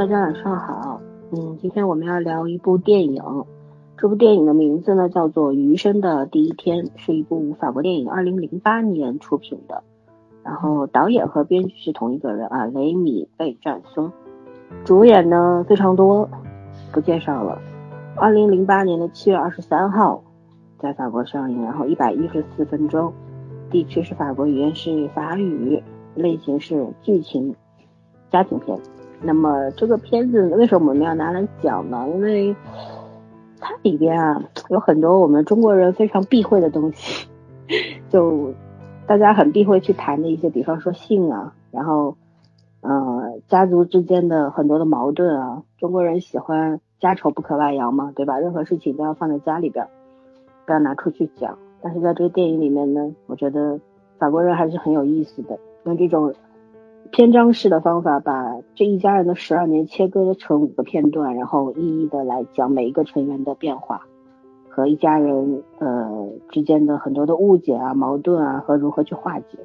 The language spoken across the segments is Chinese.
大家晚上好。嗯，今天我们要聊一部电影，这部电影的名字呢叫做《余生的第一天》，是一部法国电影，二零零八年出品的。然后导演和编剧是同一个人啊，雷米·贝赞松。主演呢非常多，不介绍了。二零零八年的七月二十三号在法国上映，然后一百一十四分钟，地区是法国，语言是法语，类型是剧情家庭片。那么这个片子为什么我们要拿来讲呢？因为它里边啊有很多我们中国人非常避讳的东西，就大家很避讳去谈的一些，比方说性啊，然后呃家族之间的很多的矛盾啊，中国人喜欢家丑不可外扬嘛，对吧？任何事情都要放在家里边，不要拿出去讲。但是在这个电影里面呢，我觉得法国人还是很有意思的，用这种。篇章式的方法，把这一家人的十二年切割成五个片段，然后一一的来讲每一个成员的变化，和一家人呃之间的很多的误解啊、矛盾啊和如何去化解。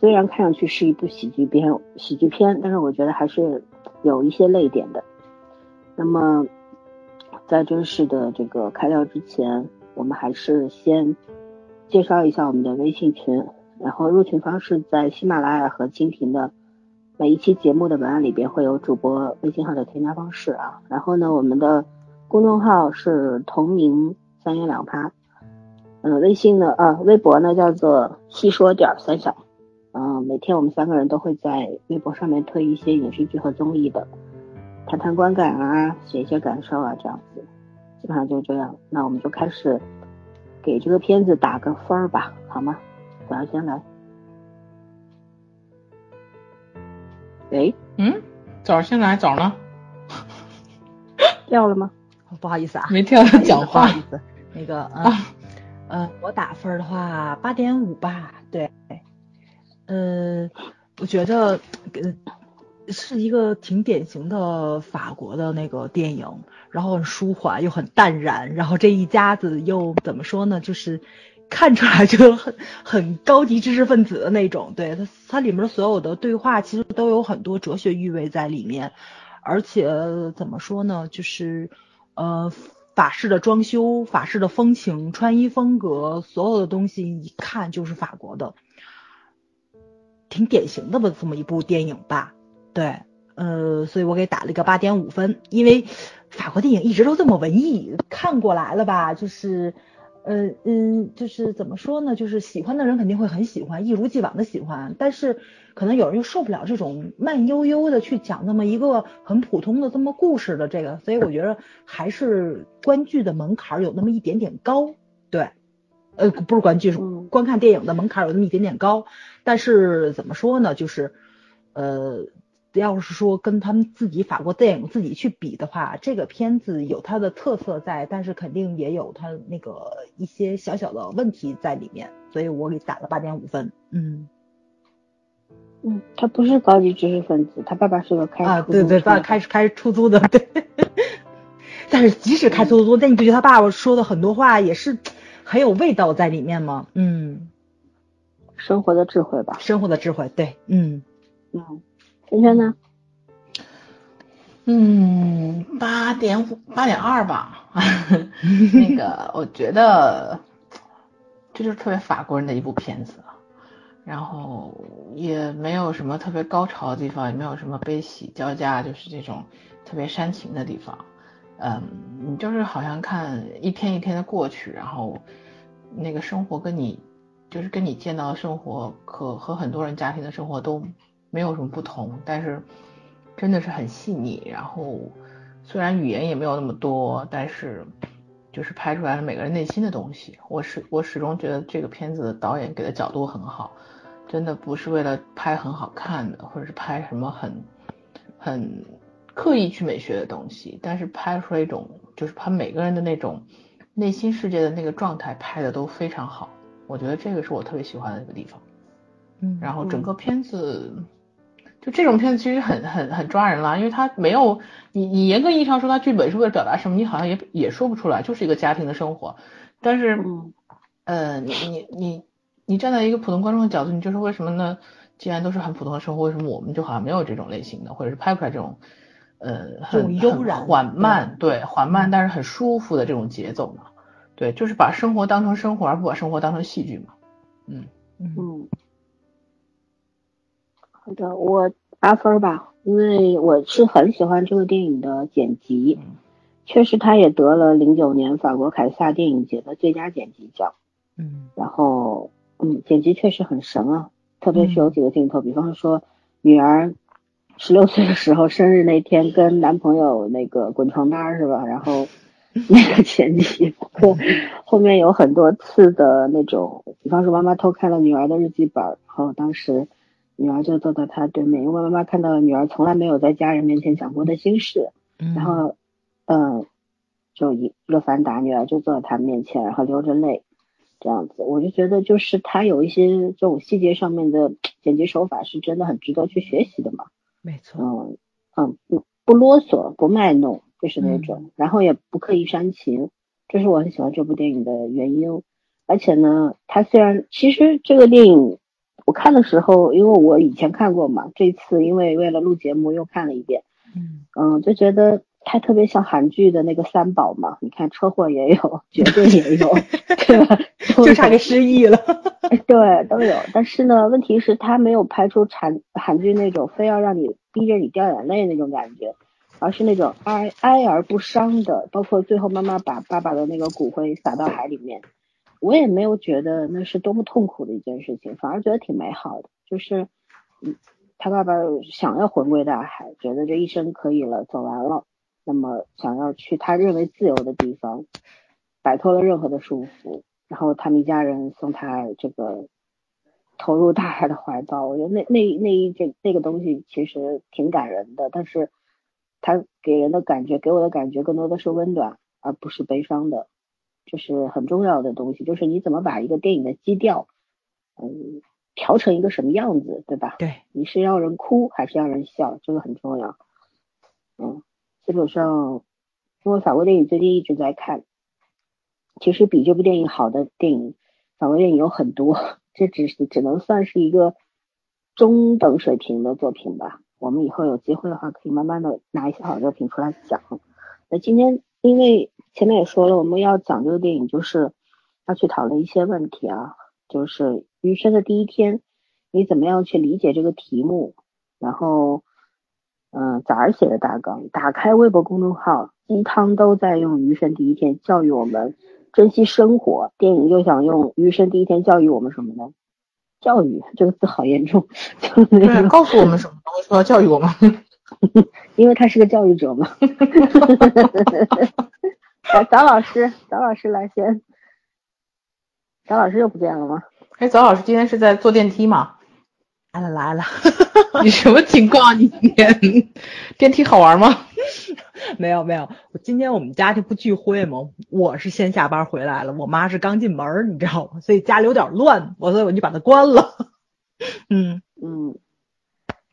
虽然看上去是一部喜剧片，喜剧片，但是我觉得还是有一些泪点的。那么，在正式的这个开聊之前，我们还是先介绍一下我们的微信群。然后入群方式在喜马拉雅和蜻蜓的每一期节目的文案里边会有主播微信号的添加方式啊。然后呢，我们的公众号是同名三言两拍，嗯，微信呢啊，微博呢叫做细说点三小，嗯，每天我们三个人都会在微博上面推一些影视剧和综艺的，谈谈观感啊，写一些感受啊，这样子，基本上就这样。那我们就开始给这个片子打个分儿吧，好吗？早上先来。喂，嗯，早上先来，早呢？掉了吗？不好意思啊，没跳他讲话。不好意思，那个，嗯，呃，我打分的话八点五吧，对，呃，我觉得，呃，是一个挺典型的法国的那个电影，然后很舒缓又很淡然，然后这一家子又怎么说呢，就是。看出来就很很高级知识分子的那种，对它它里面所有的对话其实都有很多哲学意味在里面，而且怎么说呢，就是呃法式的装修、法式的风情、穿衣风格，所有的东西一看就是法国的，挺典型的吧这么一部电影吧，对，呃，所以我给打了一个八点五分，因为法国电影一直都这么文艺，看过来了吧，就是。呃嗯，就是怎么说呢？就是喜欢的人肯定会很喜欢，一如既往的喜欢。但是可能有人又受不了这种慢悠悠的去讲那么一个很普通的这么故事的这个，所以我觉得还是观剧的门槛有那么一点点高。对，呃，不是观剧，是观看电影的门槛有那么一点点高。但是怎么说呢？就是呃。要是说跟他们自己法国电影自己去比的话，这个片子有它的特色在，但是肯定也有它那个一些小小的问题在里面，所以我给打了八点五分。嗯，嗯，他不是高级知识分子，他爸爸是个开啊，对对，爸开开出租的，对。但是即使开出租，但你不觉得他爸爸说的很多话也是很有味道在里面吗？嗯，生活的智慧吧，生活的智慧，对，嗯嗯。圈圈呢？嗯，八点五，八点二吧。那个，我觉得这就是特别法国人的一部片子，然后也没有什么特别高潮的地方，也没有什么悲喜交加，就是这种特别煽情的地方。嗯，你就是好像看一天一天的过去，然后那个生活跟你就是跟你见到的生活，和和很多人家庭的生活都。没有什么不同，但是真的是很细腻。然后虽然语言也没有那么多，但是就是拍出来了每个人内心的东西。我始我始终觉得这个片子的导演给的角度很好，真的不是为了拍很好看的，或者是拍什么很很刻意去美学的东西，但是拍出来一种就是把每个人的那种内心世界的那个状态拍的都非常好。我觉得这个是我特别喜欢的一个地方。嗯，然后整个片子。就这种片子其实很很很抓人了，因为它没有你你严格意义上说它剧本是为了表达什么，你好像也也说不出来，就是一个家庭的生活。但是，嗯呃，你你你你站在一个普通观众的角度，你就是为什么呢？既然都是很普通的生活，为什么我们就好像没有这种类型的，或者是拍不出来这种呃很很悠然缓慢，对缓慢但是很舒服的这种节奏呢？对，就是把生活当成生活，而不把生活当成戏剧嘛。嗯嗯嗯，好的，我八分吧，因为我是很喜欢这个电影的剪辑，嗯确实他也得了零九年法国凯撒电影节的最佳剪辑奖。嗯然后，嗯，剪辑确实很神啊，特别是嗯有几个镜头，比方说女儿十六岁的时候生日那天跟男朋友那个滚床单是吧？然后 那个剪辑，包括后面有很多次的那种，比方说妈妈偷看了女儿的日记本儿，然后当时女儿就坐在他对面，因为妈妈看到了女儿从来没有在家人面前讲过的心事，嗯，然后，嗯，就一乐凡打女儿就坐在他面前，然后流着泪，这样子，我就觉得就是他有一些这种细节上面的剪辑手法是真的很值得去学习的嘛，没错，嗯嗯，不不啰嗦，不卖弄，就是那种，嗯然后也不刻意煽情，这是我很喜欢这部电影的原因。而且呢，他虽然其实这个电影我看的时候，因为我以前看过嘛，这次因为为了录节目又看了一遍。嗯嗯，就觉得它特别像韩剧的那个三宝嘛，你看车祸也有，绝对也有，对吧？就差个失忆了。对都有，但是呢，问题是他没有拍出韩韩剧那种非要让你逼着你掉眼泪那种感觉，而是那种哀哀而不伤的，包括最后妈妈把爸爸的那个骨灰撒到海里面，我也没有觉得那是多么痛苦的一件事情，反而觉得挺美好的，就是嗯。他爸爸想要魂归大海，觉得这一生可以了，走完了，那么想要去他认为自由的地方，摆脱了任何的束缚，然后他们一家人送他这个投入大海的怀抱。我觉得那那那一这那个东西其实挺感人的，但是他给人的感觉，给我的感觉更多的是温暖，而不是悲伤的，这是很重要的东西，就是你怎么把一个电影的基调，嗯。调成一个什么样子，对吧？对，你是让人哭还是让人笑，这个很重要。嗯，基本上，因为法国电影最近一直在看，其实比这部电影好的电影，法国电影有很多，这只是只能算是一个中等水平的作品吧。我们以后有机会的话，可以慢慢的拿一些好作品出来讲。那今天因为前面也说了，我们要讲这个电影，就是要去讨论一些问题啊。就是余生的第一天，你怎么样去理解这个题目？然后，嗯，早儿写的大纲，打开微博公众号，鸡汤都在用余生第一天教育我们珍惜生活，电影又想用余生第一天教育我们什么呢？教育这个字好严重，就是对，告诉我们什么？我说要教育我们，因为他是个教育者嘛。来，早老师，早老师来先。早老师又不见了吗？哎，早老师今天是在坐电梯吗？来了来了，你什么情况？你今天电梯好玩吗？没有没有，我今天我们家这不聚会吗？我是先下班回来了，我妈是刚进门，你知道吗？所以家里有点乱，我所以我就把它关了。嗯嗯，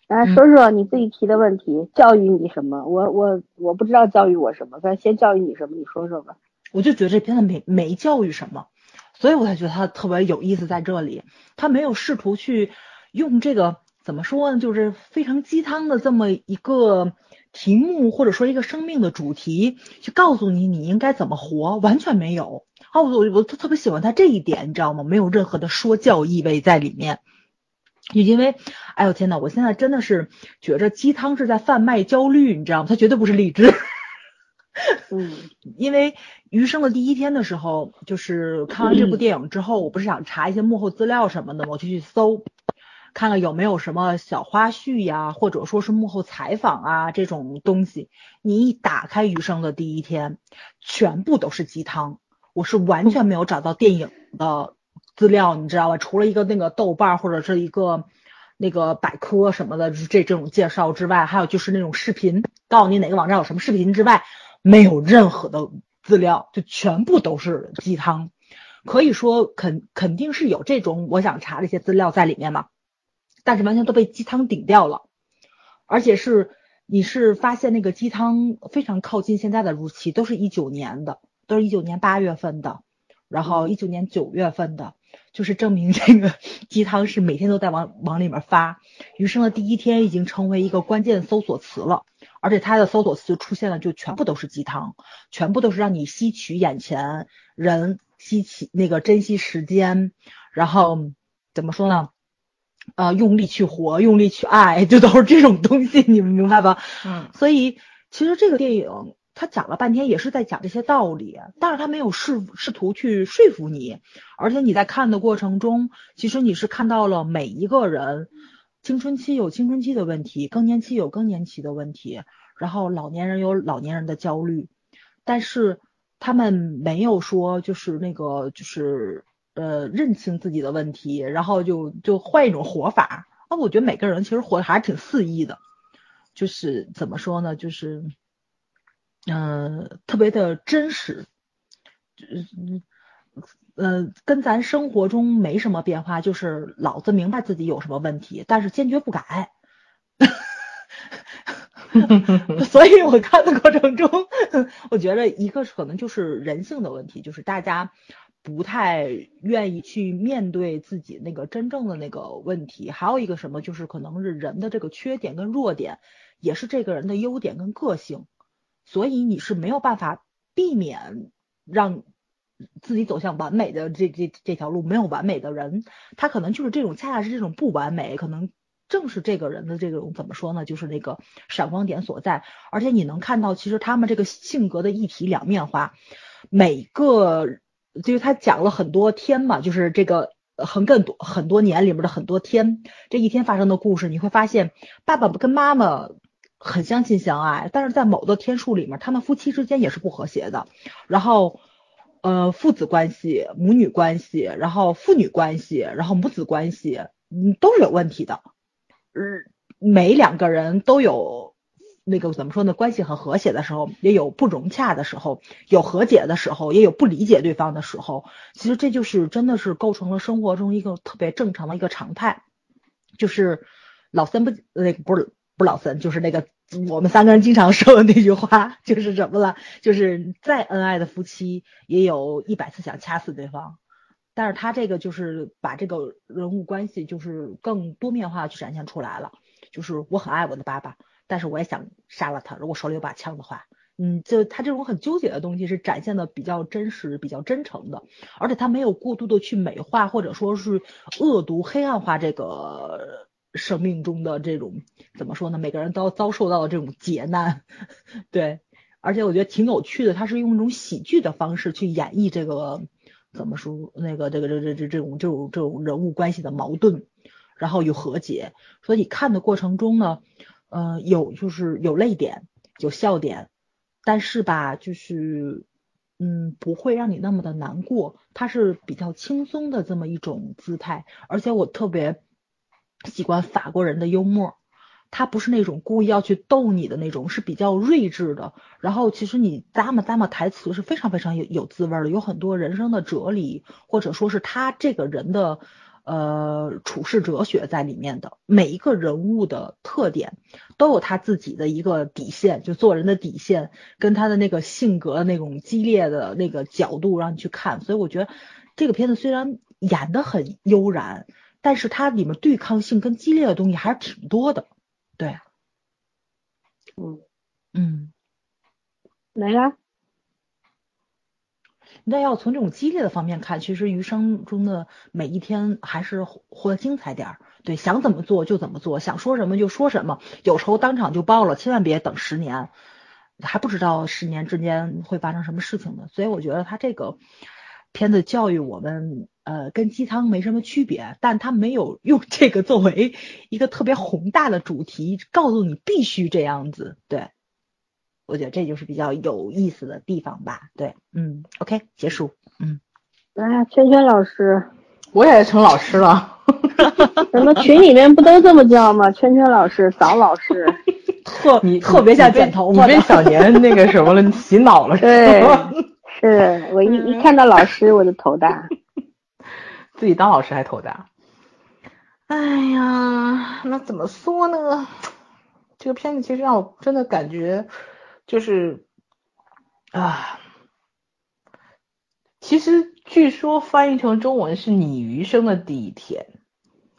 来说说你自己提的问题，教育你什么？我我我不知道教育我什么，咱先教育你什么？你说说吧。我就觉得这片子没没教育什么。所以我才觉得它特别有意思，在这里，他没有试图去用这个怎么说呢，就是非常鸡汤的这么一个题目，或者说一个生命的主题，去告诉你你应该怎么活，完全没有。啊，我我特别喜欢他这一点，你知道吗？没有任何的说教意味在里面。就因为，哎呦天呐，我现在真的是觉着鸡汤是在贩卖焦虑，你知道吗？它绝对不是励志。嗯，因为余生的第一天的时候，就是看完这部电影之后，我不是想查一些幕后资料什么的，我就去搜，看看有没有什么小花絮呀，或者说是幕后采访啊这种东西。你一打开余生的第一天，全部都是鸡汤，我是完全没有找到电影的资料，你知道吧？除了一个那个豆瓣或者是一个那个百科什么的，这这种介绍之外，还有就是那种视频，告诉你哪个网站有什么视频之外。没有任何的资料，就全部都是鸡汤，可以说肯肯定是有这种我想查的一些资料在里面嘛，但是完全都被鸡汤顶掉了。而且是你是发现那个鸡汤非常靠近现在的日期，都是一九年的，都是一九年八月份的，然后一九年九月份的，就是证明这个鸡汤是每天都在往往里面发。余生的第一天已经成为一个关键搜索词了，而且它的搜索词出现了就全部都是鸡汤，全部都是让你吸取眼前人，吸取那个珍惜时间，然后怎么说呢？呃，用力去活，用力去爱，就都是这种东西，你们明白吧？嗯，所以其实这个电影他讲了半天也是在讲这些道理，但是他没有试试图去说服你，而且你在看的过程中，其实你是看到了每一个人青春期有青春期的问题，更年期有更年期的问题，然后老年人有老年人的焦虑，但是他们没有说就是那个就是。呃，认清自己的问题，然后就就换一种活法啊！我觉得每个人其实活的还是挺肆意的，就是怎么说呢，就是嗯，特别的真实，嗯呃，跟咱生活中没什么变化，就是老子明白自己有什么问题，但是坚决不改。所以我看的过程中，我觉得一个可能就是人性的问题，就是大家。不太愿意去面对自己那个真正的那个问题，还有一个什么就是可能是人的这个缺点跟弱点，也是这个人的优点跟个性，所以你是没有办法避免让自己走向完美的这这这条路，没有完美的人，他可能就是这种恰恰是这种不完美，可能正是这个人的这种怎么说呢，就是那个闪光点所在，而且你能看到其实他们这个性格的一体两面化，每个。就是他讲了很多天嘛，就是这个横亘多很多年里面的很多天，这一天发生的故事，你会发现爸爸跟妈妈很相亲相爱，但是在某个天数里面，他们夫妻之间也是不和谐的。然后，呃，父子关系、母女关系，然后父女关系，然后母子关系，嗯，都是有问题的。嗯，每两个人都有。那个怎么说呢？关系很和谐的时候，也有不融洽的时候；有和解的时候，也有不理解对方的时候。其实这就是真的是构成了生活中一个特别正常的一个常态。就是老三不那个不是不是老三，就是那个我们三个人经常说的那句话，就是什么了？就是再恩爱的夫妻，也有一百次想掐死对方。但是他这个就是把这个人物关系就是更多面化去展现出来了。就是我很爱我的爸爸。但是我也想杀了他，如果手里有把枪的话，嗯，就他这种很纠结的东西是展现的比较真实、比较真诚的，而且他没有过度的去美化或者说是恶毒、黑暗化这个生命中的这种怎么说呢？每个人都遭受到的这种劫难，对，而且我觉得挺有趣的，他是用一种喜剧的方式去演绎这个怎么说那个这个这这这这种这种这种人物关系的矛盾，然后有和解，所以看的过程中呢。呃，有就是有泪点，有笑点，但是吧，就是嗯，不会让你那么的难过，它是比较轻松的这么一种姿态，而且我特别喜欢法国人的幽默，他不是那种故意要去逗你的那种，是比较睿智的。然后其实你咂摸咂摸台词是非常非常有有滋味的，有很多人生的哲理，或者说是他这个人的。呃，处世哲学在里面的每一个人物的特点，都有他自己的一个底线，就做人的底线，跟他的那个性格那种激烈的那个角度让你去看。所以我觉得这个片子虽然演的很悠然，但是它里面对抗性跟激烈的东西还是挺多的。对，嗯嗯，没了。那要从这种激烈的方面看，其实余生中的每一天还是活得精彩点儿。对，想怎么做就怎么做，想说什么就说什么，有时候当场就报了，千万别等十年，还不知道十年之间会发生什么事情呢。所以我觉得他这个片子教育我们，呃，跟鸡汤没什么区别，但他没有用这个作为一个特别宏大的主题，告诉你必须这样子。对。我觉得这就是比较有意思的地方吧，对，嗯，OK，结束，嗯，来，圈圈老师，我也成老师了，咱们群里面不都这么叫吗？圈圈老师，早老师，特你特别像剪头发，你被小年那个什么了，洗脑了，对，是我一一看到老师我就头大，自己当老师还头大，哎呀，那怎么说呢？这个片子其实让我真的感觉就是啊，其实据说翻译成中文是你余生的第一天。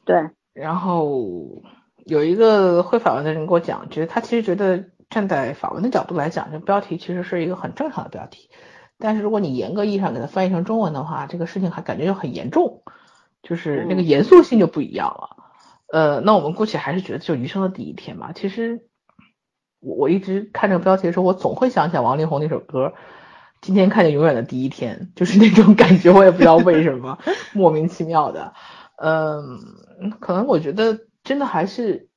对，然后有一个会法文的人给我讲，觉得他其实觉得站在法文的角度来讲，这标题其实是一个很正常的标题。但是如果你严格意义上给它翻译成中文的话，这个事情还感觉就很严重，就是那个严肃性就不一样了。呃，那我们姑且还是觉得就余生的第一天吧。其实我我一直看这个标题的时候，我总会想起来王力宏那首歌，今天看见永远的第一天，就是那种感觉，我也不知道为什么，莫名其妙的。嗯。可能我觉得真的还是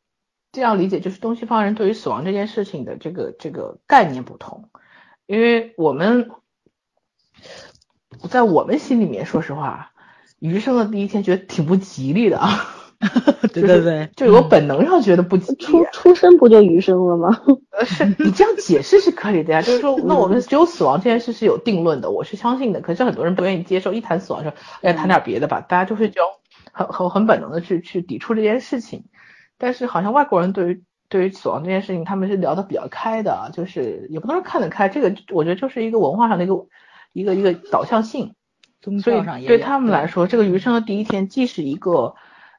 这样理解，就是东西方人对于死亡这件事情的这个这个概念不同，因为我们在我们心里面，说实话，余生的第一天觉得挺不吉利的啊。对对对，就有本能上觉得不吉利。出出生不就余生了吗？呃，是 你这样解释是可以的呀，就是说，那我们只有死亡这件事是有定论的，我是相信的。可是很多人不愿意接受，一谈死亡说，哎，谈点别的吧，大家就会就。很很很本能的去去抵触这件事情，但是好像外国人对于对于死亡这件事情，他们是聊得比较开的，就是也不能说看得开，这个我觉得就是一个文化上的一个一个一个导向性，所以对他们来说，这个余生的第一天既是一个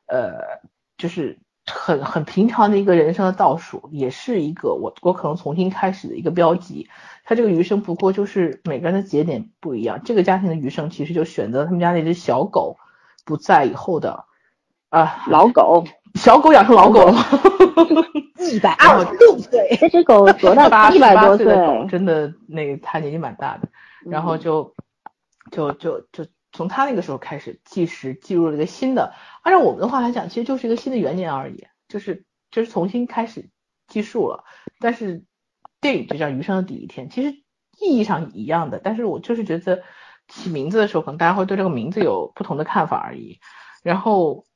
呃就是很很平常的一个人生的倒数，也是一个我我可能重新开始的一个标记。他这个余生不过就是每个人的节点不一样，这个家庭的余生其实就选择他们家那只小狗。不在以后的啊，老狗，小狗养成老狗了，一百二十六岁，这只狗多大？一百多岁，真的那它年纪蛮大的。然后就就就就从他那个时候开始计时，进入了一个新的。按照我们的话来讲，其实就是一个新的元年而已，就是就是重新开始计数了。但是电影就叫《余生的第一天》，其实意义上一样的，但是我就是觉得。起名字的时候，可能大家会对这个名字有不同的看法而已。然后，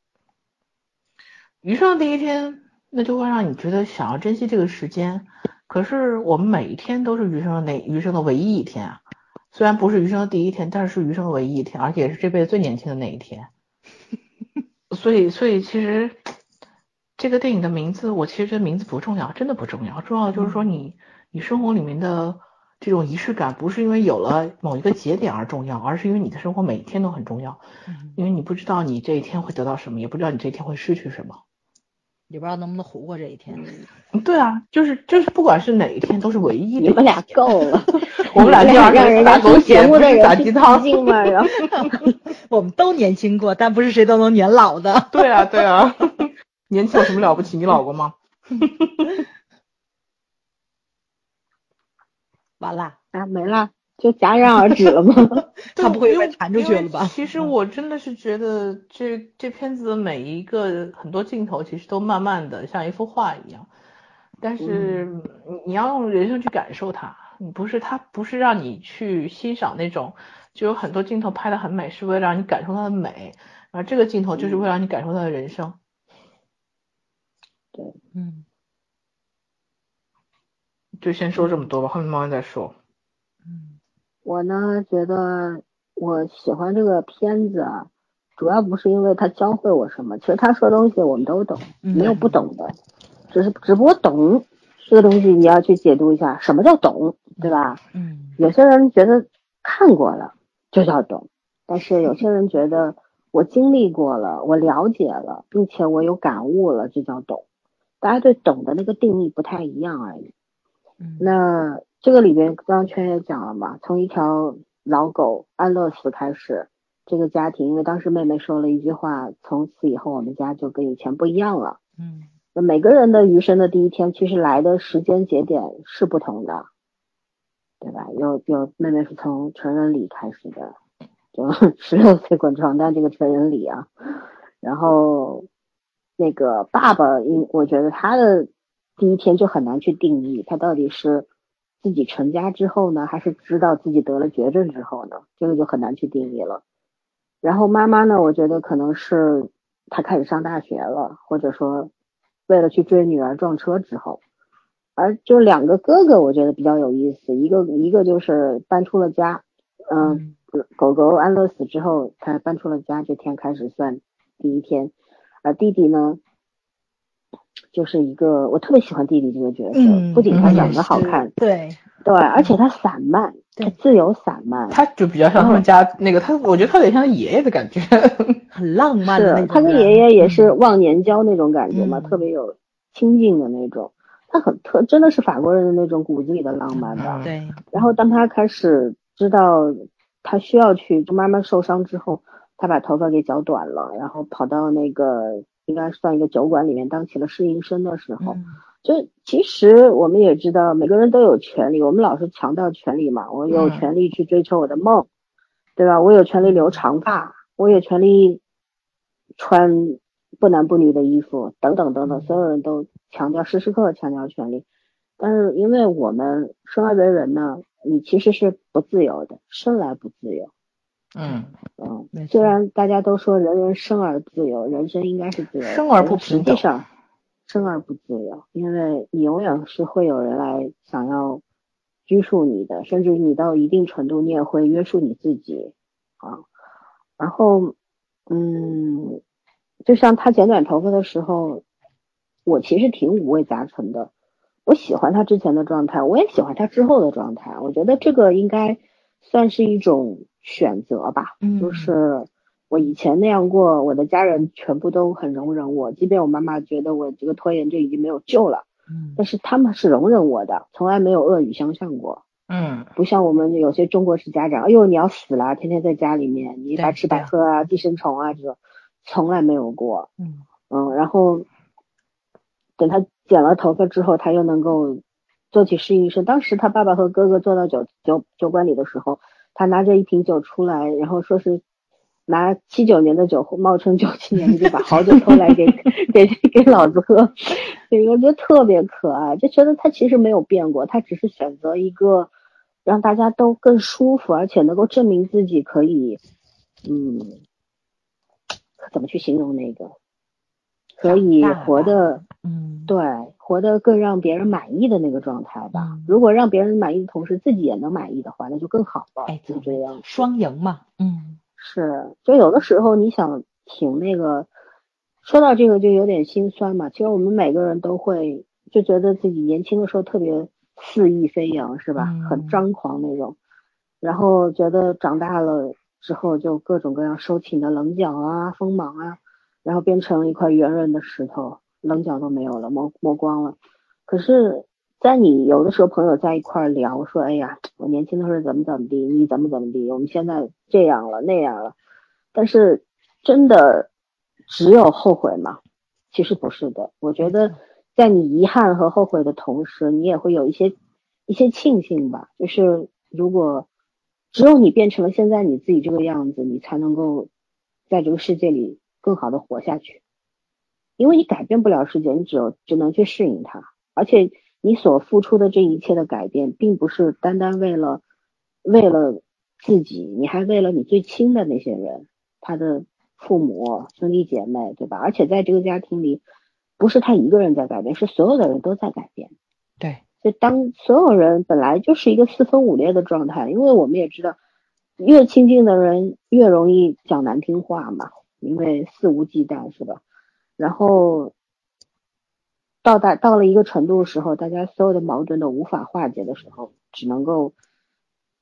余生的第一天，那就会让你觉得想要珍惜这个时间。可是我们每一天都是余生的那余生的唯一一天啊！虽然不是余生的第一天，但是是余生的唯一一天，而且也是这辈子最年轻的那一天。所以，所以其实这个电影的名字，我其实觉得名字不重要，真的不重要。重要的就是说你你生活里面的。这种仪式感不是因为有了某一个节点而重要，而是因为你的生活每一天都很重要。因为你不知道你这一天会得到什么，也不知道你这一天会失去什么，也不知道能不能活过这一天。对啊，就是就是不管是哪一天都是唯一的。你们俩够了，我们俩这样让人家狗节目的人打鸡汤吗？然后 我们都年轻过，但不是谁都能年老的。对啊，对啊，年轻有什么了不起？你老过吗？完了啊，没了，就戛然而止了吗？他不会被弹出去了吧？其实我真的是觉得这这片子的每一个很多镜头其实都慢慢的像一幅画一样，但是你你要用人生去感受它，你不是它不是让你去欣赏那种，就有很多镜头拍的很美，是为了让你感受它的美，而这个镜头就是为了让你感受它的人生。对，嗯。就先说这么多吧，后面慢慢再说。嗯，我呢觉得我喜欢这个片子，啊，主要不是因为他教会我什么，其实他说东西我们都懂，没有不懂的，只是只不过懂这个东西你要去解读一下，什么叫懂，对吧？嗯，有些人觉得看过了就叫懂，但是有些人觉得我经历过了，我了解了，并且我有感悟了，这叫懂。大家对懂的那个定义不太一样而已。那这个里边，刚刚圈也讲了嘛，从一条老狗安乐死开始，这个家庭，因为当时妹妹说了一句话，从此以后我们家就跟以前不一样了。嗯，那每个人的余生的第一天，其实来的时间节点是不同的，对吧？有有妹妹是从成人礼开始的，就 十六岁滚床单这个成人礼啊，然后那个爸爸，因我觉得他的。第一天就很难去定义他到底是自己成家之后呢，还是知道自己得了绝症之后呢？这个就很难去定义了。然后妈妈呢，我觉得可能是她开始上大学了，或者说为了去追女儿撞车之后。而就两个哥哥，我觉得比较有意思，一个一个就是搬出了家，嗯，狗狗安乐死之后，他搬出了家，这天开始算第一天。而弟弟呢？就是一个我特别喜欢弟弟这个角色，嗯不仅他长嗯得好看，对，对，而且他散漫，他对自由散漫，他就比较像他们家那个，他我觉得他有点像爷爷的感觉。很浪漫的那种是他跟爷爷也是忘年交那种感觉嘛，嗯特别有亲近的那种。他很特，真的是法国人的那种骨子里的浪漫吧。嗯对，然后当他开始知道他需要去，就妈妈受伤之后，他把头发给绞短了，然后跑到那个应该算一个酒馆里面当起了侍应生的时候，嗯就其实我们也知道，每个人都有权利，我们老是强调权利嘛，我有嗯权利去追求我的梦，对吧？我有权利留长发，我有权利穿不男不女的衣服，等等等等，所有人都强调时时刻刻强调权利。但是因为我们生而为人呢，你其实是不自由的，生来不自由。嗯，嗯虽然大家都说人人生而自由，人生应该是自由，生而不实平等际上生而不自由，因为你永远是会有人来想要拘束你的，甚至你到一定程度，你也会约束你自己啊。然后，嗯，就像他剪短头发的时候，我其实挺五味杂陈的。我喜欢他之前的状态，我也喜欢他之后的状态。我觉得这个应该算是一种选择吧。嗯就是我以前那样过，我的家人全部都很容忍我，即便我妈妈觉得我这个拖延症已经没有救了，嗯但是他们是容忍我的，从来没有恶语相向过。嗯，不像我们有些中国式家长，哎呦你要死了，天天在家里面，你白吃白喝啊，寄生虫啊这种，从来没有过。嗯嗯，然后等他剪了头发之后，他又能够做起适应生。当时他爸爸和哥哥坐到酒酒酒馆里的时候，他拿着一瓶酒出来，然后说是拿七九年的酒，冒充九七年的，就把好酒偷来给 给给老子喝。所以我觉得特别可爱，就觉得他其实没有变过，他只是选择一个让大家都更舒服，而且能够证明自己可以，嗯，怎么去形容那个？可以活得嗯，对，活得更让别人满意的那个状态吧。嗯如果让别人满意的同时自己也能满意的话，那就更好了。哎，就这样。双赢嘛，嗯是，就有的时候你想挺那个，说到这个就有点心酸嘛。其实我们每个人都会就觉得自己年轻的时候特别肆意飞扬，是吧？嗯很张狂那种，然后觉得长大了之后就各种各样收起你的棱角啊、锋芒啊，然后变成了一块圆润的石头，棱角都没有了，磨磨光了。可是，在你有的时候朋友在一块聊说，哎呀，我年轻的时候怎么怎么地，你怎么怎么地，我们现在这样了那样了，但是真的只有后悔吗？其实不是的，我觉得在你遗憾和后悔的同时，你也会有一些一些庆幸吧。就是如果只有你变成了现在你自己这个样子，你才能够在这个世界里更好的活下去。因为你改变不了世界，你只有只能去适应它。而且你所付出的这一切的改变，并不是单单为了为了自己，你还为了你最亲的那些人，他的父母、兄弟姐妹，对吧？而且在这个家庭里，不是他一个人在改变，是所有的人都在改变。对，就当所有人本来就是一个四分五裂的状态，因为我们也知道，越亲近的人越容易讲难听话嘛，因为肆无忌惮，是吧？然后到达到了一个程度的时候，大家所有的矛盾都无法化解的时候，只能够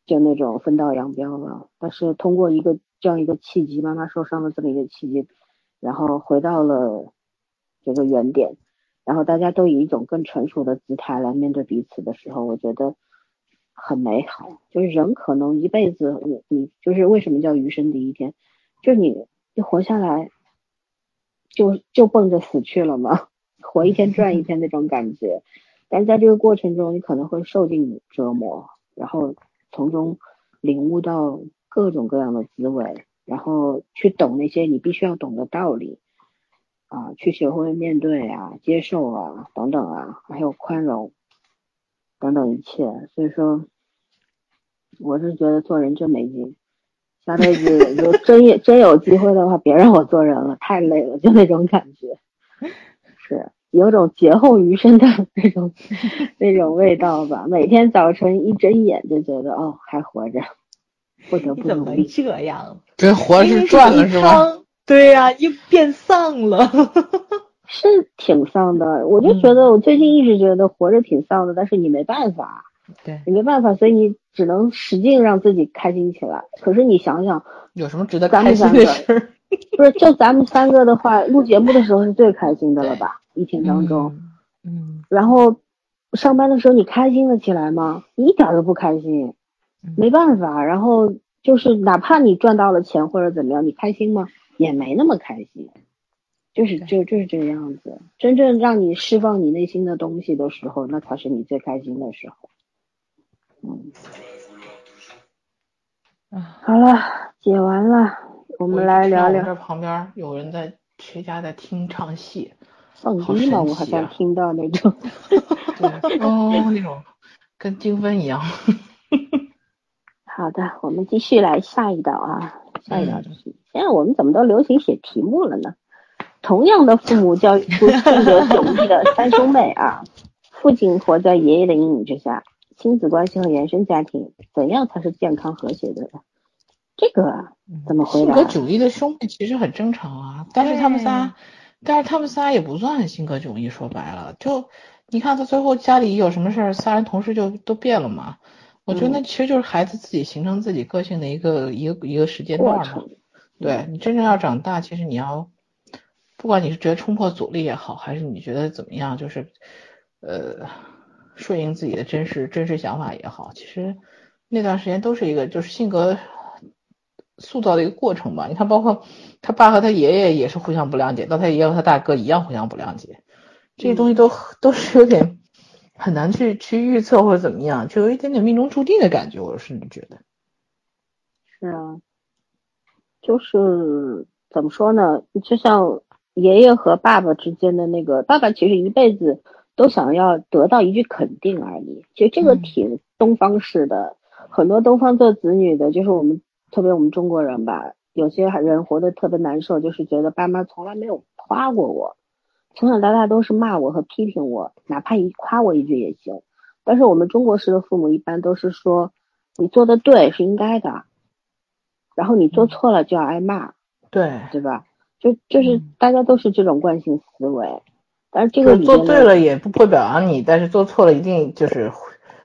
就那种分道扬镳了。但是通过一个这样一个契机，妈妈受伤的这么一个契机，然后回到了这个原点，然后大家都以一种更成熟的姿态来面对彼此的时候，我觉得很美好。就是人可能一辈子，你你就是为什么叫余生第一天，就你你活下来，就就奔着死去了吗？活一天赚一天那种感觉。但在这个过程中，你可能会受尽折磨，然后从中领悟到各种各样的滋味，然后去懂那些你必须要懂的道理。啊，去学会面对啊、接受啊等等啊，还有宽容等等一切。所以说，我是觉得做人真没劲，下辈子就真也真有机会的话，别让我做人了，太累了，就那种感觉，是有种劫后余生的那种 那种味道吧。每天早晨一睁眼就觉得哦还活着，不得不怎么。这样？这活是赚了是吧？一汤？对呀、又变丧了。是挺丧的。我就觉得我最近一直觉得活着挺丧的，但是你没办法，对，你没办法，所以你只能使劲让自己开心起来。可是你想想，有什么值得开心的事儿？不是，就咱们三个的话，录节目的时候是最开心的了吧？一天当中，嗯，然后上班的时候你开心的起来吗？一点都不开心，没办法。然后就是哪怕你赚到了钱或者怎么样，你开心吗？也没那么开心。就是就就是这个样子。真正让你释放你内心的东西的时候，那才是你最开心的时候。好了，解完了，我们来聊聊。这旁边有人在谁家在听唱戏，放低嘛，我好像听到那种，哦，那种跟精分一样。好的，我们继续来下一道啊，下一道题。现在我们怎么都流行写题目了呢？同样的父母教育出性格迥异的三兄妹啊，父亲活在爷爷的阴影之下，亲子关系和原生家庭怎样才是健康和谐的呢？这个怎么回答？性格迥异的兄妹其实很正常啊，但是他们仨，但是他们仨也不算性格迥异，说白了，就你看他最后家里有什么事儿，仨人同时就都变了嘛。我觉得那其实就是孩子自己形成自己个性的一个一个一个时间段嘛。对你真正要长大，其实你要。不管你是觉得冲破阻力也好，还是你觉得怎么样，就是呃顺应自己的真实真实想法也好，其实那段时间都是一个就是性格塑造的一个过程吧。你看，包括他爸和他爷爷也是互相不谅解，到他爷爷和他大哥一样互相不谅解，这些东西都都是有点很难去去预测或者怎么样，就有一点点命中注定的感觉。我甚至觉得是啊，就是怎么说呢，就像。爷爷和爸爸之间的那个，爸爸其实一辈子都想要得到一句肯定而已。其实这个挺东方式的，很多东方做子女的，就是我们特别我们中国人吧，有些人活得特别难受，就是觉得爸妈从来没有夸过我，从小到大都是骂我和批评我，哪怕一夸我一句也行。但是我们中国式的父母一般都是说，你做的对是应该的，然后你做错了就要挨骂，对对吧？就就是大家都是这种惯性思维，但是这个做对了也不会表扬你，但是做错了一定就是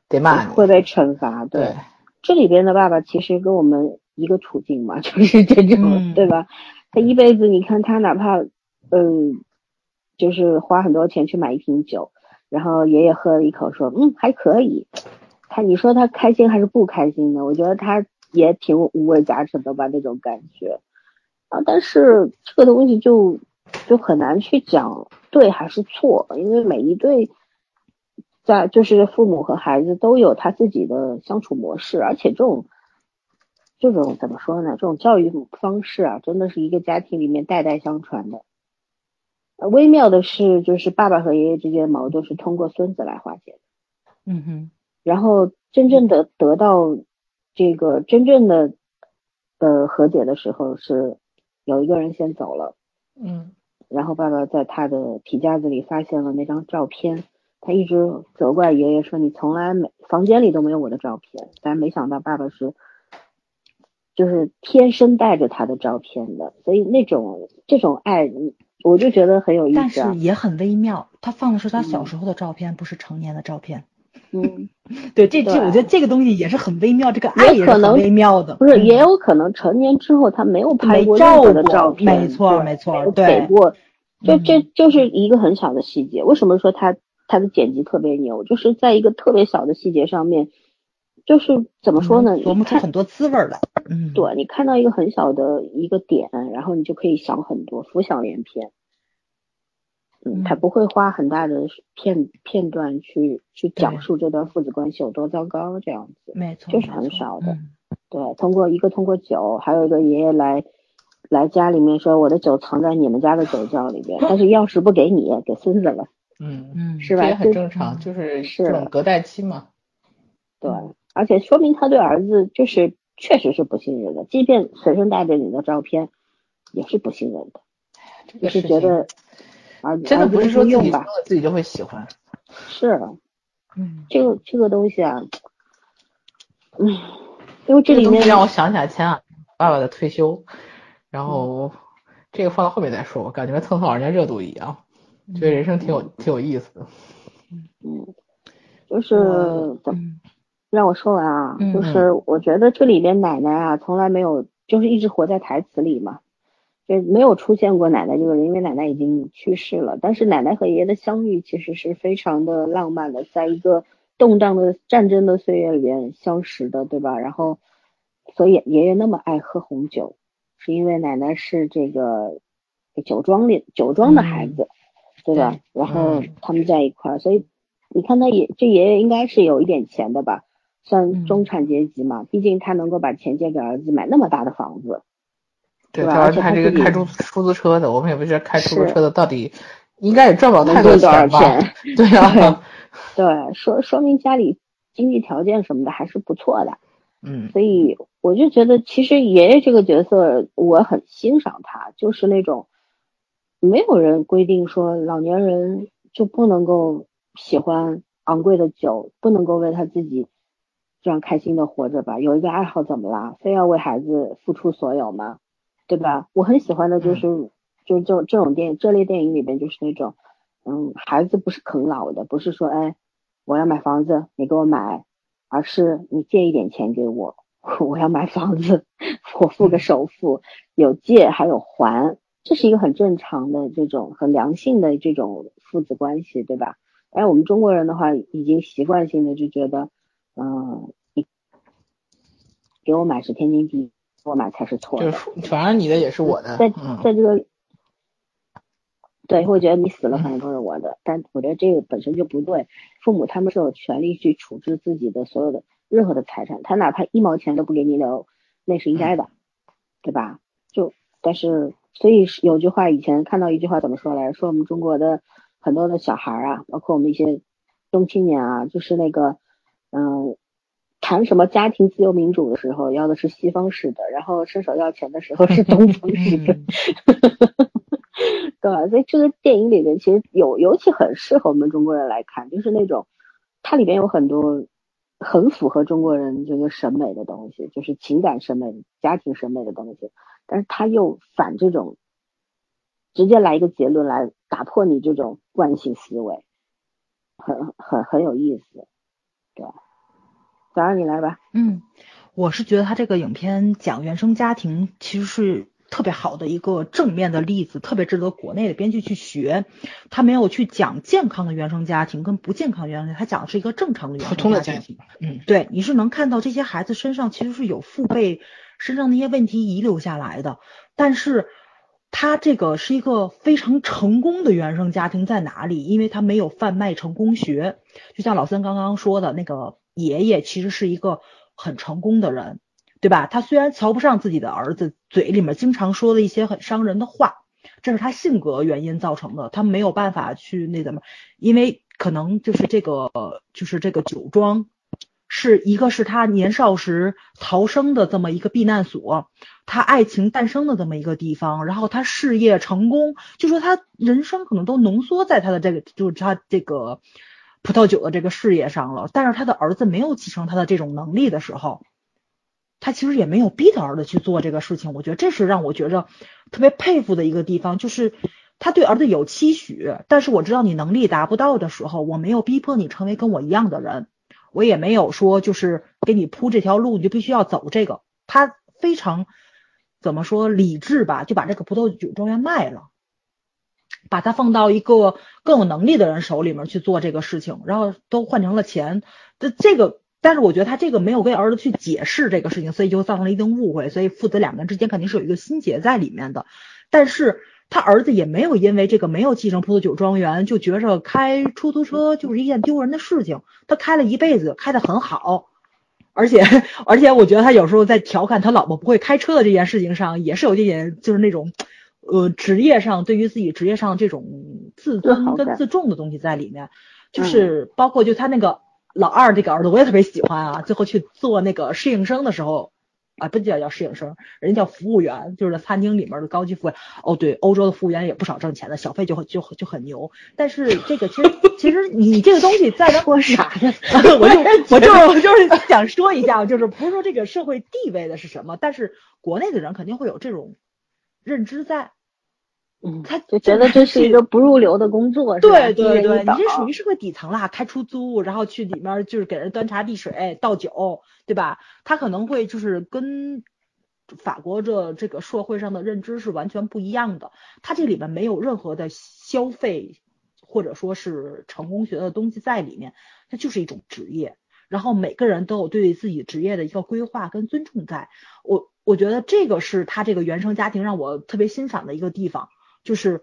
得骂你，会被惩罚。对，这里边的爸爸其实跟我们一个处境嘛，就是这种，对吧？他一辈子，你看他哪怕嗯，就是花很多钱去买一瓶酒，然后爷爷喝了一口，说嗯还可以。他你说他开心还是不开心呢？我觉得他也挺五味杂陈的吧，那种感觉。啊，但是这个东西就就很难去讲对还是错，因为每一对在就是父母和孩子都有他自己的相处模式，而且这种这种怎么说呢？这种教育方式啊，真的是一个家庭里面代代相传的。微妙的是，就是爸爸和爷爷之间的矛盾是通过孙子来化解的。嗯哼，然后真正的得到这个真正的呃和解的时候是。有一个人先走了，嗯，然后爸爸在他的皮夹子里发现了那张照片，他一直责怪爷爷说你从来没房间里都没有我的照片，但没想到爸爸是就是天生带着他的照片的，所以那种这种爱，我就觉得很有意思，但是也很微妙，他放的是他小时候的照片，不是成年的照片。嗯，对，这这我觉得这个东西也是很微妙，这个爱也是很微妙的。不是，也有可能成年之后他没有拍过任何的照片，没错没错，给过，就这就是一个很小的细节。为什么说他他的剪辑特别牛？就是在一个特别小的细节上面，就是怎么说呢？琢磨出很多滋味来。嗯，对你看到一个很小的一个点，然后你就可以想很多，浮想联翩。嗯，他不会花很大的片片段去去讲述这段父子关系有多糟糕，这样子，没错，就是很少的。对，通过一个通过酒，还有一个爷爷来来家里面说我的酒藏在你们家的酒窖里边，但是钥匙不给你，给孙子了。嗯嗯，是吧？也很正常，就是这种隔代亲嘛。对，而且说明他对儿子就是确实是不信任的，即便随身带着你的照片，也是不信任的，就是觉得。真的不是说自己自己就会喜欢，是，嗯，这个这个东西啊，嗯，因为这里面让我想起来前两爸爸的退休，然后这个放到后面再说，我感觉蹭蹭老人家热度一样。觉得人生挺有挺有意思的。嗯，就是怎么嗯让我说完啊？嗯就是我觉得这里面奶奶啊，从来没有就是一直活在台词里嘛，就没有出现过奶奶这个人，因为奶奶已经去世了。但是奶奶和爷爷的相遇其实是非常的浪漫的，在一个动荡的战争的岁月里边相识的，对吧？然后，所以爷爷那么爱喝红酒，是因为奶奶是这个酒庄里酒庄的孩子，对吧？然后嗯他们在一块儿，所以你看他爷这爷爷应该是有一点钱的吧，算嗯中产阶级嘛，毕竟他能够把钱借给儿子买那么大的房子，对，对吧主要是他这个开出出租车的，我们也不知道开出租车的到底应该也赚不了能太多挣多少吧？钱？对啊 对，说说明家里经济条件什么的还是不错的，嗯所以我就觉得其实爷爷这个角色我很欣赏他，就是那种没有人规定说老年人就不能够喜欢昂贵的酒，不能够为他自己这样开心的活着吧？有一个爱好怎么啦？非要为孩子付出所有吗？对吧？我很喜欢的就是、就是这这种电影这类电影里边就是那种，嗯，孩子不是啃老的，不是说哎我要买房子你给我买，而是你借一点钱给我，我要买房子，我付个首付，有借还有还，这是一个很正常的这种很良性的这种父子关系，对吧？哎我们中国人的话，已经习惯性的就觉得，嗯，你给我买是天经地我买才是错反正你的也是我的，在嗯在这个，对，会觉得你死了反正都是我的，但我觉得这个本身就不对。父母他们是有权利去处置自己的所有的任何的财产，他哪怕一毛钱都不给你留，那是应该的，对吧？就但是所以有句话，以前看到一句话怎么说来着？说我们中国的很多的小孩儿啊，包括我们一些中青年啊，就是那个嗯。谈什么家庭自由民主的时候，要的是西方式的，然后伸手要钱的时候是东方式的。嗯 对吧？所以这个电影里面其实有，尤其很适合我们中国人来看，就是那种它里面有很多很符合中国人这个审美的东西，就是情感审美、家庭审美的东西，但是它又反这种直接来一个结论来打破你这种惯性思维，很很很有意思，对吧？早上你来吧。嗯，我是觉得他这个影片讲原生家庭其实是特别好的一个正面的例子，特别值得国内的编剧去学。他没有去讲健康的原生家庭跟不健康的原生家庭，他讲的是一个正常的原普生家通的家庭，嗯对，你是能看到这些孩子身上其实是有父辈身上那些问题遗留下来的，但是他这个是一个非常成功的原生家庭在哪里？因为他没有贩卖成功学，就像老三刚刚说的那个爷爷其实是一个很成功的人，对吧？他虽然瞧不上自己的儿子，嘴里面经常说了一些很伤人的话，这是他性格原因造成的，他没有办法去那怎么，因为可能就是这个就是这个酒庄。是一个是他年少时逃生的这么一个避难所，他爱情诞生的这么一个地方，然后他事业成功，就说他人生可能都浓缩在他的这个就是他这个葡萄酒的这个事业上了。但是他的儿子没有继承他的这种能力的时候，他其实也没有逼他儿子去做这个事情。我觉得这是让我觉着特别佩服的一个地方，就是他对儿子有期许，但是我知道你能力达不到的时候，我没有逼迫你成为跟我一样的人。我也没有说就是给你铺这条路，你就必须要走这个。他非常怎么说理智吧，就把这个葡萄酒庄园卖了，把它放到一个更有能力的人手里面去做这个事情，然后都换成了钱。这这个，但是我觉得他这个没有跟儿子去解释这个事情，所以就造成了一定误会。所以父子两个人之间肯定是有一个心结在里面的，但是。他儿子也没有因为这个没有继承葡萄酒庄园就觉着开出租车就是一件丢人的事情，他开了一辈子，开得很好，而且而且我觉得他有时候在调侃他老婆不会开车的这件事情上，也是有一点就是那种呃职业上对于自己职业上这种自尊跟自重的东西在里面，就是包括就他那个老二这个儿子，我也特别喜欢啊，最后去做那个适应生的时候。啊，不叫叫适应生，人家叫服务员，就是餐厅里面的高级服务员。哦，对，欧洲的服务员也不少挣钱的，小费就就就很牛。但是这个其实其实你这个东西在那说啥呢？我就我就是我就是想说一下，就是不是说这个社会地位的是什么，但是国内的人肯定会有这种认知在。嗯，他就觉得这是一个不入流的工作，是吧对对对，你这属于于社会底层啦，开出租，然后去里面就是给人端茶递水、倒酒，对吧？他可能会就是跟法国这这个社会上的认知是完全不一样的，他这里面没有任何的消费或者说是成功学的东西在里面，它就是一种职业。然后每个人都有对自己职业的一个规划跟尊重在，我我觉得这个是他这个原生家庭让我特别欣赏的一个地方。就是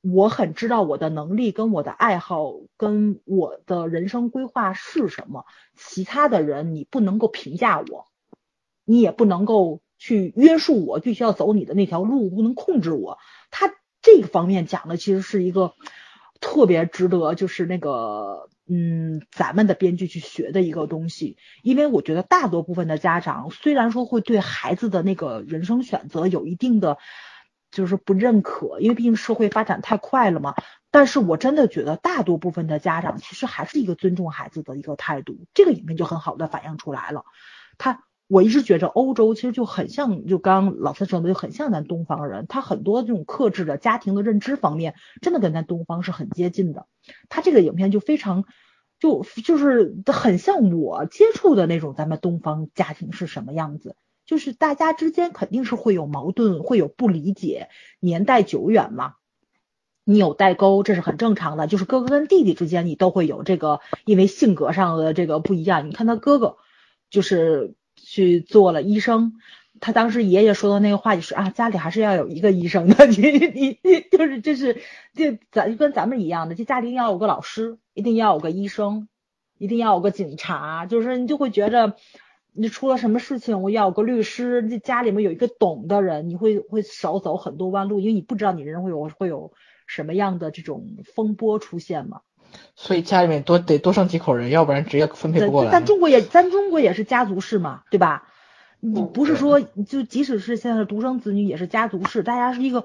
我很知道我的能力跟我的爱好跟我的人生规划是什么，其他的人你不能够评价我，你也不能够去约束我，必须要走你的那条路，不能控制我。他这个方面讲的其实是一个特别值得，就是那个嗯，咱们的编剧去学的一个东西，因为我觉得大多部分的家长虽然说会对孩子的那个人生选择有一定的。就是不认可，因为毕竟社会发展太快了嘛。但是我真的觉得大多部分的家长其实还是一个尊重孩子的一个态度，这个影片就很好的反映出来了。他我一直觉着欧洲其实就很像，就刚老三说的就很像咱东方人，他很多这种克制的家庭的认知方面，真的跟咱东方是很接近的。他这个影片就非常就就是很像我接触的那种咱们东方家庭是什么样子。就是大家之间肯定是会有矛盾，会有不理解，年代久远嘛，你有代沟，这是很正常的。就是哥哥跟弟弟之间，你都会有这个，因为性格上的这个不一样。你看他哥哥，就是去做了医生，他当时爷爷说的那个话就是啊，家里还是要有一个医生的，你你你就是就是就咱就跟咱们一样的，就家里要有个老师，一定要有个医生，一定要有个警察，就是你就会觉着。你出了什么事情，我要有个律师。这家里面有一个懂的人，你会会少走很多弯路，因为你不知道你人会有会有什么样的这种风波出现嘛。所以家里面多得多生几口人，要不然职业分配不过来。咱中国也咱中国也是家族式嘛，对吧？你不是说就即使是现在的独生子女也是家族式，大家是一个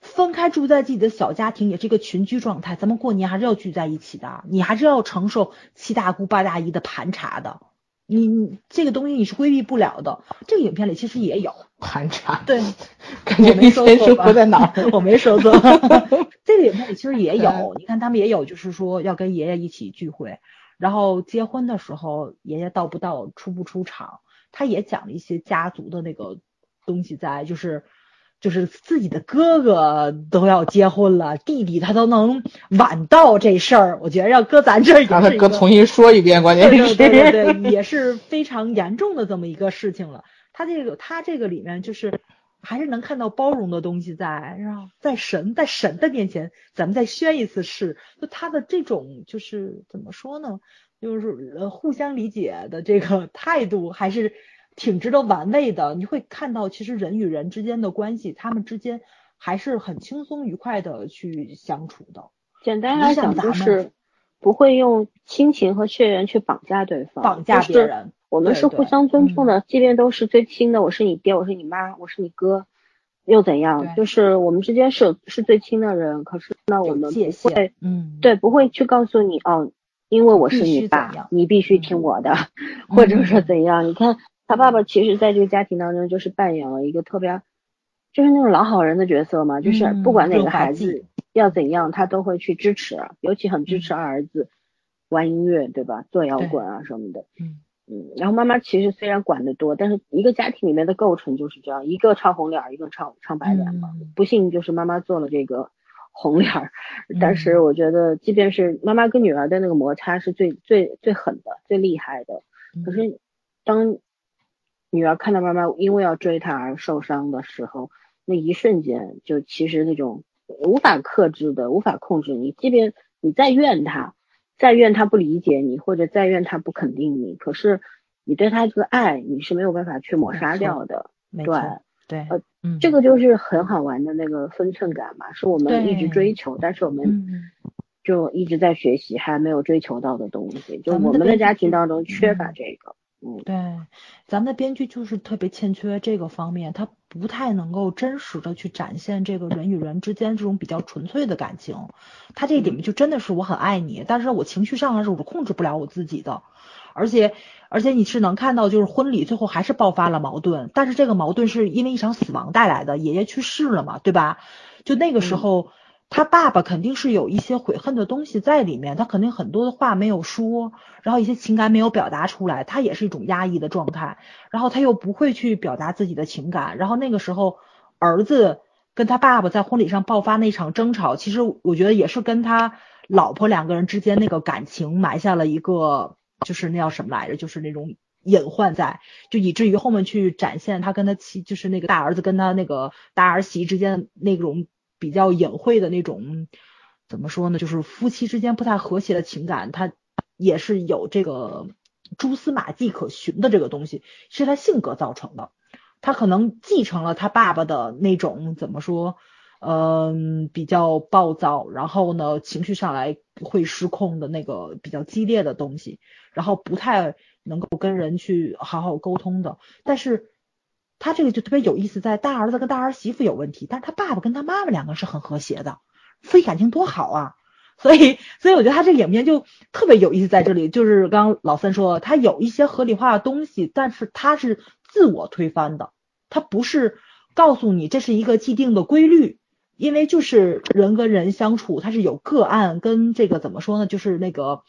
分开住在自己的小家庭，也是一个群居状态。咱们过年还是要聚在一起的，你还是要承受七大姑八大姨的盘查的。你你这个东西你是规避不了的，这个影片里其实也有 盘查，对，感觉没说错吧在哪儿？我没说错，这个影片里其实也有，你看他们也有，就是说要跟爷爷一起聚会，然后结婚的时候爷爷到不到，出不出场，他也讲了一些家族的那个东西在，就是。就是自己的哥哥都要结婚了，弟弟他都能晚到这事儿，我觉得要搁咱这儿，让他哥重新说一遍，关键是对对对对，也是非常严重的这么一个事情了。他这个他这个里面就是还是能看到包容的东西在，是吧？在神在神的面前，咱们再宣一次誓，就他的这种就是怎么说呢？就是呃互相理解的这个态度还是。挺值得玩味的，你会看到其实人与人之间的关系，他们之间还是很轻松愉快的去相处的。简单来讲就是不会用亲情和血缘去绑架对方，绑架别人。我们是互相尊重的，即便都是最亲的，我是你爹，我是你妈，我是你哥，又怎样？就是我们之间是是最亲的人，可是那我们不会，嗯，对，不会去告诉你哦，因为我是你爸，你必须听我的，或者说怎样？你看。他爸爸其实在这个家庭当中就是扮演了一个特别，就是那种老好人的角色嘛，就是不管哪个孩子要怎样，他都会去支持，尤其很支持二儿子玩音乐，对吧？做摇滚啊什么的。嗯嗯。然后妈妈其实虽然管得多，但是一个家庭里面的构成就是这样，一个唱红脸，一个唱唱白脸嘛。不幸就是妈妈做了这个红脸儿，但是我觉得，即便是妈妈跟女儿的那个摩擦是最最最狠的、最厉害的，可是当。女儿看到妈妈因为要追她而受伤的时候，那一瞬间就其实那种无法克制的、无法控制你。即便你再怨她，再怨她不理解你，或者再怨她不肯定你，可是你对她这个爱你是没有办法去抹杀掉的。对对，呃，这个就是很好玩的那个分寸感嘛，是我们一直追求，但是我们就一直在学习还没有追求到的东西，就我们的家庭当中缺乏这个。嗯，对，咱们的编剧就是特别欠缺这个方面，他不太能够真实的去展现这个人与人之间这种比较纯粹的感情。他这一点就真的是我很爱你，但是我情绪上来是我控制不了我自己的，而且而且你是能看到就是婚礼最后还是爆发了矛盾，但是这个矛盾是因为一场死亡带来的，爷爷去世了嘛，对吧？就那个时候，他爸爸肯定是有一些悔恨的东西在里面，他肯定很多的话没有说，然后一些情感没有表达出来，他也是一种压抑的状态，然后他又不会去表达自己的情感，然后那个时候儿子跟他爸爸在婚礼上爆发那场争吵，其实我觉得也是跟他老婆两个人之间那个感情埋下了一个，就是那叫什么来着，就是那种。隐患在，就以至于后面去展现他跟他妻，就是那个大儿子跟他那个大儿媳之间那种比较隐晦的那种，怎么说呢？就是夫妻之间不太和谐的情感，他也是有这个蛛丝马迹可循的这个东西，是他性格造成的。他可能继承了他爸爸的那种怎么说，嗯，比较暴躁，然后呢，情绪上来会失控的那个比较激烈的东西，然后不太。能够跟人去好好沟通的，但是他这个就特别有意思，在大儿子跟大儿媳妇有问题，但是他爸爸跟他妈妈两个是很和谐的，夫妻感情多好啊！所以，所以我觉得他这个影片就特别有意思，在这里就是刚老三说，他有一些合理化的东西，但是他是自我推翻的，他不是告诉你这是一个既定的规律，因为就是人跟人相处，他是有个案跟这个怎么说呢，就是那个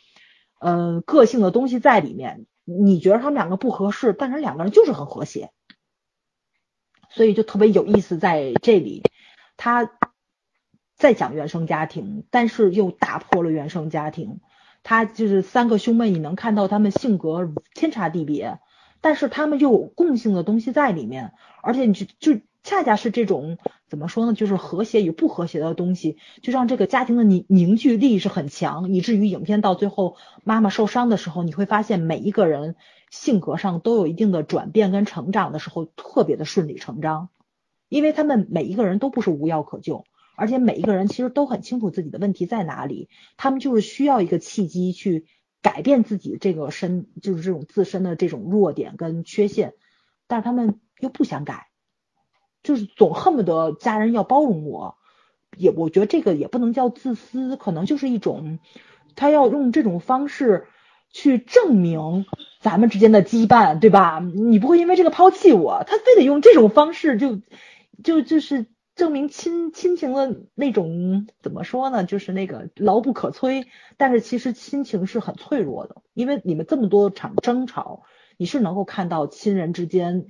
嗯个性的东西在里面。你觉得他们两个不合适，但是两个人就是很和谐，所以就特别有意思在这里。他在讲原生家庭，但是又打破了原生家庭。他就是三个兄妹，你能看到他们性格天差地别，但是他们又有共性的东西在里面，而且你就就。恰恰是这种怎么说呢？就是和谐与不和谐的东西，就让这个家庭的凝凝聚力是很强，以至于影片到最后妈妈受伤的时候，你会发现每一个人性格上都有一定的转变跟成长的时候，特别的顺理成章，因为他们每一个人都不是无药可救，而且每一个人其实都很清楚自己的问题在哪里，他们就是需要一个契机去改变自己这个身，就是这种自身的这种弱点跟缺陷，但是他们又不想改。就是总恨不得家人要包容我，也我觉得这个也不能叫自私，可能就是一种他要用这种方式去证明咱们之间的羁绊，对吧？你不会因为这个抛弃我，他非得用这种方式就就就是证明亲亲情的那种怎么说呢？就是那个牢不可摧。但是其实亲情是很脆弱的，因为你们这么多场争吵，你是能够看到亲人之间。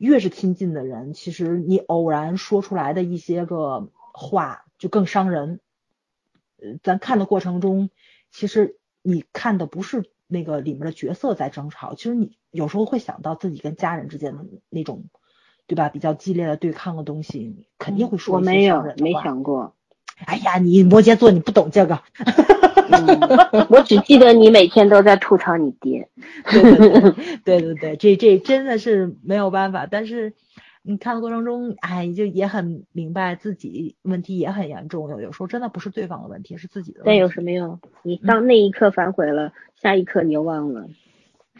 越是亲近的人，其实你偶然说出来的一些个话就更伤人。呃，咱看的过程中，其实你看的不是那个里面的角色在争吵，其实你有时候会想到自己跟家人之间的那种，对吧？比较激烈的对抗的东西，肯定会说我没有，没想过。哎呀，你摩羯座，你不懂这个。我只记得你每天都在吐槽你爹。对对对对对，这这真的是没有办法。但是你看的过程中，哎，就也很明白自己问题也很严重。有有时候真的不是对方的问题，是自己的问题。但有什么用？你当那一刻反悔了，下一刻你又忘了。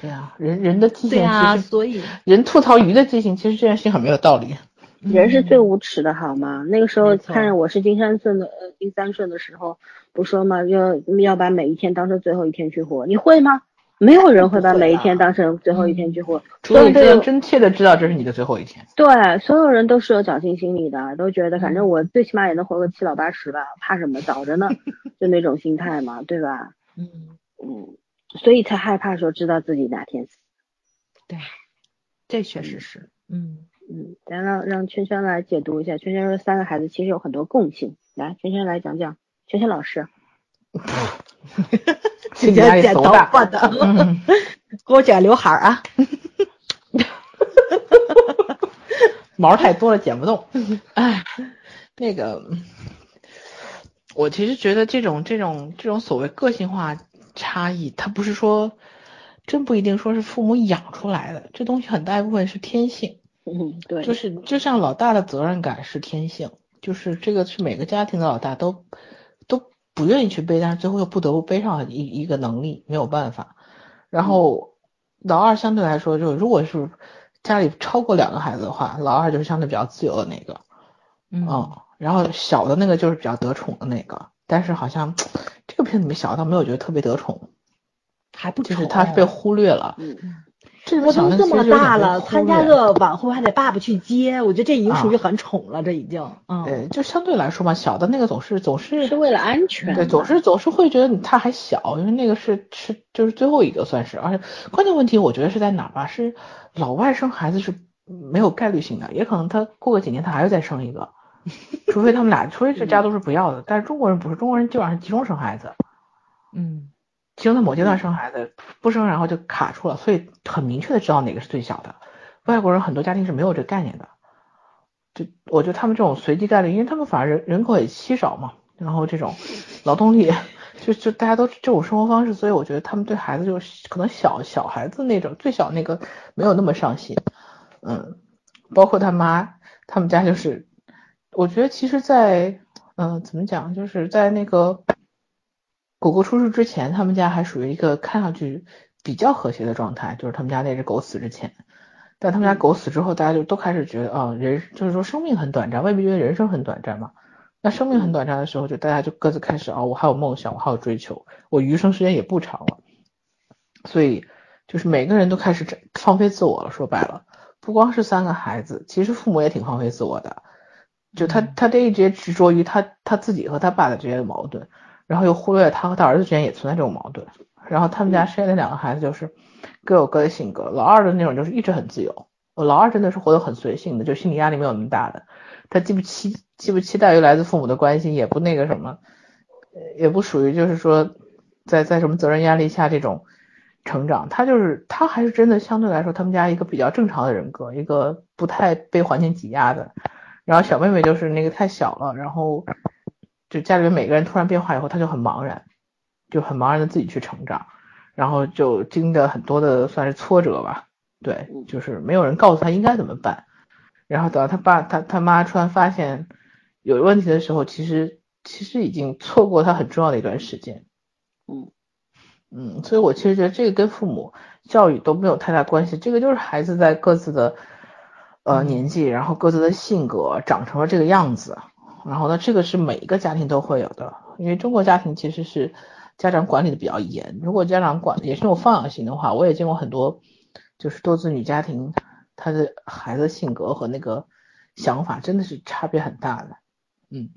对啊，人人的记性其实，所以人吐槽鱼的记性，其实这件事情很没有道理。人是最无耻的，好吗？那个时候看我是金三顺的，呃，金三顺的时候，不说吗？要要把每一天当成最后一天去活，你会吗？没有人会把每一天当成最后一天去活，除非你真切的知道这是你的最后一天。对，所有人都是有侥幸心理的，都觉得反正我最起码也能活个七老八十吧，怕什么？早着呢，就那种心态嘛，对吧？嗯嗯，所以才害怕说知道自己哪天死。对，这确实是，嗯。嗯，咱让让圈圈来解读一下。圈圈说三个孩子其实有很多共性，来，圈圈来讲讲。圈圈老师，今天剪头发的，给我剪刘海啊，毛太多了剪不动。哎，那个，我其实觉得这种这种这种所谓个性化差异，它不是说真不一定说是父母养出来的，这东西很大一部分是天性。嗯，对，就是就像老大的责任感是天性，就是这个是每个家庭的老大都都不愿意去背，但是最后又不得不背上一一个能力，没有办法。然后老二相对来说，就如果是家里超过两个孩子的话，老二就是相对比较自由的那个，嗯，然后小的那个就是比较得宠的那个。但是好像这个片子里面小的倒没有觉得特别得宠，还不就是他是被忽略了。我都这么大了，参加个晚会还得爸爸去接，我觉得这已经属于啊。很宠了，这已经，嗯，对，就相对来说嘛，小的那个总是总是是为了安全对，总是总是会觉得他还小，因为那个是是就是最后一个算是，而且关键问题我觉得是在哪吧？是老外生孩子是没有概率性的，也可能他过个几年他还要再生一个，除非他们俩，除非这家都是不要的，但是中国人不是，中国人基本上是集中生孩子，嗯集中在某阶段生孩子，不生然后就卡住了，所以很明确的知道哪个是最小的。外国人很多家庭是没有这个概念的，就我觉得他们这种随机概率，因为他们反而人人口也稀少嘛，然后这种劳动力就就大家都这种生活方式，所以我觉得他们对孩子就是可能小小孩子那种最小那个没有那么上心，嗯，包括他妈他们家就是，我觉得其实在，嗯、怎么讲，就是在那个狗狗出事之前，他们家还属于一个看上去比较和谐的状态，就是他们家那只狗死之前。但他们家狗死之后，大家就都开始觉得，啊、人就是说生命很短暂，未必觉得人生很短暂嘛。那生命很短暂的时候，就大家就各自开始啊、我还有梦想，我还有追求，我余生时间也不长了。所以就是每个人都开始放飞自我了。说白了，不光是三个孩子，其实父母也挺放飞自我的。就他他这一直执着于他他自己和他爸的之间的矛盾，然后又忽略了他和他儿子之间也存在这种矛盾。然后他们家生的两个孩子就是各有各的性格，老二的那种就是一直很自由，我老二真的是活得很随性的，就心理压力没有那么大的，他既不期既不期待于来自父母的关心，也不那个什么，呃也不属于就是说在在什么责任压力下这种成长，他就是他还是真的相对来说他们家一个比较正常的人格，一个不太被环境挤压的。然后小妹妹就是那个太小了，然后就家里面每个人突然变化以后，他就很茫然，就很茫然的自己去成长，然后就经历了很多的算是挫折吧，对，就是没有人告诉他应该怎么办。然后等到他爸他他妈突然发现有问题的时候，其实其实已经错过他很重要的一段时间。嗯嗯，所以我其实觉得这个跟父母教育都没有太大关系，这个就是孩子在各自的呃嗯年纪，然后各自的性格长成了这个样子。然后呢，这个是每一个家庭都会有的，因为中国家庭其实是家长管理的比较严。如果家长管也是那种放养型的话，我也见过很多就是多子女家庭，他的孩子性格和那个想法真的是差别很大的。嗯。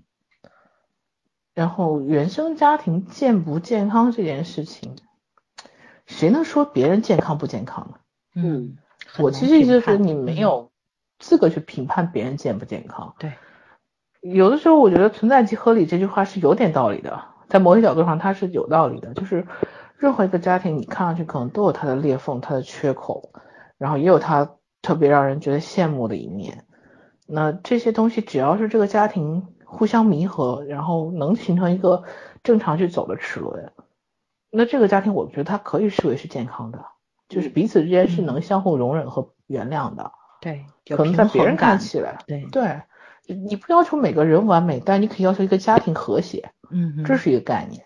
然后原生家庭健不健康这件事情，谁能说别人健康不健康呢？嗯，我其实就是评判你没嗯有资格去评判别人健不健康。对，有的时候我觉得存在即合理这句话是有点道理的，在某些角度上它是有道理的。就是任何一个家庭，你看上去可能都有它的裂缝、它的缺口，然后也有它特别让人觉得羡慕的一面。那这些东西只要是这个家庭互相弥合，然后能形成一个正常去走的齿轮，那这个家庭我觉得它可以视为是健康的，就是彼此之间是能相互容忍和原谅的。对，可能在别人看起来，对对，你不要求每个人完美，但你可以要求一个家庭和谐，嗯，这是一个概念。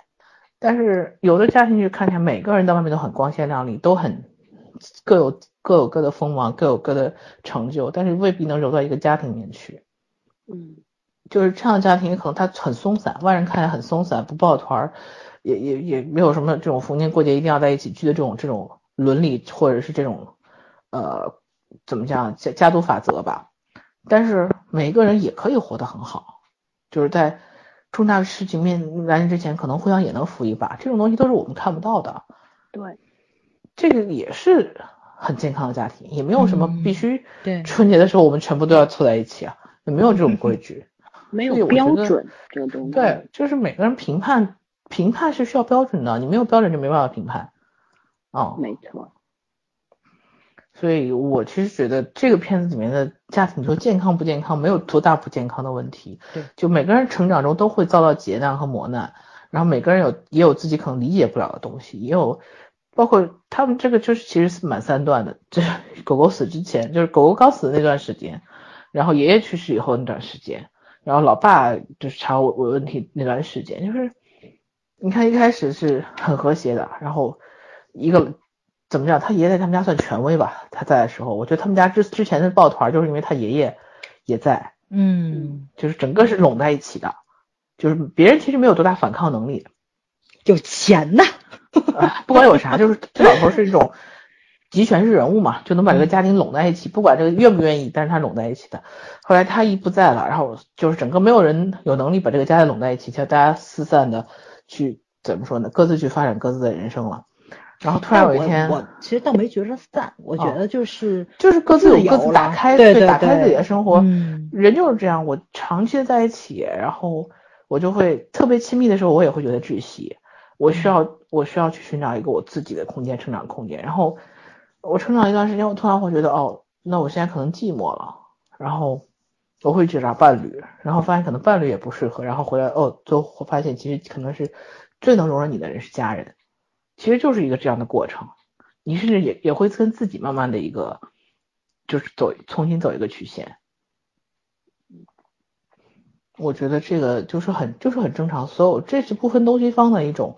但是有的家庭就看起来每个人在外面都很光鲜亮丽，都很各有各有各的锋芒，各有各的成就，但是未必能揉到一个家庭里面去。嗯就是这样的家庭，可能他很松散，外人看起来很松散，不抱团儿，也也也没有什么这种逢年过节一定要在一起聚的这种这种伦理，或者是这种呃怎么讲家家族法则吧。但是每一个人也可以活得很好，就是在重大事情面来临之前，可能互相也能扶一把，这种东西都是我们看不到的。对，这个也是很健康的家庭，也没有什么嗯必须对春节的时候我们全部都要凑在一起啊，也没有这种规矩。没有标准这个东西。对，就是每个人评判评判是需要标准的，你没有标准就没办法评判。哦，没错。所以我其实觉得这个片子里面的家庭，你说健康不健康，没有多大不健康的问题。对，就每个人成长中都会遭到劫难和磨难，然后每个人有也有自己可能理解不了的东西，也有包括他们这个就是其实是满三段的，就是狗狗死之前，就是狗狗刚死的那段时间，然后爷爷去世以后那段时间，然后老爸就是查我我问题那段时间，就是你看一开始是很和谐的，然后一个怎么讲，他爷爷在他们家算权威吧，他在的时候，我觉得他们家之之前的抱团就是因为他爷爷也在，嗯，就是整个是拢在一起的，就是别人其实没有多大反抗能力，有钱呐，啊，不管有啥，就是 这老头是一种集权式人物嘛，就能把这个家庭拢在一起，不管这个愿不愿意，但是他拢在一起的。后来他一不在了，然后就是整个没有人有能力把这个家庭拢在一起，叫大家四散的去怎么说呢？各自去发展各自的人生了。然后突然有一天，我其实倒没觉着散，我觉得就是就是各自有各自打开，对打开自己的生活。嗯，人就是这样，我长期的在一起，然后我就会特别亲密的时候，我也会觉得窒息。我需要我需要去寻找一个我自己的空间，成长空间。然后我成长一段时间，我突然会觉得，哦，那我现在可能寂寞了。然后我会去找伴侣，然后发现可能伴侣也不适合。然后回来，哦，最后发现其实可能是最能容忍你的人是家人。其实就是一个这样的过程，你甚至也也会跟自己慢慢的一个，就是走重新走一个曲线。我觉得这个就是很就是很正常，所有这是不分东西方的一种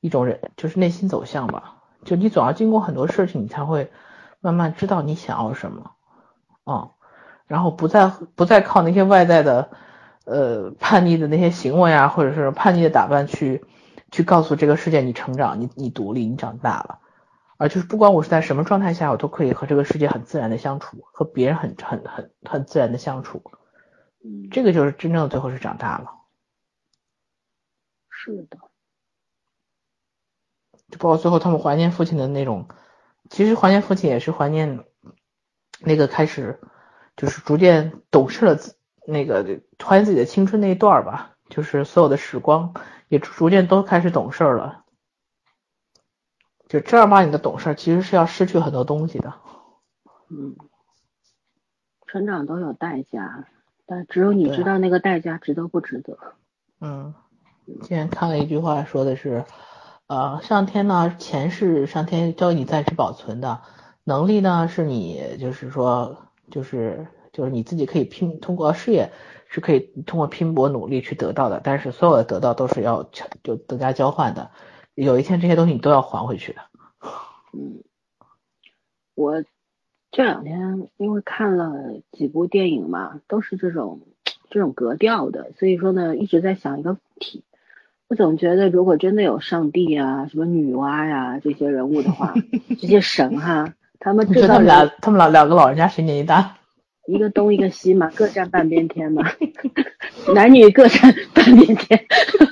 一种人，就是内心走向吧。就你总要经过很多事情，你才会慢慢知道你想要什么，啊，然后不再不再靠那些外在的呃叛逆的那些行为啊，或者是叛逆的打扮去。去告诉这个世界你成长，你你独立，你长大了，而就是不管我是在什么状态下，我都可以和这个世界很自然的相处，和别人很很很很自然的相处，嗯，这个就是真正的最后是长大了。是的，就包括最后他们怀念父亲的那种，其实怀念父亲也是怀念那个开始就是逐渐懂事了，那个怀念自己的青春那一段吧，就是所有的时光。也逐渐都开始懂事了，就正儿八经的懂事，其实是要失去很多东西的。嗯，成长都有代价，但只有你知道那个代价值得不值得。嗯，今天看了一句话，说的是，呃，上天呢，钱是上天教你暂时保存的，能力呢是你就是说就是就是你自己可以拼通过事业。是可以通过拼搏努力去得到的，但是所有的得到都是要就等价交换的，有一天这些东西你都要还回去的。嗯，我这两天因为看了几部电影嘛，都是这种这种格调的，所以说呢一直在想一个问题，我总觉得如果真的有上帝啊、什么女娲呀这些人物的话，这些神哈，他们知道他们俩他们俩两个老人家谁年纪大？一个东一个西嘛，各占半边天嘛，男女各占半边天，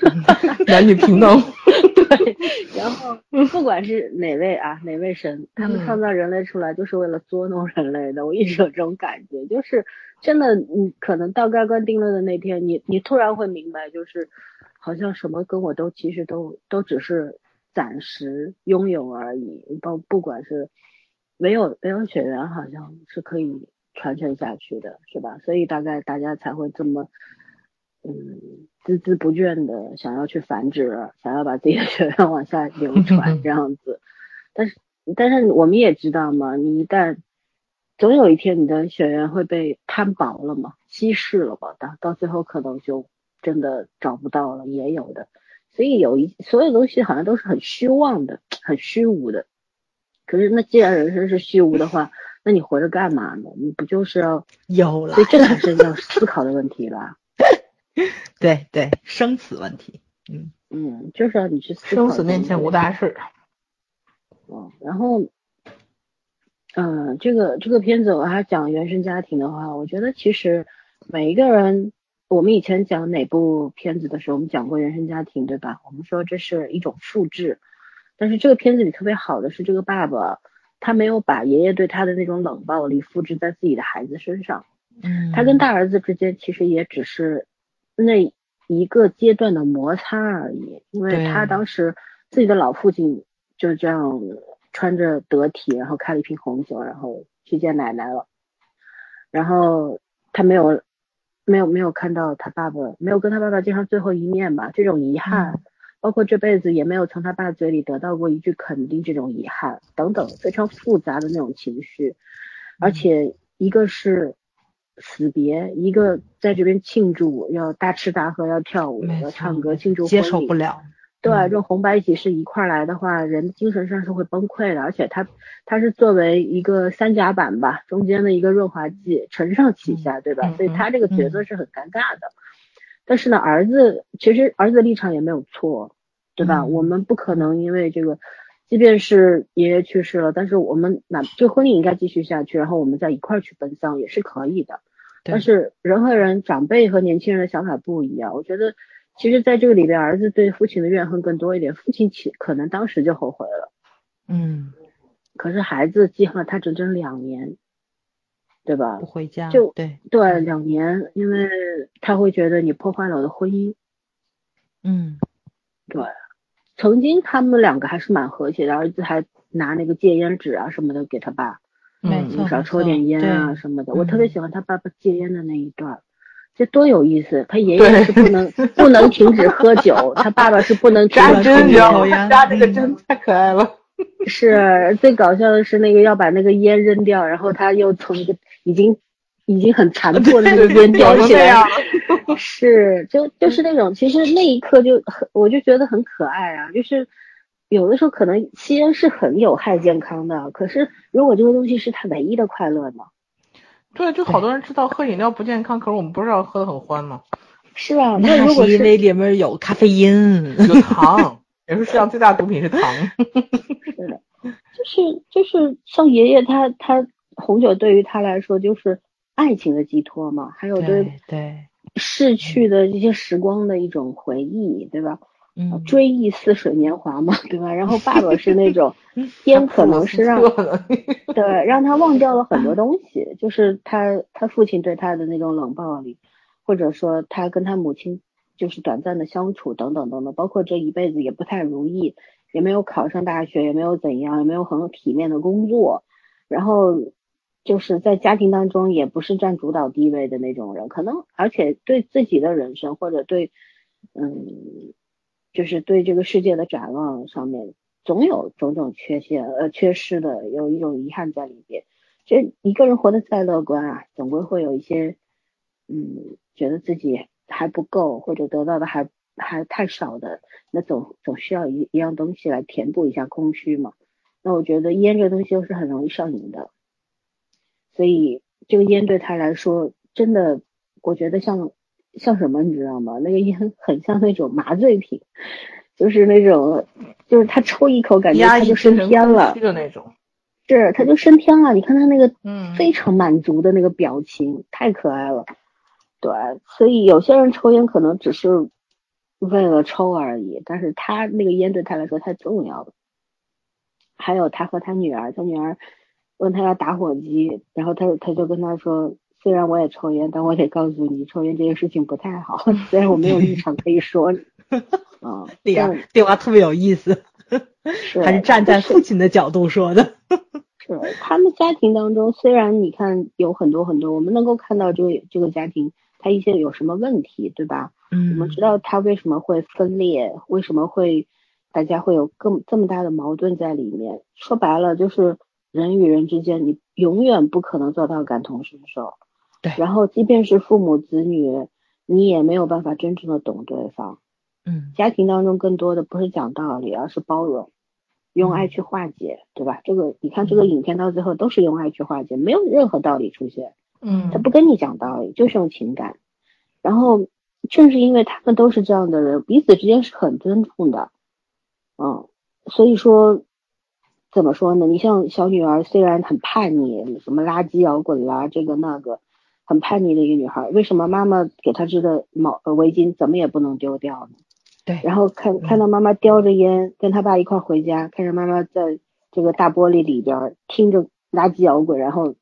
男女平等。对，然后不管是哪位啊，哪位神，他们创造人类出来就是为了捉弄人类的。我一直有这种感觉，就是真的，你可能到盖棺定论的那天，你你突然会明白，就是好像什么跟我都其实都都只是暂时拥有而已。不不管是没有没有血缘，好像是可以。传承下去的是吧？所以大概大家才会这么，嗯，孜孜不倦的想要去繁殖，想要把自己的血缘往下流 传这样子。但是，但是我们也知道嘛，你一旦总有一天你的血缘会被摊薄了嘛，稀释了吧，到到最后可能就真的找不到了，也有的。所以有一所有东西好像都是很虚妄的，很虚无的。可是那既然人生是虚无的话，那你活着干嘛呢？你不就是要 有了？所以这才是要思考的问题吧？对对，生死问题。嗯嗯，就是要你去思考。生死面前无大事。嗯，然后，嗯，这个这个片子我还讲原生家庭的话，我觉得其实每一个人，我们以前讲哪部片子的时候，我们讲过原生家庭，对吧？我们说这是一种复制，但是这个片子里特别好的是这个爸爸。他没有把爷爷对他的那种冷暴力复制在自己的孩子身上，嗯，他跟大儿子之间其实也只是那一个阶段的摩擦而已，因为他当时自己的老父亲就这样穿着得体，然后开了一瓶红酒，然后去见奶奶了，然后他没有没有没有看到他爸爸，没有跟他爸爸见上最后一面吧，这种遗憾。包括这辈子也没有从他爸嘴里得到过一句肯定，这种遗憾等等非常复杂的那种情绪，而且一个是死别，一个在这边庆祝，要大吃大喝，要跳舞，要唱歌庆祝，接受不了。对，这种红白喜事一块来的话，人精神上是会崩溃的。而且他他是作为一个三甲板吧，中间的一个润滑剂，承上启下，对吧？所以他这个角色是很尴尬的。但是呢，儿子其实儿子的立场也没有错。对吧？我们不可能因为这个即便是爷爷去世了，但是我们那这婚礼应该继续下去，然后我们再一块儿去奔丧也是可以的。但是人和人，长辈和年轻人的想法不一样。我觉得，其实在这个里边，儿子对父亲的怨恨更多一点，父亲其可能当时就后悔了。嗯。可是孩子记恨了他整整两年，对吧？不回家。就对对，两年，因为他会觉得你破坏了我的婚姻。嗯，对。曾经他们两个还是蛮和谐的，儿子还拿那个戒烟纸啊什么的给他爸，嗯，你少抽点烟啊什么的。我特别喜欢他爸爸戒烟的那一段，这多有意思。他爷爷是不能 不能停止喝酒，他爸爸是不能扎针，扎这个针太可爱了。是最搞笑的是那个要把那个烟扔掉，然后他又从一个已经已经很残破的那个烟叼起来。是，就就是那种，其实那一刻就很，我就觉得很可爱啊。就是有的时候可能吸烟是很有害健康的，可是如果这个东西是他唯一的快乐呢？对，就好多人知道喝饮料不健康，可是我们不知道喝的很欢嘛？是啊，那如果是因为里面有咖啡因，有糖，也是世界上最大毒品是糖。是的，就是就是像爷爷他他红酒对于他来说就是爱情的寄托嘛，还有对对。逝去的这些时光的一种回忆，对吧？嗯，追忆似水年华嘛，对吧？然后爸爸是那种烟，可能是让对让他忘掉了很多东西，就是他他父亲对他的那种冷暴力，或者说他跟他母亲就是短暂的相处等等等等，包括这一辈子也不太如意，也没有考上大学，也没有怎样，也没有很体面的工作，然后。就是在家庭当中也不是占主导地位的那种人，可能而且对自己的人生或者对，嗯，就是对这个世界的展望上面总有种种缺陷呃缺失的，有一种遗憾在里边。这一个人活得再乐观啊，总归会有一些，嗯，觉得自己还不够或者得到的还还太少的，那总总需要一一样东西来填补一下空虚嘛。那我觉得烟这个东西又是很容易上瘾的。所以这个烟对他来说，真的，我觉得像像什么，你知道吗？那个烟很像那种麻醉品，就是那种，就是他抽一口，感觉他就升天了，的那种，是他就升天了。你看他那个，嗯，非常满足的那个表情，太可爱了。对，所以有些人抽烟可能只是为了抽而已，但是他那个烟对他来说太重要了。还有他和他女儿，他女儿。问他要打火机，然后他他就跟他说，虽然我也抽烟，但我得告诉你，抽烟这件事情不太好。虽然我没有立场可以说你，啊，对呀，对话特别有意思，还是站在父亲的角度说的。是他们家庭当中，虽然你看有很多很多，我们能够看到这个这个家庭他一些有什么问题，对吧？嗯，我们知道他为什么会分裂，为什么会大家会有更这么大的矛盾在里面。说白了就是。人与人之间，你永远不可能做到感同身受。对，然后即便是父母子女，你也没有办法真正的懂对方。嗯，家庭当中更多的不是讲道理，而是包容，用爱去化解，对吧？这个你看这个影片到最后都是用爱去化解，没有任何道理出现。嗯，他不跟你讲道理，就是用情感。然后正是因为他们都是这样的人，彼此之间是很尊重的。嗯，所以说。怎么说呢？你像小女儿，虽然很叛逆，什么垃圾摇滚啦，这个那个，很叛逆的一个女孩，为什么妈妈给她织的毛围巾怎么也不能丢掉呢？对。然后看看到妈妈叼着烟，跟她爸一块回家，看着妈妈在这个大玻璃里边听着垃圾摇滚，然后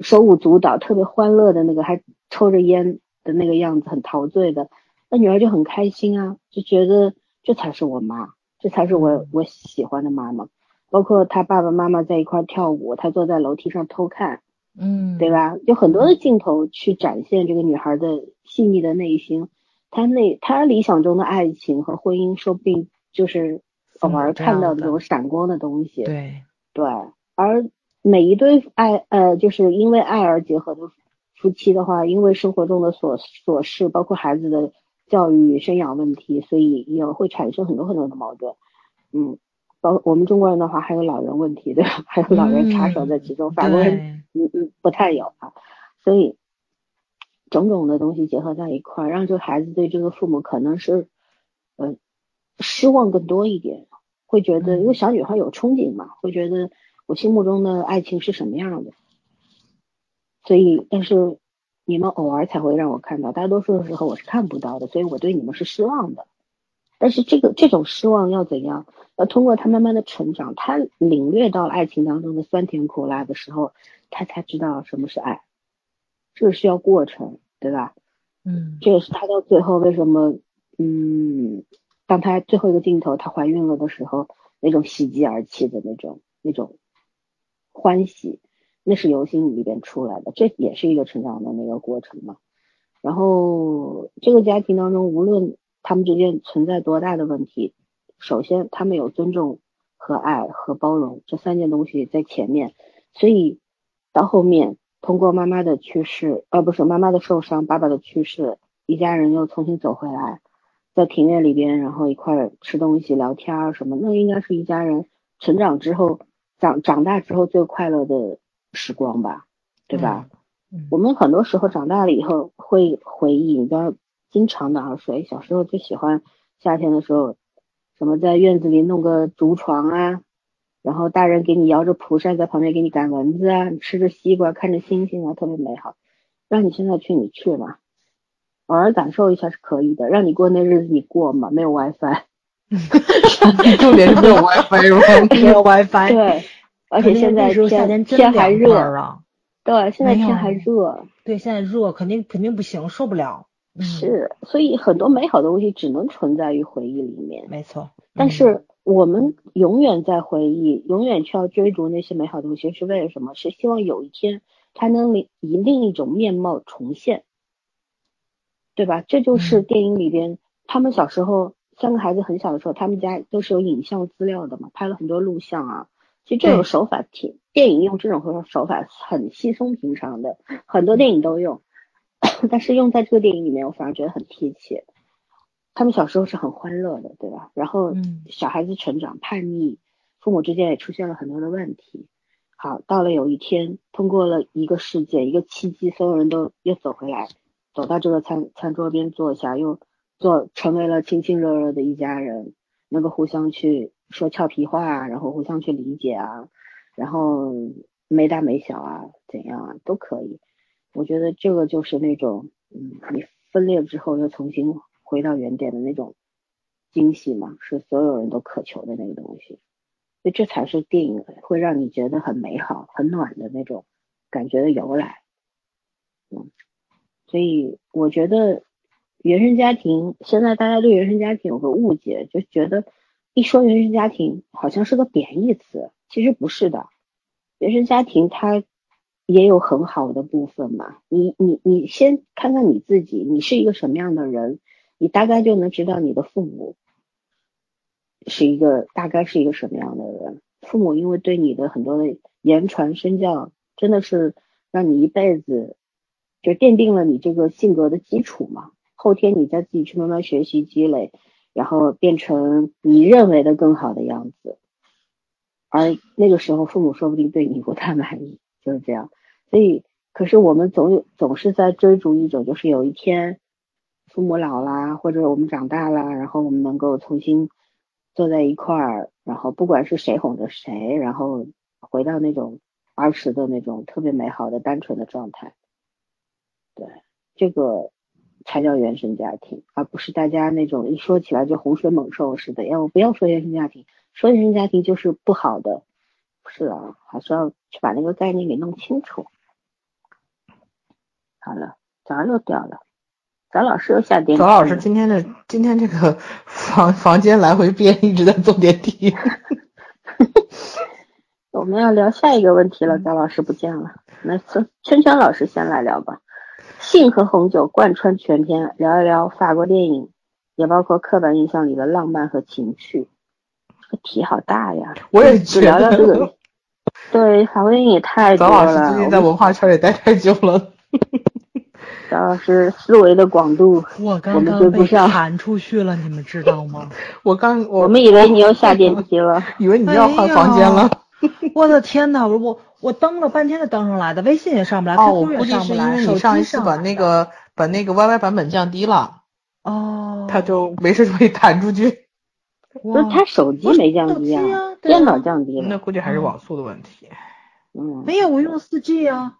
手舞足蹈，特别欢乐的那个，还抽着烟的那个样子，很陶醉的，那女儿就很开心啊，就觉得这才是我妈，这才是我我喜欢的妈妈。包括他爸爸妈妈在一块跳舞，他坐在楼梯上偷看，嗯，对吧？有很多的镜头去展现这个女孩的细腻的内心，她那她理想中的爱情和婚姻，说不定就是偶尔看到的这种闪光的东西。对对，而每一对爱呃，就是因为爱而结合的夫妻的话，因为生活中的琐琐事，包括孩子的教育生养问题，所以也会产生很多很多的矛盾。嗯。包我们中国人的话，还有老人问题，对吧？还有老人插手在其中，法国人嗯嗯不太有啊，所以种种的东西结合在一块儿，让这个孩子对这个父母可能是呃失望更多一点，会觉得，因为小女孩有憧憬嘛，会觉得我心目中的爱情是什么样的。所以，但是你们偶尔才会让我看到，大多数的时候我是看不到的，所以我对你们是失望的。但是这个这种失望要怎样？要通过他慢慢的成长，他领略到了爱情当中的酸甜苦辣的时候，他才知道什么是爱。这个需要过程，对吧？嗯，这也是他到最后为什么，嗯，当他最后一个镜头她怀孕了的时候，那种喜极而泣的那种那种欢喜，那是由心里边出来的，这也是一个成长的那个过程嘛。然后这个家庭当中，无论他们之间存在多大的问题，首先他们有尊重和爱和包容这三件东西在前面，所以到后面。通过妈妈的去世，呃，不是妈妈的受伤，爸爸的去世，一家人又重新走回来，在庭院里边，然后一块吃东西、聊天啊什么，那应该是一家人成长之后、长长大之后最快乐的时光吧，对吧？我们很多时候长大了以后会回忆，你知道，经常的啊，说，小时候最喜欢夏天的时候，什么在院子里弄个竹床啊。然后大人给你摇着蒲扇在旁边给你赶蚊子啊，你吃着西瓜看着星星啊，特别美好。让你现在去你去嘛，偶尔感受一下是可以的。让你过那日子你过嘛，没有 WiFi，重点是没有 WiFi 是吧？没有 WiFi。对，而且现在天天还热啊。对，现在天还热。对，现在热肯定肯定不行，受不了。是，所以很多美好的东西只能存在于回忆里面。没错，但是。我们永远在回忆，永远去要追逐那些美好的东西，是为了什么？是希望有一天它能以另一种面貌重现，对吧？这就是电影里边他们小时候三个孩子很小的时候，他们家都是有影像资料的嘛，拍了很多录像啊。其实这种手法挺，电影用这种手法很稀松平常的，很多电影都用，但是用在这个电影里面，我反而觉得很贴切。他们小时候是很欢乐的，对吧？然后小孩子成长叛逆，父母之间也出现了很多的问题。好，到了有一天，通过了一个事件，一个契机，所有人都又走回来，走到这个餐餐桌边坐下，又做成为了亲亲热热的一家人，能够互相去说俏皮话，然后互相去理解啊，然后没大没小啊，怎样啊都可以。我觉得这个就是那种，嗯，你分裂之后又重新。回到原点的那种惊喜嘛，是所有人都渴求的那个东西，所以这才是电影会让你觉得很美好、很暖的那种感觉的由来。嗯，所以我觉得原生家庭，现在大家对原生家庭有个误解，就觉得一说原生家庭好像是个贬义词，其实不是的，原生家庭它。也有很好的部分嘛，你你你先看看你自己，你是一个什么样的人。你大概就能知道你的父母是一个大概是一个什么样的人。父母因为对你的很多的言传身教，真的是让你一辈子就奠定了你这个性格的基础嘛。后天你再自己去慢慢学习积累，然后变成你认为的更好的样子。而那个时候，父母说不定对你不太满意，就是这样。所以，可是我们总有总是在追逐一种，就是有一天。父母老啦，或者我们长大了，然后我们能够重新坐在一块儿，然后不管是谁哄着谁，然后回到那种儿时的那种特别美好的单纯的状态。对，这个才叫原生家庭，而不是大家那种一说起来就洪水猛兽似的。要不要说原生家庭？说原生家庭就是不好的，不是啊，还是要去把那个概念给弄清楚。好了，早上又掉了。早老师又下电梯。早老师今天的今天这个房房间来回变，一直在坐电梯。我们要聊下一个问题了，早老师不见了。那圈圈圈老师先来聊吧。性和红酒贯穿全篇，聊一聊法国电影，也包括刻板印象里的浪漫和情趣。这个题好大呀！我也觉得。聊聊这个。对，法国电影也太 多了。早老师最近在文化圈也待太久了。主要是思维的广度，我刚刚被弹出去了，你们知道吗？我刚我们以为你又下电梯了，以为你要换房间了。我的天呐，我我我登了半天才登上来的，微信也上不来，QQ 也上不来，你上一次把那个把那个 YY 版本降低了，哦，他就没事就会弹出去。不是他手机没降低啊电脑降低了。那估计还是网速的问题。嗯，没有，我用四 G 啊。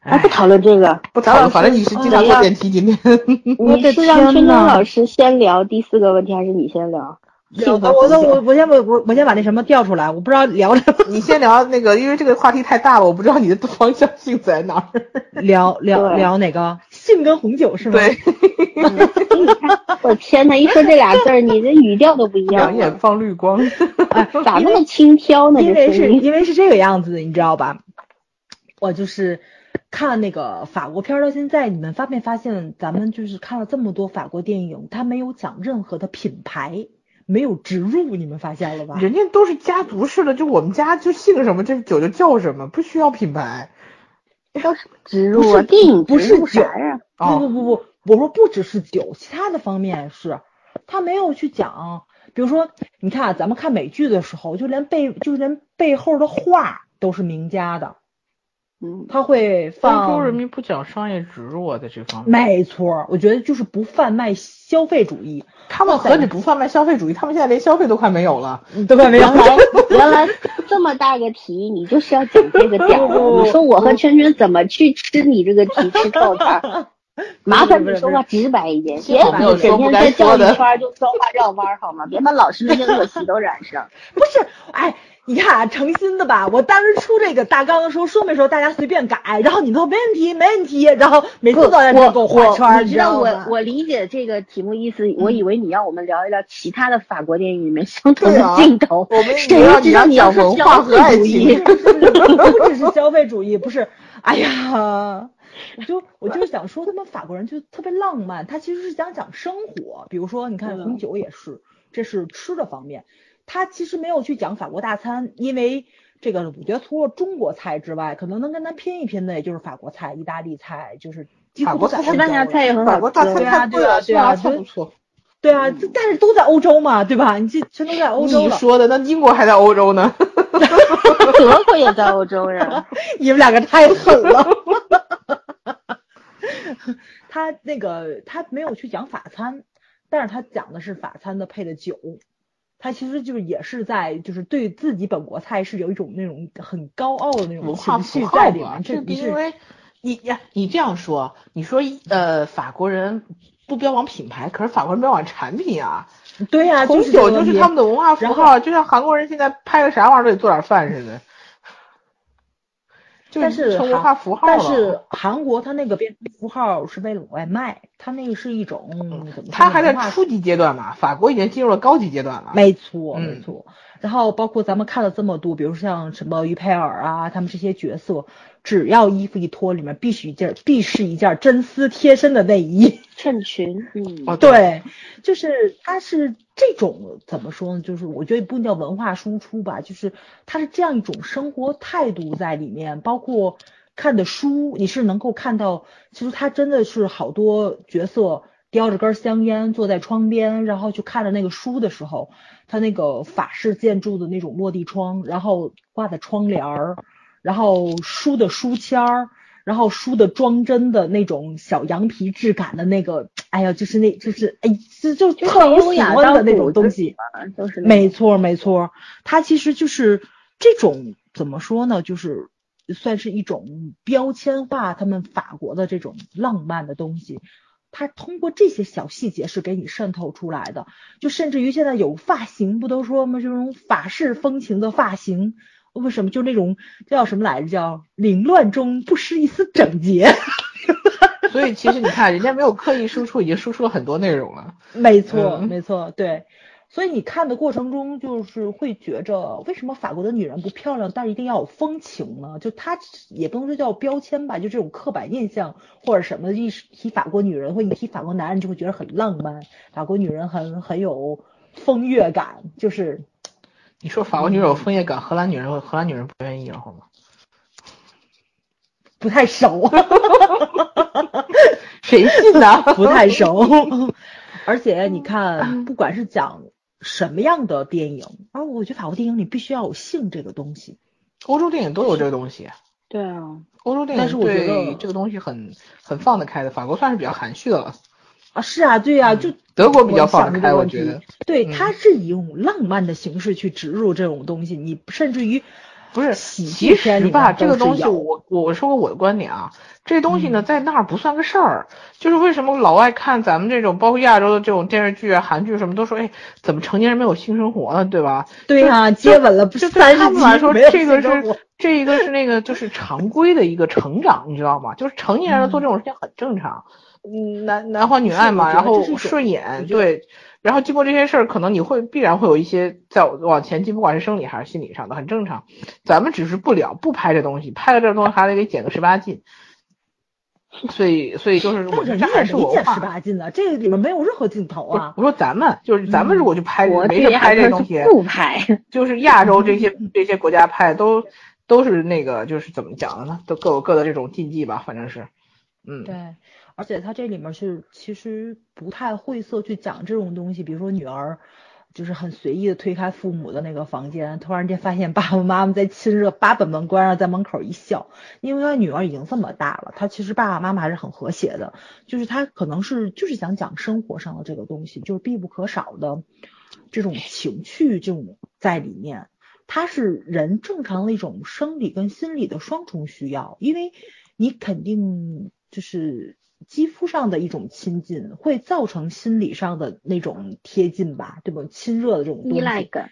哎，不讨论这个，不讨论，反正你是经常坐电梯，今天。你 是让春春老师先聊第四个问题，还是你先聊？我我我我先我我我先把那什么调出来，我不知道聊聊。你先聊那个，因为这个话题太大了，我不知道你的方向性在哪儿。聊聊聊哪个？性跟红酒是吗？对。我天呐，一说这俩字儿，你这语调都不一样。两眼放绿光，哎，咋那么轻佻呢？因为是因为是这个样子的，你知道吧？我就是看那个法国片到现在，你们发没发现，咱们就是看了这么多法国电影，它没有讲任何的品牌。没有植入，你们发现了吧？人家都是家族式的，就我们家就姓什么，这酒就叫什么，不需要品牌。要是植入啊，电影不是酒呀？不不不不，我说不只是酒，其他的方面是，他没有去讲。比如说，你看咱们看美剧的时候，就连背就连背后的画都是名家的。嗯，他会放。欧洲人民不讲商业植入啊，在这方面。没错，我觉得就是不贩卖消费主义。他们何止不贩卖消费主义，他们现在连消费都快没有了，都快没有。原来原来这么大个题，你就是要讲这个点儿。你说我和圈圈怎么去吃你这个题吃套餐？麻烦你说话直白一点，别你整天在教育圈就说话绕弯好吗？别把老师那些恶习都染上。不是，哎。你看啊，诚心的吧？我当时出这个大纲的时候，说没说大家随便改，然后你们说没问题，没问题，然后每次都在这给我画圈，你知道我我理解这个题目意思，我以为你要我们聊一聊其他的法国电影里面相同的镜头，我们 谁知道你要文化和爱情，不只是消费主义，不是，哎呀。我就我就是想说，他们法国人就特别浪漫，他其实是想讲生活。比如说，你看红酒也是，这是吃的方面。他其实没有去讲法国大餐，因为这个我觉得除了中国菜之外，可能能跟他拼一拼的也就是法国菜、意大利菜，就是法国菜、西班牙菜也很好，法国大餐太对啊，对啊，不错。对啊，但是都在欧洲嘛，对吧？你这全都在欧洲你说的那英国还在欧洲呢，德国也在欧洲呀。你们两个太狠了。他那个他没有去讲法餐，但是他讲的是法餐的配的酒。他其实就是也是在就是对自己本国菜是有一种那种很高傲的那种文化情绪在里面。这因为你呀，你这样说，你说呃法国人不标榜品牌，可是法国人标榜产品啊。对呀、啊，红酒就是他们的文化符号，就像韩国人现在拍个啥玩意儿都得做点饭似的。但是文化符号但是韩国它那个变符号是为了往外卖，它那个是一种怎么？它还在初级阶段嘛，法国已经进入了高级阶段了。没错，嗯、没错。然后包括咱们看了这么多，比如像什么于佩尔啊，他们这些角色，只要衣服一脱，里面必须一件必是一件真丝贴身的内衣、衬裙。嗯，哦，对，就是它是这种怎么说呢？就是我觉得不能叫文化输出吧，就是它是这样一种生活态度在里面，包括看的书，你是能够看到，其实他真的是好多角色叼着根香烟坐在窗边，然后去看着那个书的时候，他那个法式建筑的那种落地窗，然后挂在窗帘儿，然后书的书签儿。然后书的装帧的那种小羊皮质感的那个，哎呀，就是那，就是哎，就就特别喜欢的那种东西，就是没错没错，它其实就是这种怎么说呢，就是算是一种标签化他们法国的这种浪漫的东西，它通过这些小细节是给你渗透出来的，就甚至于现在有发型，不都说吗？这种法式风情的发型。为什么就那种叫什么来着？叫凌乱中不失一丝整洁。所以其实你看，人家没有刻意输出，已经输出了很多内容了。没错，没错，对。所以你看的过程中，就是会觉着，为什么法国的女人不漂亮，但一定要有风情呢？就她也不能说叫标签吧，就这种刻板印象或者什么，一提法国女人或一提法国男人，就会觉得很浪漫，法国女人很很有风月感，就是。你说法国女人有风月感，荷兰女人荷兰女人不愿意，然后吗？不太熟 谁信呢？不太熟。而且你看，不管是讲什么样的电影，啊，我觉得法国电影里必须要有性这个东西。欧洲电影都有这个东西。对啊，欧洲电影但是我觉得这个东西很很放得开的，法国算是比较含蓄的了。啊，是啊，对啊，就德国比较放得开，我觉得。对，嗯它是以一种浪漫的形式去植入这种东西，你甚至于不是，其实吧，这个东西有我我说过我的观点啊，这东西呢嗯在那儿不算个事儿，就是为什么老外看咱们这种包括亚洲的这种电视剧啊、韩剧什么都说，哎，怎么成年人没有性生活呢？对吧？对呀、就接吻了就对三十他们来说，这个是这一个是那个就是常规的一个成长，你知道吗？就是成年人做这种事情很正常，嗯，男男欢女爱嘛，然后顺眼，对，然后经过这些事儿，可能你会必然会有一些在往前进，不管是生理还是心理上的，很正常。咱们只是不了，不拍这东西，拍了这东西还得给减个十八禁，所以所以就是我但人家觉得这还也没减十。八禁的，这个里面没有任何镜头啊。我说咱们就是咱们嗯如果去拍，国没事拍这东西，不拍，就是亚洲这些这些国家拍都都是那个就是怎么讲的呢？都各有各的这种禁忌吧，反正是，嗯，对，而且他这里面是其实不太晦涩去讲这种东西，比如说女儿就是很随意的推开父母的那个房间，突然间发现爸爸妈妈在亲热，把本门关上，在门口一笑，因为他女儿已经这么大了，他其实爸爸妈妈还是很和谐的，就是他可能是就是想讲生活上的这个东西，就是必不可少的这种情趣这种在里面。它是人正常的一种生理跟心理的双重需要，因为你肯定就是肌肤上的一种亲近，会造成心理上的那种贴近吧，对吧？亲热的这种依赖感。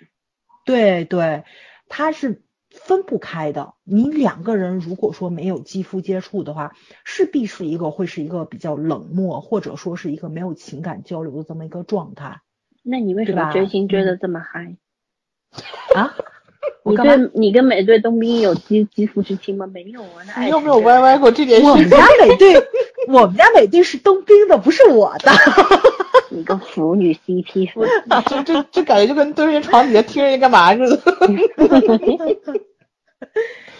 对对，它是分不开的。你两个人如果说没有肌肤接触的话，势必是一个会是一个比较冷漠，或者说是一个没有情感交流的这么一个状态那你为什么追星追嗯的这么嗨？啊。我你干嘛？对你跟美队冬兵有肌肌肤之亲吗？没有啊，那你有没有情歪歪过这件事？我们家美队，我们家美队是冬兵的，不是我的。你个腐女 CP 粉，这这这感觉就跟蹲人床底下听人家干嘛似的。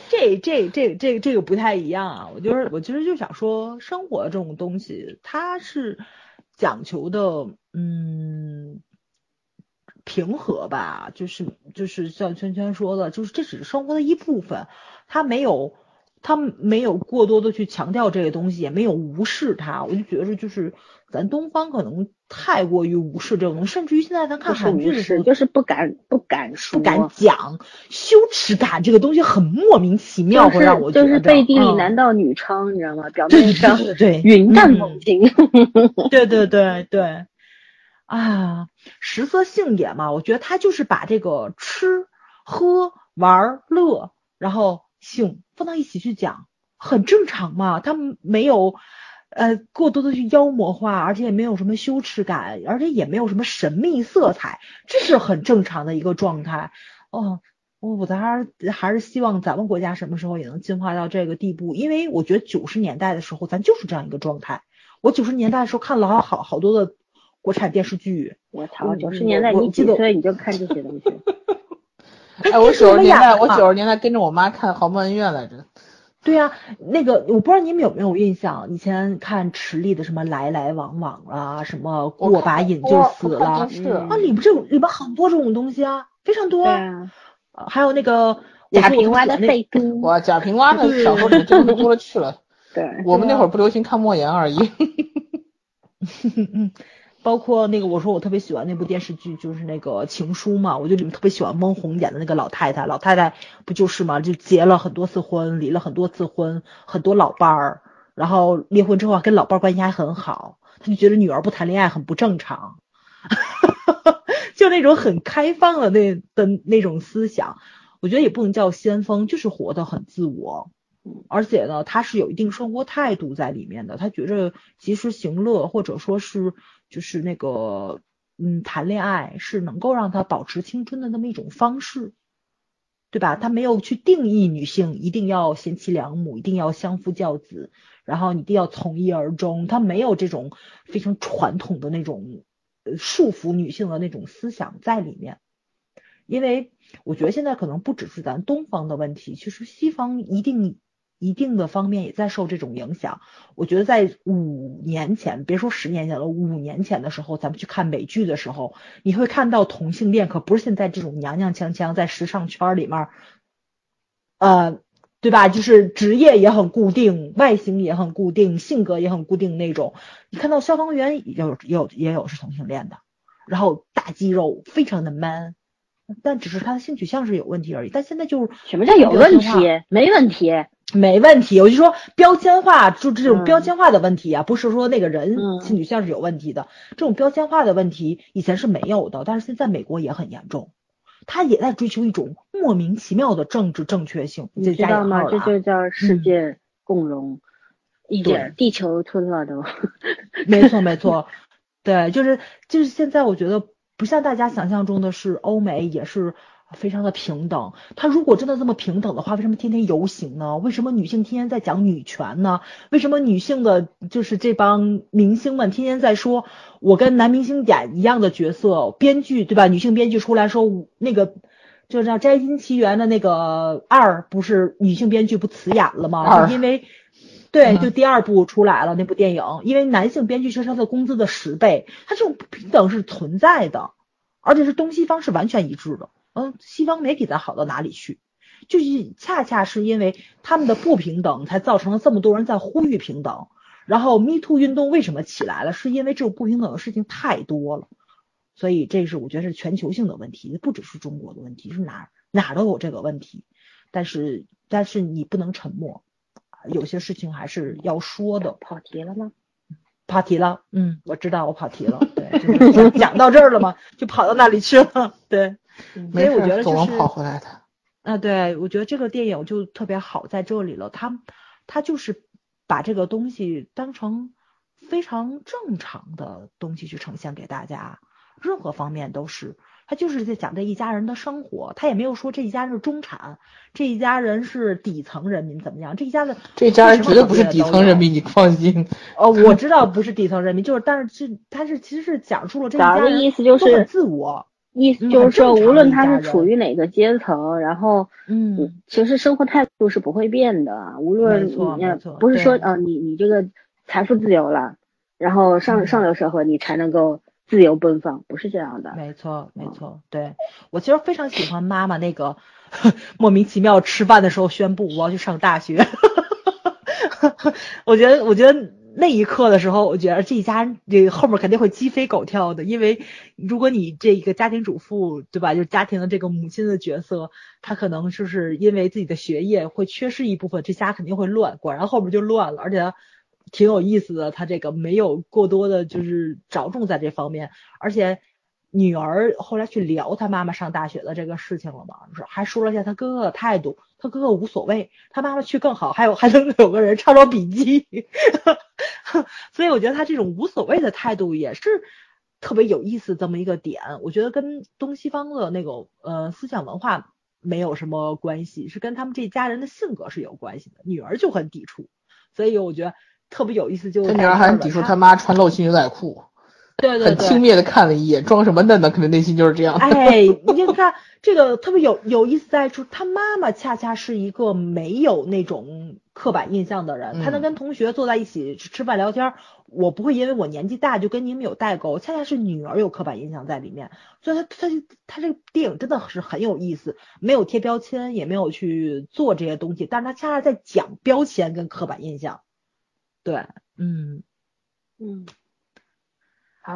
这这这这这个不太一样啊！我就是我其实就想说，生活这种东西，它是讲求的，嗯，平和吧，就是就是像圈圈说的，就是这只是生活的一部分，它没有。他没有过多的去强调这个东西，也没有无视它，我就觉得就是咱东方可能太过于无视这种东西，甚至于现在咱看韩剧的时，候，就是不敢不敢说，不敢讲，羞耻感这个东西很莫名其妙，就会让我觉得是就是背地里嗯男盗女娼，你知道吗？表面上对对对，云淡嗯风轻。对对对对，啊，食色性也嘛，我觉得他就是把这个吃喝玩乐，然后性放到一起去讲，很正常嘛。他们没有呃过多的去妖魔化，而且也没有什么羞耻感，而且也没有什么神秘色彩，这是很正常的一个状态。哦，我我还是还是希望咱们国家什么时候也能进化到这个地步，因为我觉得九十年代的时候咱就是这样一个状态。我九十年代的时候看了好好好多的国产电视剧，我操！我九十年代你记得几岁你就看这些东西？哎，我九十年代，我九十年代跟着我妈看《豪门恩怨》来着。对呀、那个我不知道你们有没有印象，以前看池莉的什么来来往往啊，什么过把瘾就死了我看电视嗯啊，里边这种里边很多这种东西啊，非常多还有那个贾平凹的废 都。哇，贾平凹的小说里真的多了去了。对，我们那会儿不流行看莫言而已。嗯，包括那个我说我特别喜欢那部电视剧，就是那个《情书》嘛，我就里面特别喜欢翁虹演的那个老太太，老太太不就是嘛，就结了很多次婚，离了很多次婚，很多老伴儿，然后离婚之后跟老伴儿关系还很好，她就觉得女儿不谈恋爱很不正常，就那种很开放的那的那种思想，我觉得也不能叫先锋，就是活得很自我。而且呢，他是有一定生活态度在里面的。他觉着及时行乐，或者说是就是那个嗯谈恋爱，是能够让他保持青春的那么一种方式，对吧？他没有去定义女性一定要贤妻良母，一定要相夫教子，然后一定要从一而终。他没有这种非常传统的那种束缚女性的那种思想在里面。因为我觉得现在可能不只是咱东方的问题，其实西方一定一定的方面也在受这种影响。我觉得在五年前，别说十年前了，五年前的时候，咱们去看美剧的时候，你会看到同性恋可不是现在这种娘娘腔腔在时尚圈里面，呃，对吧？就是职业也很固定，外形也很固定，性格也很固定那种。你看到消防员也有也有也有是同性恋的，然后大肌肉，非常的 man，但只是他的性取向是有问题而已。但现在就是什么叫有问题？没问题，没问题。我就说标签化，就这种标签化的问题啊，不是说那个人性取向是有问题的，这种标签化的问题以前是没有的，但是现在美国也很严重。他也在追求一种莫名其妙的政治正确性，你知道吗？这就叫世界共荣，一点地球村了都。没错没错，对，就是就是现在我觉得不像大家想象中的是欧美也是。非常的平等，他如果真的这么平等的话，为什么天天游行呢？为什么女性天天在讲女权呢？为什么女性的就是这帮明星们天天在说，我跟男明星演一样的角色，编剧对吧？女性编剧出来说那个就叫《摘金奇缘》的那个二，不是女性编剧不辞演了吗？因为对，就第二部出来了那部电影，因为男性编剧是他的工资的十倍，他这种不平等是存在的，而且是东西方是完全一致的。嗯，西方没比咱好到哪里去，就是恰恰是因为他们的不平等，才造成了这么多人在呼吁平等。然后 Me Too 运动为什么起来了？是因为这种不平等的事情太多了，所以这是我觉得是全球性的问题，不只是中国的问题，是哪哪都有这个问题。但是但是你不能沉默，有些事情还是要说的。跑题了吗？跑题了，嗯，我知道我跑题了，对，就 讲到这儿了吗？就跑到那里去了，对。所以我觉得就是，跑回来的。啊，对，我觉得这个电影就特别好在这里了，他他就是把这个东西当成非常正常的东西去呈现给大家，任何方面都是，他就是在讲这一家人的生活，他也没有说这一家人是中产，这一家人是底层人民怎么样，这一家子这一家人绝对不是底层人民，你放心。哦，我知道不是底层人民，就是但是这他是其实是讲述了这一家人意思就是自我。意思就是说，无论他是处于哪个阶层，然后，嗯，其实生活态度是不会变的。无论你不是说，呃，你你这个财富自由了，然后上上流社会你才能够自由奔放，不是这样的。没错，没错。对我其实非常喜欢妈妈那个 莫名其妙吃饭的时候宣布我要去上大学，我觉得，我觉得。那一刻的时候，我觉得这一家这后面肯定会鸡飞狗跳的，因为如果你这一个家庭主妇，对吧？就是家庭的这个母亲的角色，她可能就是因为自己的学业会缺失一部分，这家肯定会乱。果然后面就乱了，而且挺有意思的，他这个没有过多的就是着重在这方面，而且。女儿后来去聊她妈妈上大学的这个事情了吗？是还说了一下她哥哥的态度，她哥哥无所谓，她妈妈去更好，还有还能有个人抄抄笔记，所以我觉得他这种无所谓的态度也是特别有意思这么一个点。我觉得跟东西方的那个呃思想文化没有什么关系，是跟他们这家人的性格是有关系的。女儿就很抵触，所以我觉得特别有意思。就他女儿还抵触他妈穿露脐牛仔裤。对对，很轻蔑的看了一眼，装什么嫩呢？可能内心就是这样。哎，你就看这个特别有有意思，在处他妈妈恰恰是一个没有那种刻板印象的人，他能跟同学坐在一起吃饭聊天，我不会因为我年纪大就跟你们有代沟。恰恰是女儿有刻板印象在里面，所以他他他这个电影真的是很有意思，没有贴标签，也没有去做这些东西，但是他恰恰在讲标签跟刻板印象。对，嗯嗯。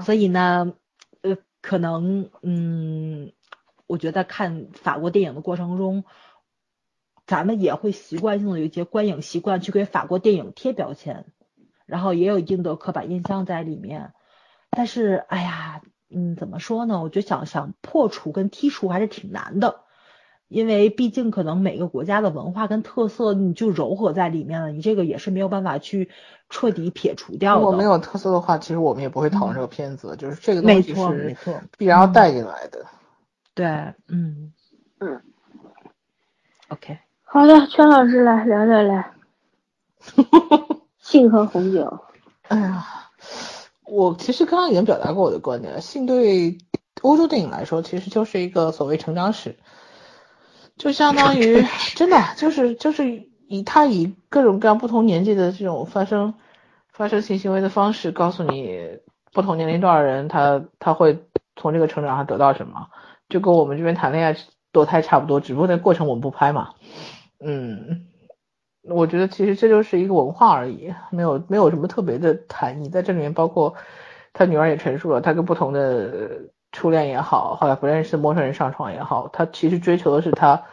所以呢，呃，可能，嗯，我觉得看法国电影的过程中，咱们也会习惯性的有一些观影习惯去给法国电影贴标签，然后也有一定的刻板印象在里面。但是，哎呀，嗯，怎么说呢？我觉得想想破除跟剔除还是挺难的。因为毕竟可能每个国家的文化跟特色你就糅合在里面了，你这个也是没有办法去彻底撇除掉的。如果没有特色的话，其实我们也不会讨论这个片子，就是这个东西是必然要带进来的。对，嗯嗯，OK，好的，圈老师来聊聊来，性和红酒。哎呀，我其实刚刚已经表达过我的观点了，性对欧洲电影来说其实就是一个所谓成长史。就相当于真的就是就是以他以各种各样不同年纪的这种发生发生性行为的方式告诉你不同年龄段的人他他会从这个成长上得到什么，就跟我们这边谈恋爱堕胎差不多，只不过那过程我们不拍嘛。嗯，我觉得其实这就是一个文化而已，没有没有什么特别的含义。在这里面，包括他女儿也陈述了，他跟不同的初恋也好，后来不认识的陌生人上床也好，他其实追求的是他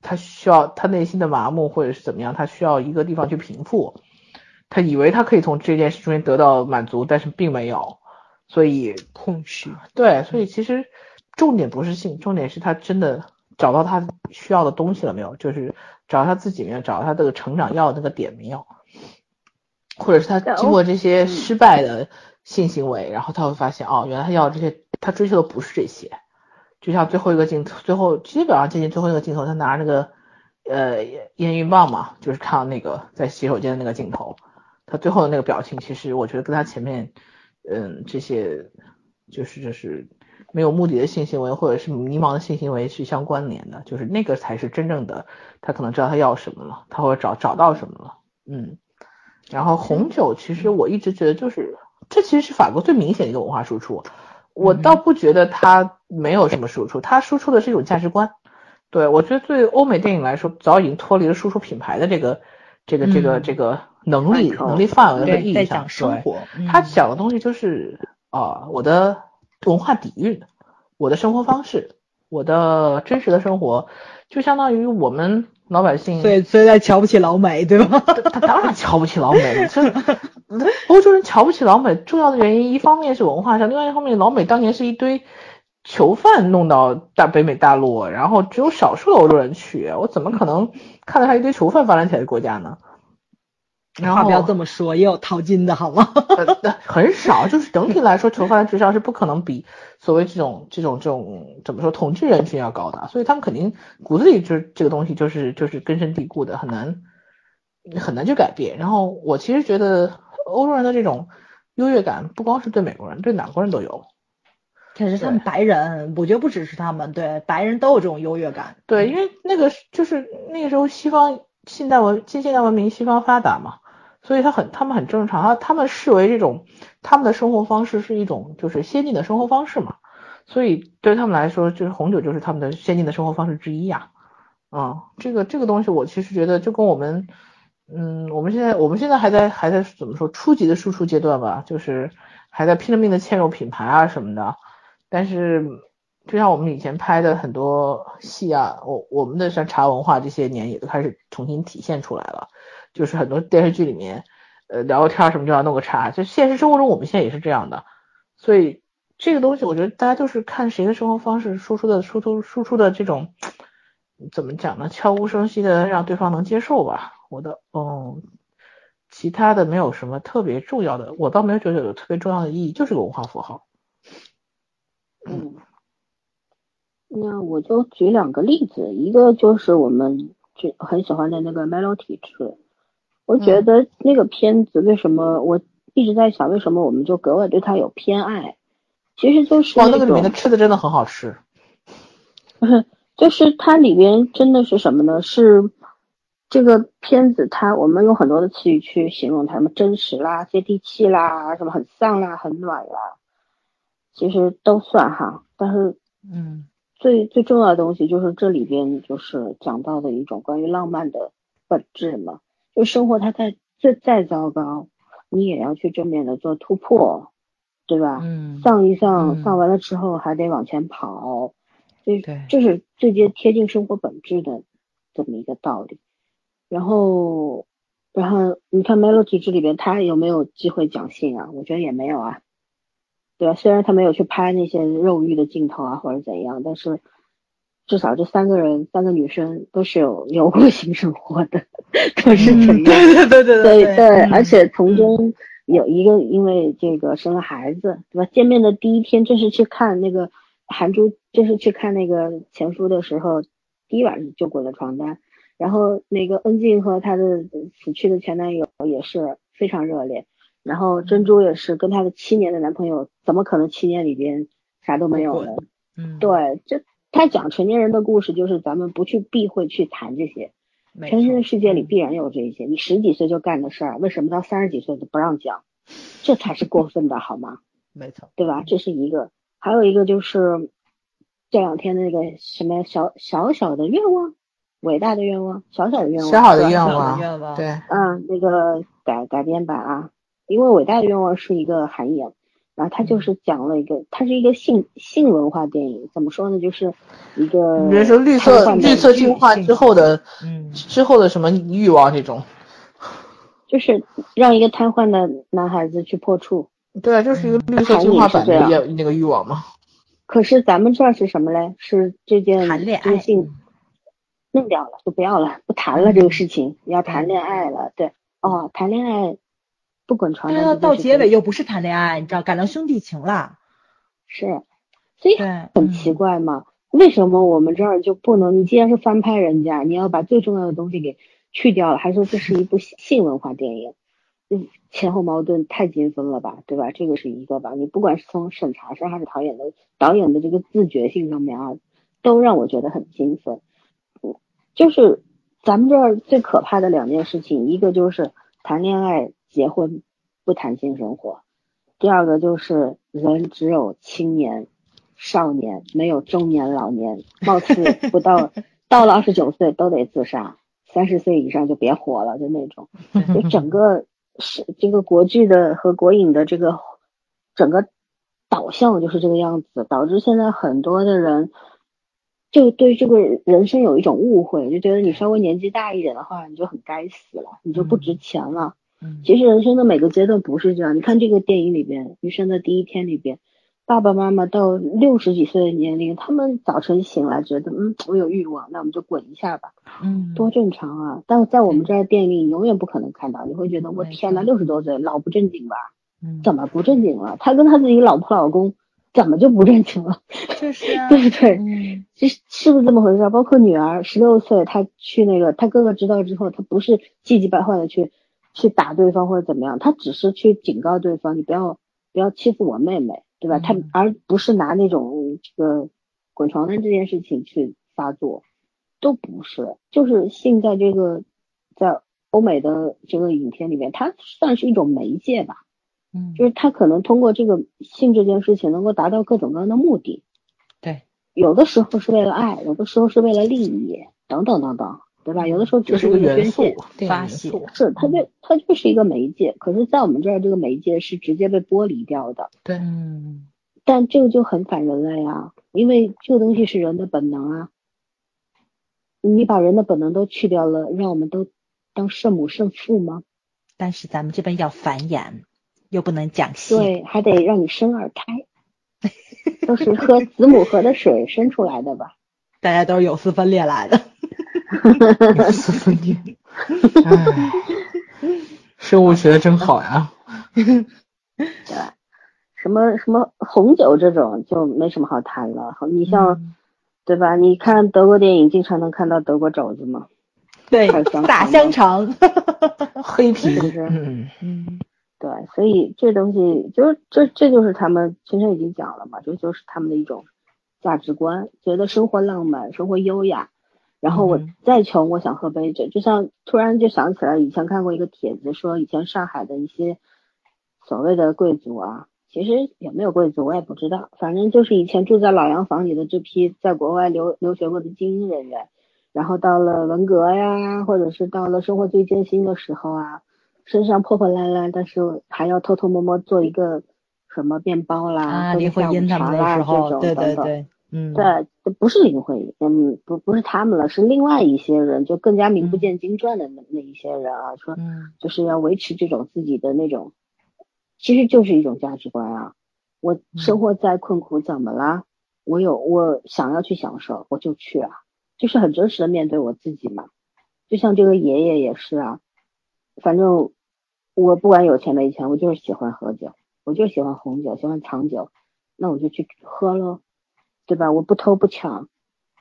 他需要他内心的麻木或者是怎么样，他需要一个地方去平复。他以为他可以从这件事中间得到满足，但是并没有，所以空虚。对，所以其实重点不是性，重点是他真的找到他需要的东西了没有？就是找到他自己没有？找到他这个成长要的那个点没有？或者是他经过这些失败的性行为，然后他会发现哦，原来他要这些，他追求的不是这些。就像最后一个镜头，最后基本上接近最后一个镜头，他拿那个呃验孕棒嘛，就是看那个在洗手间的那个镜头。他最后的那个表情，其实我觉得跟他前面，嗯，这些就是就是没有目的的性行为或者是迷茫的性行为是相关联的，就是那个才是真正的，他可能知道他要什么了，他会找找到什么了，嗯。然后红酒，其实我一直觉得就是这其实是法国最明显的一个文化输出，我倒不觉得他没有什么输出，他输出的是一种价值观。对我觉得对欧美电影来说，早已经脱离了输出品牌的这个这个这个这个。能力能力范围和意义上，对，他讲的东西就是啊，我的文化底蕴，我的生活方式，我的真实的生活，就相当于我们老百姓。所以，所以在瞧不起老美，对吧？他当然瞧不起老美，这欧洲人瞧不起老美，重要的原因一方面是文化上，另外一方面，老美当年是一堆囚犯弄到大北美大陆，然后只有少数的欧洲人去，我怎么可能看到他一堆囚犯发展起来的国家呢？然后不要这么说，也有淘金的好吗？很少，就是整体来说，囚犯的智商是不可能比所谓这种这种这种怎么说统治人群要高的，所以他们肯定骨子里就这个东西就是就是根深蒂固的，很难很难去改变。然后我其实觉得欧洲人的这种优越感，不光是对美国人，对哪国人都有。可是他们白人，我觉得不只是他们，对白人都有这种优越感。对，因为那个就是那个时候西方现代文近现代文明西方发达嘛。所以他很，他们很正常，他他们视为这种他们的生活方式是一种就是先进的生活方式嘛，所以对他们来说，就是红酒就是他们的先进的生活方式之一呀。啊，这个这个东西我其实觉得就跟我们，嗯，我们现在我们现在还在还在怎么说初级的输出阶段吧，就是还在拼了命的嵌入品牌啊什么的。但是就像我们以前拍的很多戏啊，我我们的像茶文化这些年也都开始重新体现出来了。就是很多电视剧里面，呃，聊个天什么就要弄个茶，就现实生活中我们现在也是这样的，所以这个东西我觉得大家就是看谁的生活方式输出的输出输出的这种怎么讲呢？悄无声息的让对方能接受吧。我的，哦，其他的没有什么特别重要的，我倒没有觉得有特别重要的意义，就是个文化符号。嗯，那我就举两个例子，一个就是我们就很喜欢的那个 Melody 吃。我觉得那个片子为什么我一直在想，为什么我们就格外对他有偏爱？其实就是哇，那个里面的吃的真的很好吃。不是，就是它里边真的是什么呢？是这个片子，它我们有很多的词语去形容它，什么真实啦、接地气啦、什么很丧啦、很暖啦，其实都算哈。但是，嗯，最最重要的东西就是这里边就是讲到的一种关于浪漫的本质嘛。就生活，它再再再糟糕，你也要去正面的做突破，对吧？嗯。丧一丧，丧完了之后还得往前跑，这这是最接贴近生活本质的这么一个道理。然后，然后你看《Melody》这里边，他有没有机会讲性啊？我觉得也没有啊，对吧？虽然他没有去拍那些肉欲的镜头啊，或者怎样，但是。至少这三个人，三个女生都是有有过性生活的，都是。对对对对对对，而且从中有一个因为这个生了孩子，对吧？见面的第一天正是去看那个韩珠，正是去看那个前夫的时候，第一晚上就滚了床单。然后那个恩静和她的死去的前男友也是非常热烈。然后珍珠也是跟她的七年的男朋友，怎么可能七年里边啥都没有呢？嗯，对，就。他讲成年人的故事，就是咱们不去避讳去谈这些，成年人世界里必然有这些。你十几岁就干的事儿，为什么到三十几岁都不让讲？这才是过分的，好吗？没错，对吧？这是一个，还有一个就是这两天那个什么小小小的愿望，伟大的愿望，小小的愿望，小小的愿望愿望对，嗯，那个改改编版啊，因为伟大的愿望是一个韩影，然后他就是讲了一个，它是一个性性文化电影，怎么说呢？就是一个比如说绿色绿色进化之后的嗯之后的什么欲望这种，就是让一个瘫痪的男孩子去破处。对啊，就是一个绿色进化版的也那个欲望嘛。可是咱们这儿是什么嘞？是这件谈恋爱这性弄掉了，就不要了，不谈了这个事情，要谈恋爱了。对，哦，谈恋爱不滚床单到结尾又不是谈恋爱，你知道，改成兄弟情了。是，所以，很奇怪嘛。为什么我们这儿就不能？你既然是翻拍人家，你要把最重要的东西给去掉了，还说这是一部性 性文化电影，嗯，前后矛盾太精分了吧，对吧？这个是一个吧。你不管是从审查上还是导演的导演的这个自觉性上面啊，都让我觉得很精分。嗯，就是咱们这儿最可怕的两件事情，一个就是谈恋爱、结婚不谈性生活，第二个就是人只有青年。少年没有中年老年，貌似不到 到了二十九岁都得自杀，三十岁以上就别活了，就那种。就整个是这个国剧的和国影的这个整个导向就是这个样子，导致现在很多的人就对这个人生有一种误会，就觉得你稍微年纪大一点的话，你就很该死了，你就不值钱了。嗯其实人生的每个阶段不是这样，你看这个电影里边，《余生的第一天》里边。爸爸妈妈到六十几岁的年龄，他们早晨醒来觉得，嗯，我有欲望，那我们就滚一下吧，嗯，多正常啊！但在我们这儿店里，永远不可能看到，你会觉得，我天呐，六十多岁老不正经吧？嗯怎么不正经了？他跟他自己老婆老公怎么就不正经了？就是啊，对不对？嗯这是不是这么回事？包括女儿十六岁，她去那个，她哥哥知道之后，她不是气急败坏的去去打对方或者怎么样，他只是去警告对方，你不要不要欺负我妹妹。对吧？他嗯而不是拿那种这个滚床单这件事情去发作，都不是。就是性在这个在欧美的这个影片里面，它算是一种媒介吧。嗯，就是他可能通过这个性这件事情，能够达到各种各样的目的。对，有的时候是为了爱，有的时候是为了利益，等等等等，对吧？有的时候只就是个元素发泄。是，它就它就是一个媒介，可是，在我们这儿，这个媒介是直接被剥离掉的。对，嗯但这个就很反人类啊，因为这个东西是人的本能啊。你把人的本能都去掉了，让我们都当圣母圣父吗？但是咱们这边要繁衍，又不能讲戏，对，还得让你生二胎，都是喝 子母河的水生出来的吧？大家都是有丝分裂来的。四分裂。唉，生物学的真好呀。对吧？什么什么红酒这种就没什么好谈了。你像、嗯对吧？你看德国电影，经常能看到德国肘子嘛？对大肠香肠。黑皮是不是嗯，嗯对，所以这东西就是这这就是他们先生已经讲了嘛，这就是他们的一种价值观，觉得生活浪漫，生活优雅。然后我嗯再穷，我想喝杯酒，就像突然就想起来，以前看过一个帖子，说以前上海的一些所谓的贵族啊，其实有没有贵族我也不知道，反正就是以前住在老洋房里的这批在国外留留学过的精英人员，然后到了文革呀，或者是到了生活最艰辛的时候啊，身上破破烂烂，但是还要偷偷摸摸做一个什么面包啦，啊，喝个林徽下午因他们那茶啦这时候，对种等等。对对，嗯，对，这不是林徽因，嗯，不不是他们了，是另外一些人，就更加名不嗯见经传的那那一些人啊，说嗯就是要维持这种自己的那种，其实就是一种价值观啊。我生活再困苦怎么啦？我有我想要去享受，我就去啊，就是很真实的面对我自己嘛。就像这个爷爷也是啊，反正我不管有钱没钱，我就是喜欢喝酒，我就喜欢红酒，喜欢藏酒，那我就去喝喽，对吧？我不偷不抢，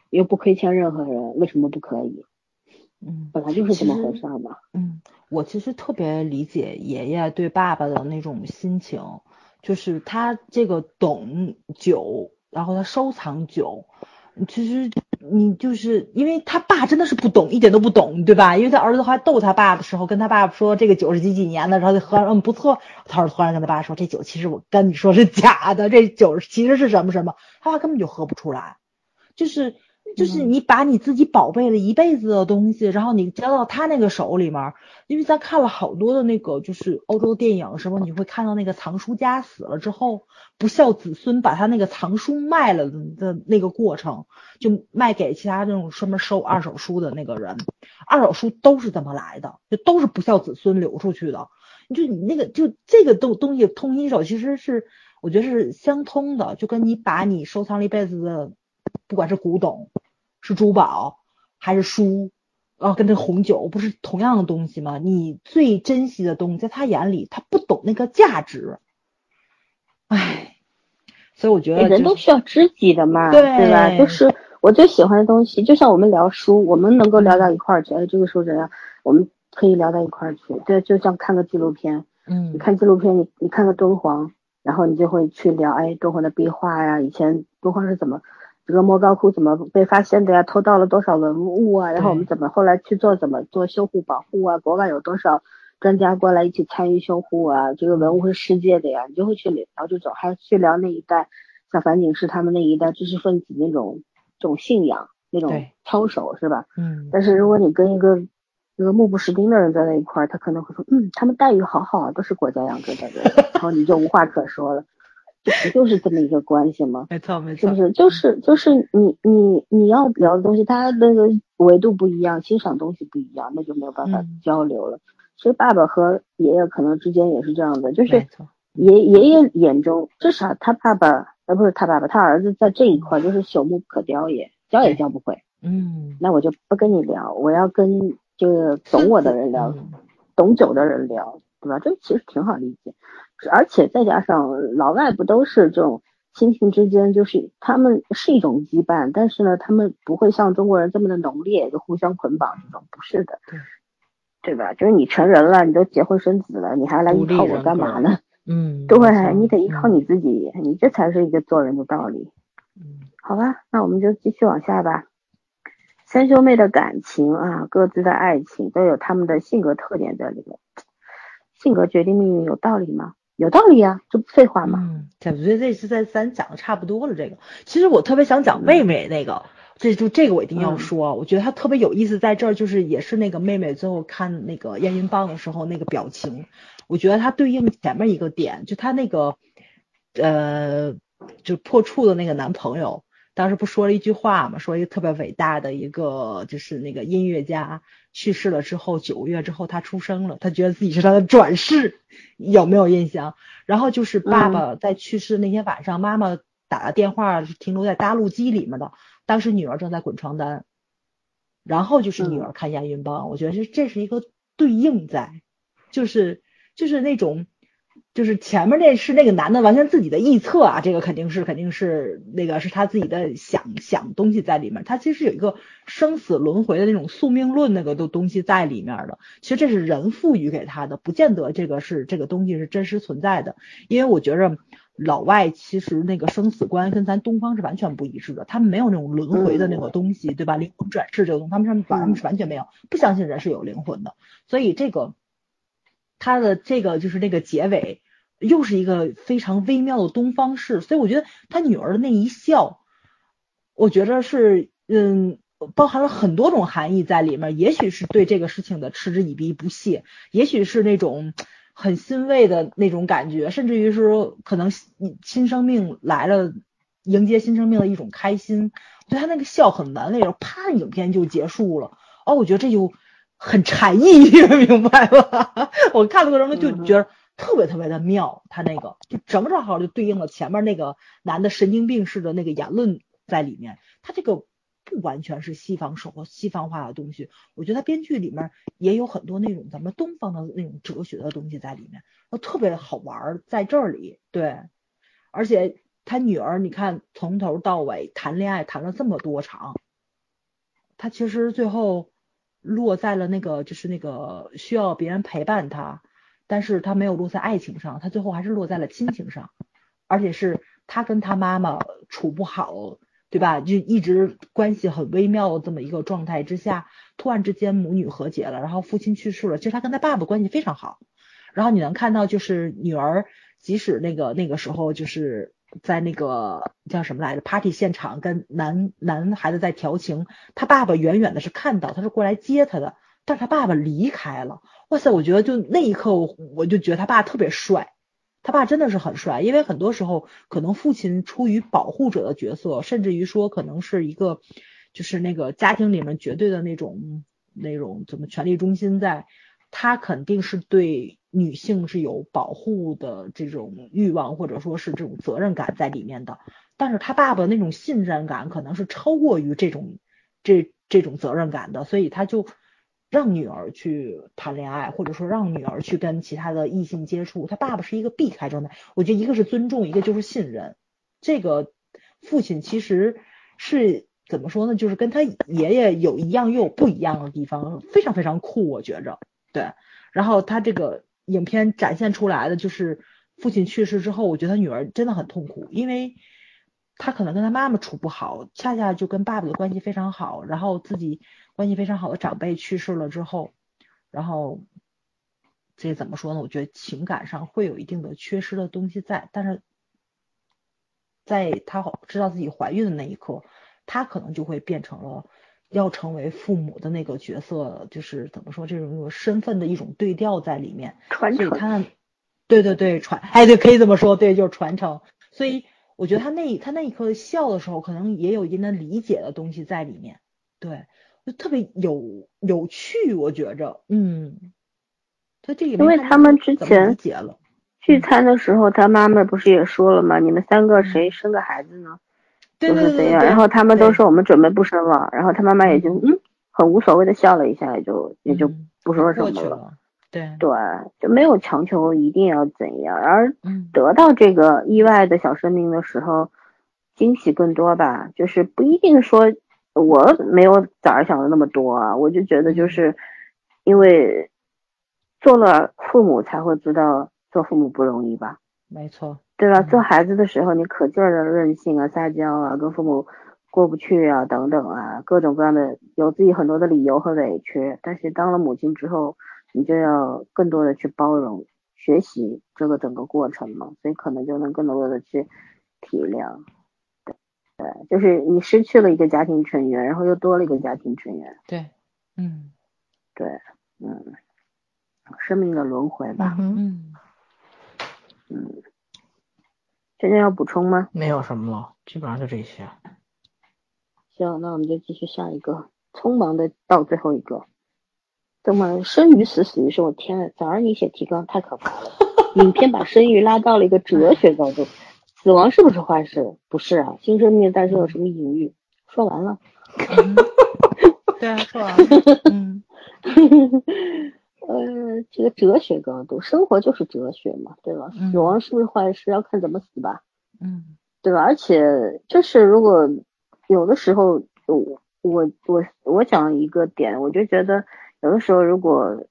又不亏欠任何人，为什么不可以？嗯本来就是这么回事儿嘛。嗯，我其实特别理解爷爷对爸爸的那种心情，就是他这个懂酒，然后他收藏酒，其实你就是因为他爸真的是不懂，一点都不懂，对吧？因为他儿子还逗他爸的时候，跟他爸爸说这个酒是几几年的，然后就喝，嗯不错，他儿子突然跟他爸说这酒其实我跟你说是假的，这酒其实是什么什么，他爸根本就喝不出来，就是就是你把你自己宝贝了一辈子的东西，然后你交到他那个手里面，因为咱看了好多的那个就是欧洲电影什么，你会看到那个藏书家死了之后，不孝子孙把他那个藏书卖了的那个过程，就卖给其他那种专门收二手书的那个人，二手书都是这么来的，就都是不孝子孙流出去的。就你那个就这个东东西通心手其实是我觉得是相通的，就跟你把你收藏了一辈子的，不管是古董。是珠宝还是书啊？跟这红酒不是同样的东西吗？你最珍惜的东西，在他眼里，他不懂那个价值。唉，所以我觉得人都需要知己的嘛，对吧？就是我最喜欢的东西，就像我们聊书，我们能够聊到一块儿去。哎，这个书怎样？我们可以聊到一块儿去。对，就像看个纪录片，嗯，你看纪录片，你你看个敦煌，然后你就会去聊，哎，敦煌的壁画呀，以前敦煌是怎么？这个莫高窟怎么被发现的呀？偷盗了多少文物啊？然后我们怎么后来去做怎么做修护保护啊？国外有多少专家过来一起参与修护啊？这个文物是世界的呀，你就会去聊这种，还去聊那一代像樊锦诗他们那一代知识分子那种这种信仰那种操守是吧？嗯。但是如果你跟一个这个目不识丁的人在那一块儿，他可能会说，嗯，他们待遇好好啊，都是国家养着的人，然后你就无话可说了。这不就是这么一个关系吗？没错，没错，是不是？就是就是你你你要聊的东西，他那个维度不一样，欣赏东西不一样，那就没有办法交流了。所以爸爸和爷爷可能之间也是这样的，就是爷爷爷眼中至少他爸爸呃不是他爸爸，他儿子在这一块就是朽木不可雕也，教也教不会。嗯，那我就不跟你聊，我要跟就是懂我的人聊，懂酒的人聊，对吧？这其实挺好理解。而且再加上老外不都是这种亲情之间，就是他们是一种羁绊，但是呢，他们不会像中国人这么的浓烈，就互相捆绑这种，不是的，对，对吧？就是你成人了，你都结婚生子了，你还来依靠我干嘛呢？嗯，对，你得依靠你自己，你这才是一个做人的道理。嗯，好吧，那我们就继续往下吧。三兄妹的感情啊，各自的爱情都有他们的性格特点在里面。性格决定命运，有道理吗？有道理呀，这不废话吗？嗯，我觉得这次在咱讲的差不多了。这个其实我特别想讲妹妹那个，这就这个我一定要说，我觉得她特别有意思，在这儿就是也是那个妹妹最后看那个验孕棒的时候那个表情，我觉得她对应前面一个点，就她那个呃就破处的那个男朋友。当时不说了一句话嘛，说一个特别伟大的一个就是那个音乐家去世了之后，九个月之后他出生了，他觉得自己是他的转世，有没有印象？然后就是爸爸在去世那天晚上，妈妈打的电话是停留在搭录机里面的，当时女儿正在滚床单，然后就是女儿看验孕棒，我觉得这这是一个对应在，就是就是那种。就是前面那是那个男的完全自己的臆测啊，这个肯定是肯定是那个是他自己的想想东西在里面。他其实有一个生死轮回的那种宿命论那个东东西在里面的。其实这是人赋予给他的，不见得这个是这个东西是真实存在的。因为我觉着老外其实那个生死观跟咱东方是完全不一致的，他们没有那种轮回的那个东西，对吧？灵魂转世这个东西，他们上完是完全没有，不相信人是有灵魂的。所以这个。他的这个就是那个结尾，又是一个非常微妙的东方式，所以我觉得他女儿的那一笑，我觉得是嗯，包含了很多种含义在里面。也许是对这个事情的嗤之以鼻不屑，也许是那种很欣慰的那种感觉，甚至于是说可能新生命来了，迎接新生命的一种开心。我觉得他那个笑很完美，然后啪，影片就结束了。哦，我觉得这就。很禅意，明白吧？我看的过程中就觉得特别特别的妙，他那个就正正好就对应了前面那个男的神经病似的那个言论在里面。他这个不完全是西方生活、西方化的东西，我觉得他编剧里面也有很多那种咱们东方的那种哲学的东西在里面，特别好玩在这里。对，而且他女儿，你看从头到尾谈恋爱谈了这么多场，他其实最后。落在了那个，就是那个需要别人陪伴他，但是他没有落在爱情上，他最后还是落在了亲情上，而且是他跟他妈妈处不好，对吧？就一直关系很微妙这么一个状态之下，突然之间母女和解了，然后父亲去世了，其实他跟他爸爸关系非常好，然后你能看到就是女儿，即使那个那个时候就是在那个叫什么来着？party 现场跟男男孩子在调情，他爸爸远远的是看到，他是过来接他的，但是他爸爸离开了。哇塞，我觉得就那一刻，我我就觉得他爸特别帅，他爸真的是很帅。因为很多时候，可能父亲出于保护者的角色，甚至于说可能是一个就是那个家庭里面绝对的那种那种怎么权力中心在。他肯定是对女性是有保护的这种欲望，或者说是这种责任感在里面的。但是他爸爸那种信任感可能是超过于这种这这种责任感的，所以他就让女儿去谈恋爱，或者说让女儿去跟其他的异性接触。他爸爸是一个避开状态，我觉得一个是尊重，一个就是信任。这个父亲其实是怎么说呢？就是跟他爷爷有一样又有不一样的地方，非常非常酷，我觉着。对，然后他这个影片展现出来的就是父亲去世之后，我觉得他女儿真的很痛苦，因为他可能跟他妈妈处不好，恰恰就跟爸爸的关系非常好，然后自己关系非常好的长辈去世了之后，然后这怎么说呢？我觉得情感上会有一定的缺失的东西在，但是在他知道自己怀孕的那一刻，他可能就会变成了。要成为父母的那个角色，就是怎么说这种身份的一种对调在里面，传承。他，对对对，传，哎，对，可以这么说，对，就是传承。所以我觉得他那他那一刻笑的时候，可能也有一定的理解的东西在里面，对，就特别有有趣，我觉着，嗯，他这个因为他们之前聚餐的时候，他妈妈不是也说了吗？你们三个谁生个孩子呢？就是这样，然后他们都说我们准备不生了，然后他妈妈也就嗯很无所谓的笑了一下，也就也就不说什么了。对对，就没有强求一定要怎样，而得到这个意外的小生命的时候，惊喜更多吧。就是不一定说我没有早上想的那么多啊，我就觉得就是因为做了父母才会知道做父母不容易吧。没错。对吧？做孩子的时候，你可劲儿的任性啊、撒娇啊、跟父母过不去啊等等啊，各种各样的有自己很多的理由和委屈。但是当了母亲之后，你就要更多的去包容、学习这个整个过程嘛，所以可能就能更多的去体谅。对，对，就是你失去了一个家庭成员，然后又多了一个家庭成员。对，嗯，对，嗯，生命的轮回吧。嗯，嗯。今天要补充吗？没有什么了，基本上就这些。行，那我们就继续下一个，匆忙的到最后一个。怎么生与死，死与生？我天呐，早上你写提纲太可怕了。影片把生育拉到了一个哲学高度，死亡是不是坏事？不是啊，新生命诞生有什么隐喻？说完了。对啊，说完了。嗯。呃，这个哲学高度，生活就是哲学嘛，对吧？死亡是不是坏事，要看怎么死吧，嗯，对吧？而且就是如果有的时候，我我我我讲一个点，我就觉得有的时候如果，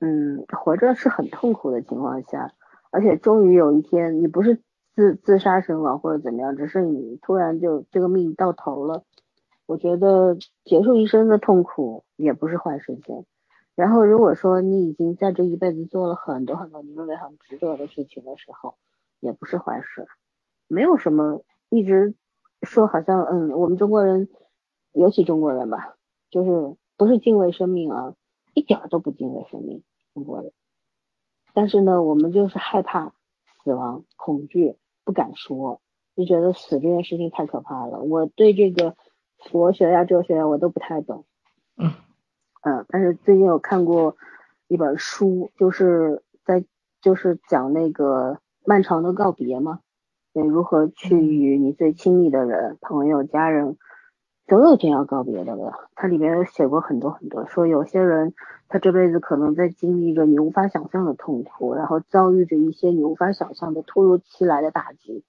嗯，活着是很痛苦的情况下，而且终于有一天你不是自自杀身亡或者怎么样，只是你突然就这个命到头了，我觉得结束一生的痛苦也不是坏事情。然后，如果说你已经在这一辈子做了很多很多你认为很值得的事情的时候，也不是坏事。没有什么一直说好像嗯，我们中国人，尤其中国人吧，就是不是敬畏生命啊，一点都不敬畏生命，中国人。但是呢，我们就是害怕死亡，恐惧，不敢说，就觉得死这件事情太可怕了。我对这个佛学呀、哲学呀，我都不太懂。嗯。嗯，但是最近有看过一本书，就是在就是讲那个漫长的告别嘛，对，如何去与你最亲密的人、朋友、家人，总有天要告别的吧。它里面有写过很多很多，说有些人他这辈子可能在经历着你无法想象的痛苦，然后遭遇着一些你无法想象的突如其来的打击。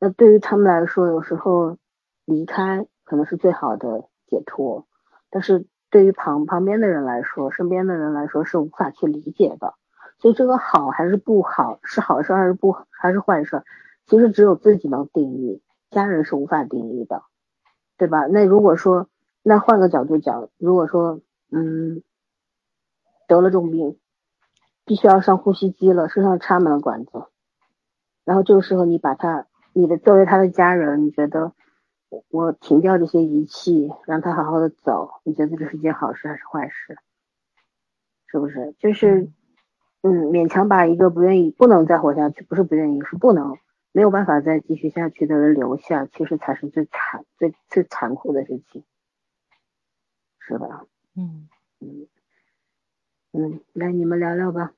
那对于他们来说，有时候离开可能是最好的解脱，但是。对于旁旁边的人来说，身边的人来说是无法去理解的，所以这个好还是不好，是好事还是不还是坏事，其实只有自己能定义，家人是无法定义的，对吧？那如果说，那换个角度讲，如果说，嗯，得了重病，必须要上呼吸机了，身上插满了管子，然后这个时候你把他你的作为他的家人，你觉得我我停掉这些仪器，让他好好的走，你觉得这是件好事还是坏事？是不是？就是嗯，勉强把一个不愿意、不能再活下去，不是不愿意，是不能没有办法再继续下去的人留下，其实才是最惨、最最残酷的事情，是吧？嗯嗯嗯，来你们聊聊吧。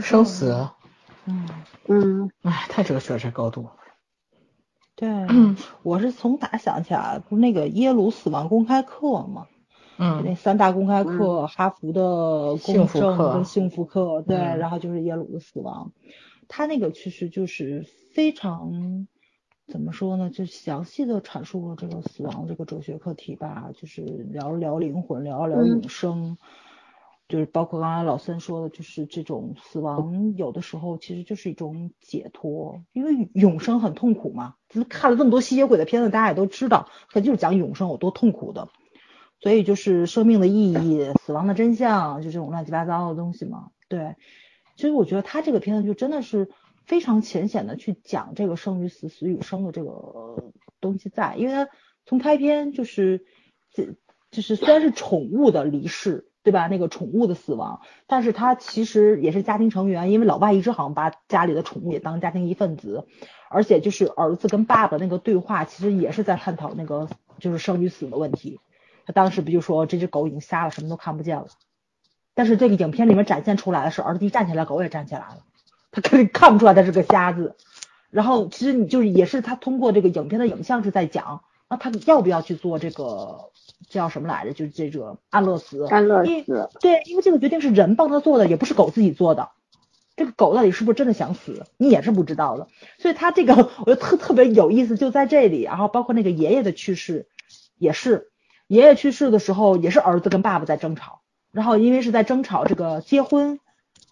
生死，嗯，嗯哎，太哲学了这高度。对，我是从哪想起来，不是那个耶鲁死亡公开课吗？那嗯三大公开课，哈佛的公幸福课。正跟幸福课，对，嗯。然后就是耶鲁的死亡，他那个其实就是非常怎么说呢，就详细的阐述了这个死亡这个哲学课题吧，就是聊一聊灵魂，聊一聊嗯。永生。就是包括刚才老三说的，就是这种死亡有的时候其实就是一种解脱，因为永生很痛苦嘛。就是看了这么多吸血鬼的片子，大家也都知道，它就是讲永生有多痛苦的。所以就是生命的意义、死亡的真相，就这种乱七八糟的东西嘛。对，其实我觉得他这个片子就真的是非常浅显的去讲这个生与死、死与生的这个东西在，因为他从开篇就是这就是虽然是宠物的离世，对吧？那个宠物的死亡，但是他其实也是家庭成员，因为老爸一直好像把家里的宠物也当家庭一份子，而且就是儿子跟爸爸那个对话，其实也是在探讨那个就是生与死的问题。他当时不就说这只狗已经瞎了，什么都看不见了。但是这个影片里面展现出来的是，儿子一站起来，狗也站起来了，他肯定看不出来他是个瞎子。然后其实你就是也是他通过这个影片的影像是在讲，那他要不要去做这个叫什么来着？就是这个安乐死。安乐死，对，因为这个决定是人帮他做的，也不是狗自己做的。这个狗到底是不是真的想死，你也是不知道的。所以他这个我觉得特特别有意思，就在这里。然后包括那个爷爷的去世，也是爷爷去世的时候，也是儿子跟爸爸在争吵。然后因为是在争吵这个结婚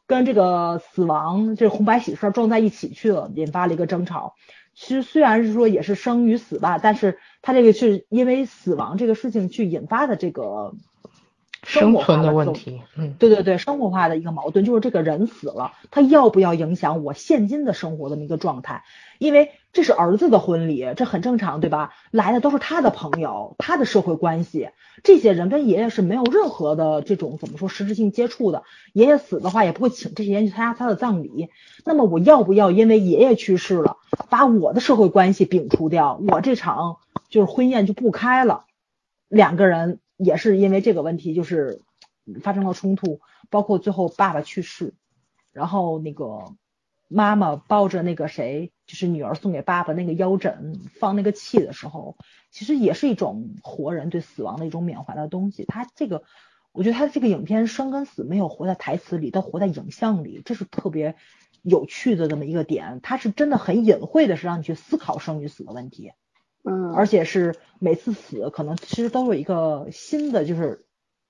跟这个死亡这红白喜事儿撞在一起去了，引发了一个争吵。其实虽然是说也是生与死吧，但是他这个是因为死亡这个事情去引发的这个生存的问题，嗯，对对对，生活化的一个矛盾就是这个人死了，他要不要影响我现今的生活这么一个状态？因为这是儿子的婚礼，这很正常，对吧？来的都是他的朋友，他的社会关系，这些人跟爷爷是没有任何的这种怎么说实质性接触的。爷爷死的话，也不会请这些人去参加他的葬礼。那么我要不要因为爷爷去世了，把我的社会关系摒除掉？我这场就是婚宴就不开了。两个人也是因为这个问题，就是发生了冲突，包括最后爸爸去世，然后那个妈妈抱着那个谁，就是女儿送给爸爸那个腰枕放那个气的时候，其实也是一种活人对死亡的一种缅怀的东西。他这个，我觉得他这个影片生跟死没有活在台词里，他活在影像里，这是特别有趣的这么一个点。他是真的很隐晦的，是让你去思考生与死的问题。嗯，而且是每次死可能其实都有一个新的，就是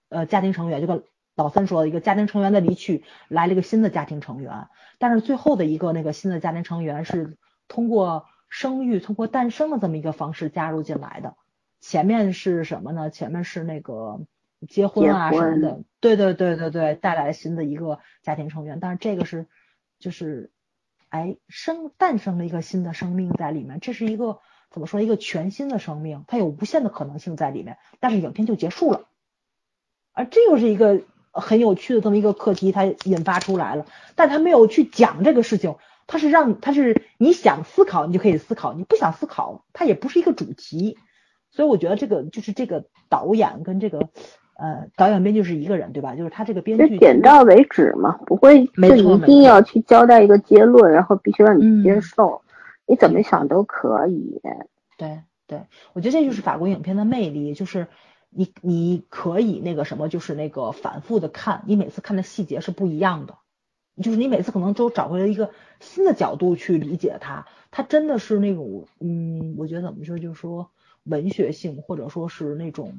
呃家庭成员，就跟老三说的一个家庭成员的离去，来了一个新的家庭成员，但是最后的一个那个新的家庭成员是通过生育、通过诞生的这么一个方式加入进来的。前面是什么呢？前面是那个结婚啊什么的，对对对对对，带来新的一个家庭成员，但是这个是就是哎生诞生了一个新的生命在里面，这是一个。怎么说？一个全新的生命，它有无限的可能性在里面，但是影片就结束了。而这又是一个很有趣的这么一个课题，它引发出来了，但他没有去讲这个事情，他是让他是你想思考，你就可以思考；你不想思考，它也不是一个主题。所以我觉得这个就是这个导演跟这个呃导演编剧是一个人，对吧？就是他这个编剧点到为止嘛，不会就一定要去交代一个结论，然后必须让你接嗯受。你怎么想都可以。对对，我觉得这就是法国影片的魅力，就是你你可以那个什么，就是那个反复的看，你每次看的细节是不一样的，就是你每次可能都找回了一个新的角度去理解它，它真的是那种嗯，我觉得怎么说，就是说文学性或者说是那种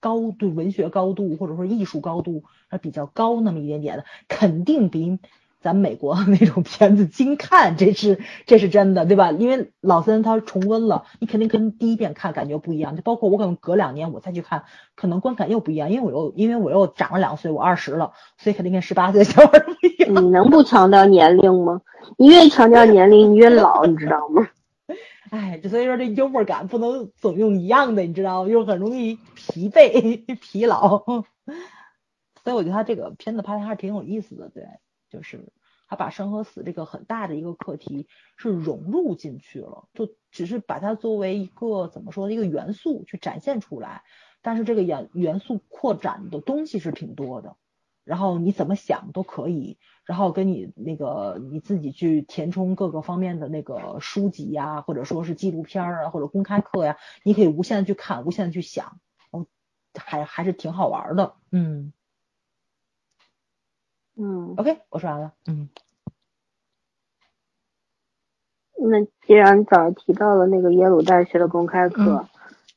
高度文学高度或者说艺术高度还比较高那么一点点的，肯定比咱美国那种片子精看，这是 这是真的，对吧？因为老三他重温了，你肯定跟第一遍看感觉不一样。就包括我可能隔两年我再去看，可能观感又不一样，因为我又因为我又长了两岁，我二十了，所以肯定跟十八岁小孩不一样。你能不强调年龄吗？你越强调年龄，你越老，你知道吗？哎，所以说这幽默感不能总用一样的，你知道吗？又很容易疲惫、疲劳。所以我觉得他这个片子拍的还是挺有意思的，对，就是他把生和死这个很大的一个课题是融入进去了，就只是把它作为一个怎么说的一个元素去展现出来，但是这个元元素扩展的东西是挺多的。然后你怎么想都可以，然后跟你那个你自己去填充各个方面的那个书籍呀，或者说是纪录片啊，或者公开课呀，你可以无限的去看，无限的去想，嗯，还还是挺好玩的，嗯嗯，OK，我说完了，嗯，那既然早上提到了那个耶鲁大学的公开课，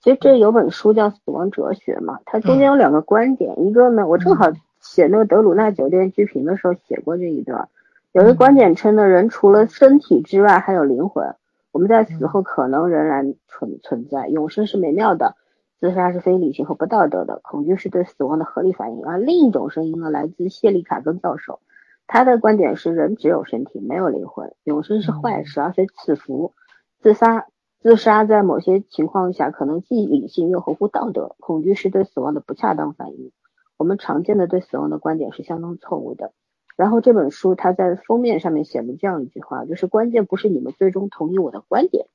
其实这有本书叫《死亡哲学》嘛，它中间有两个观点，一个呢，我正好。写那个德鲁纳酒店剧评的时候写过这一段，有一个观点称呢，人除了身体之外还有灵魂，我们在死后可能仍然存存在，永生是美妙的，自杀是非理性和不道德的，恐惧是对死亡的合理反应。而另一种声音呢，来自谢利卡根教授，他的观点是人只有身体没有灵魂，永生是坏事而非赐福，自杀自杀在某些情况下可能既理性又合乎道德，恐惧是对死亡的不恰当反应。我们常见的对死亡的观点是相当错误的。然后这本书它在封面上面写了这样一句话，就是关键不是你们最终同意我的观点，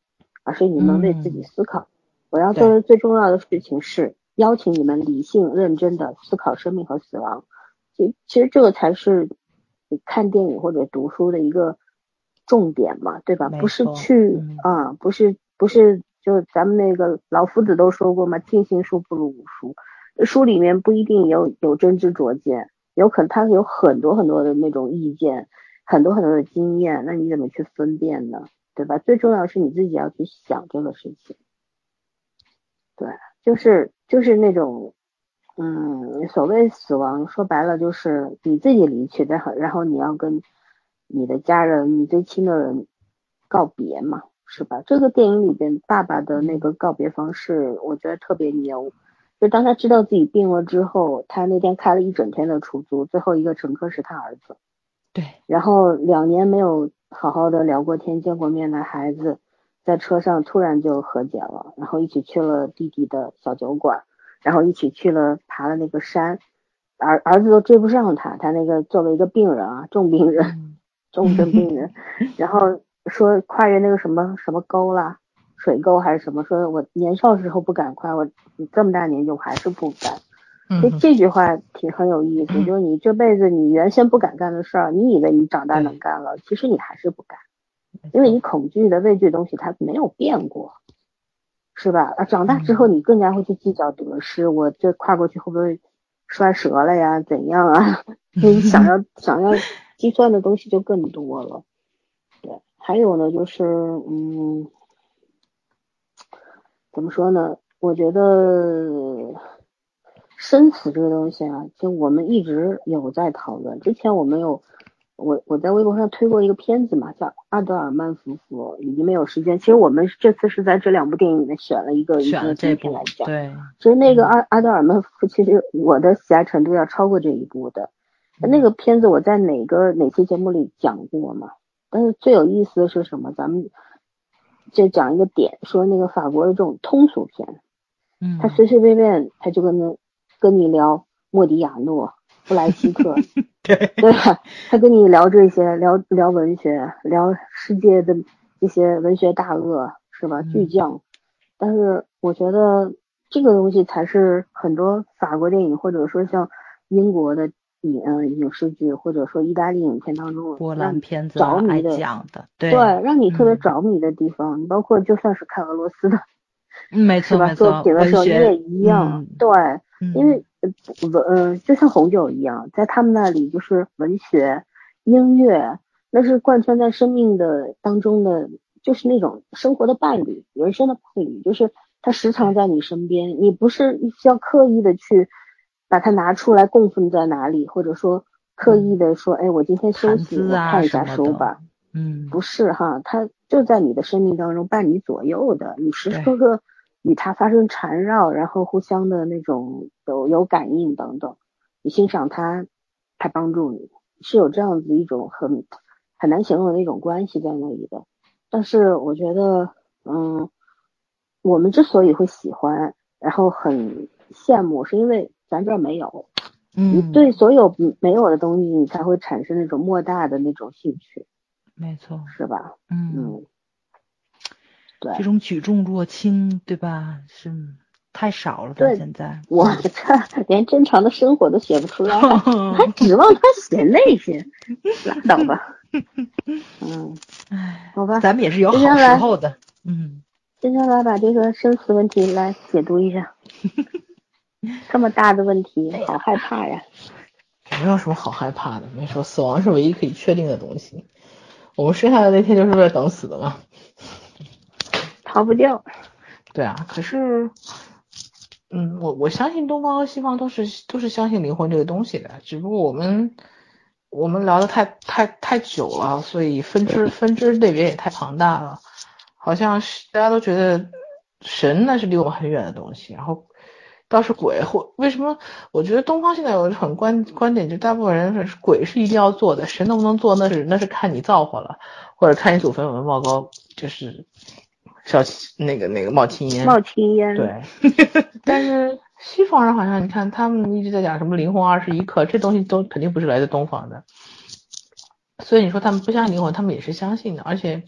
而是你们为自己思考。我要做的最重要的事情是邀请你们理性认真的思考生命和死亡。其其实这个才是你看电影或者读书的一个重点嘛，对吧？不是去啊，不是不是，就咱们那个老夫子都说过嘛，尽信书不如无书。书里面不一定有有真知灼见，有可能他有很多很多的那种意见，很多很多的经验，那你怎么去分辨呢？对吧？最重要是你自己要去想这个事情。对，就是就是那种，嗯，所谓死亡，说白了就是你自己离去，然后然后你要跟你的家人、你最亲的人告别嘛，是吧？这个电影里边爸爸的那个告别方式，我觉得特别牛。就当他知道自己病了之后，他那天开了一整天的出租，最后一个乘客是他儿子。对，然后两年没有好好的聊过天、见过面的孩子，在车上突然就和解了，然后一起去了弟弟的小酒馆，然后一起去了爬了那个山，儿儿子都追不上他，他那个作为一个病人啊，重病人、重症病人，然后说跨越那个什么什么沟啦。水沟还是什么？说我年少时候不敢跨，我这么大年纪我还是不敢。所以这句话挺很有意思，就是你这辈子你原先不敢干的事儿，你以为你长大能干了，其实你还是不敢，因为你恐惧的畏惧的东西它没有变过，是吧？啊，长大之后你更加会去计较得失，我这跨过去会不会摔折了呀？怎样啊？你想要 想要计算的东西就更多了。对，还有呢，就是嗯。怎么说呢？我觉得生死这个东西啊，就我们一直有在讨论。之前我们有，我我在微博上推过一个片子嘛，叫《阿德尔曼夫妇》，已经没有时间。其实我们这次是在这两部电影里面选了一个，选了这部来讲。对，其实那个阿阿德尔曼夫妇，其实我的喜爱程度要超过这一部的。那个片子我在哪个哪期节目里讲过嘛？但是最有意思的是什么？咱们。就讲一个点，说那个法国的这种通俗片，嗯，他随随便便他就跟那跟你聊莫迪亚诺、布莱希特，对对吧？他跟你聊这些，聊聊文学，聊世界的一些文学大鳄，是吧？巨匠。但是我觉得这个东西才是很多法国电影，或者说像英国的。影嗯影视剧或者说意大利影片当中，波兰片子着迷的讲的，对，让你特别着迷的地方，包括就算是看俄罗斯的，没错没错，作品的时候你也一样，对，因为文嗯就像红酒一样，在他们那里就是文学、音乐，那是贯穿在生命的当中的，就是那种生活的伴侣、人生的伴侣，就是他时常在你身边，你不是需要刻意的去。把它拿出来供奉在哪里，或者说刻意的说，哎，我今天休息，啊我看一下书吧。嗯，不是哈，他就在你的生命当中伴你左右的，你时时刻刻与它发生缠绕，然后互相的那种有有感应等等，你欣赏它，它帮助你，是有这样子一种很很难形容的一种关系在那里的。但是我觉得，嗯，我们之所以会喜欢，然后很羡慕，是因为咱这儿没有。嗯，你对所有没有的东西，你才会产生那种莫大的那种兴趣，没错，是吧？嗯，嗯，对这。种举重若轻，对吧？是太少了，对咱现在。我这连正常的生活都写不出来，还指望他写那些，拉倒吧。嗯，唉，好吧，咱们也是有好时候的。嗯，接下来把这个生死问题来解读一下。这么大的问题，好害怕呀！没有什么好害怕的，没说死亡是唯一可以确定的东西。我们剩下的那天就是为了等死的嘛。逃不掉。对啊，可是，嗯，我我相信东方和西方都是都是相信灵魂这个东西的，只不过我们我们聊的太太太久了，所以分支分支类别也太庞大了，好像是大家都觉得神那是离我们很远的东西，然后倒是鬼或为什么？我觉得东方现在有一很观观点，就大部分人是鬼是一定要做的，神能不能做那是那是看你造化了，或者看你祖坟有没有冒高，就是小那个那个冒青烟。冒青烟。，对，但是西方人好像你看他们一直在讲什么灵魂二十一克，这东西都肯定不是来自东方的，所以你说他们不相信灵魂，他们也是相信的，而且，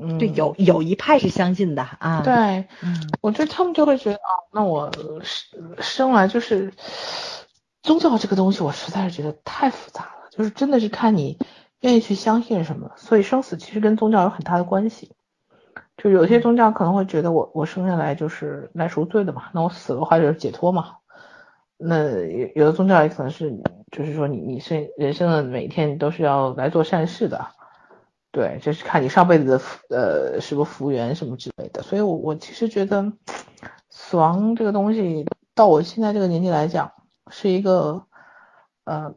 嗯，对，有有一派是相信的啊。，对，嗯，我觉得他们就会觉得啊，那我生生来就是宗教这个东西，我实在是觉得太复杂了，就是真的是看你愿意去相信什么，所以生死其实跟宗教有很大的关系。就有些宗教可能会觉得我我生下来就是来赎罪的嘛，那我死的话就是解脱嘛。那有有的宗教也可能是，就是说你你生人生的每一天都是要来做善事的，对，就是看你上辈子的福呃什么福缘什么之类的。所以我我其实觉得死亡这个东西，到我现在这个年纪来讲，是一个呃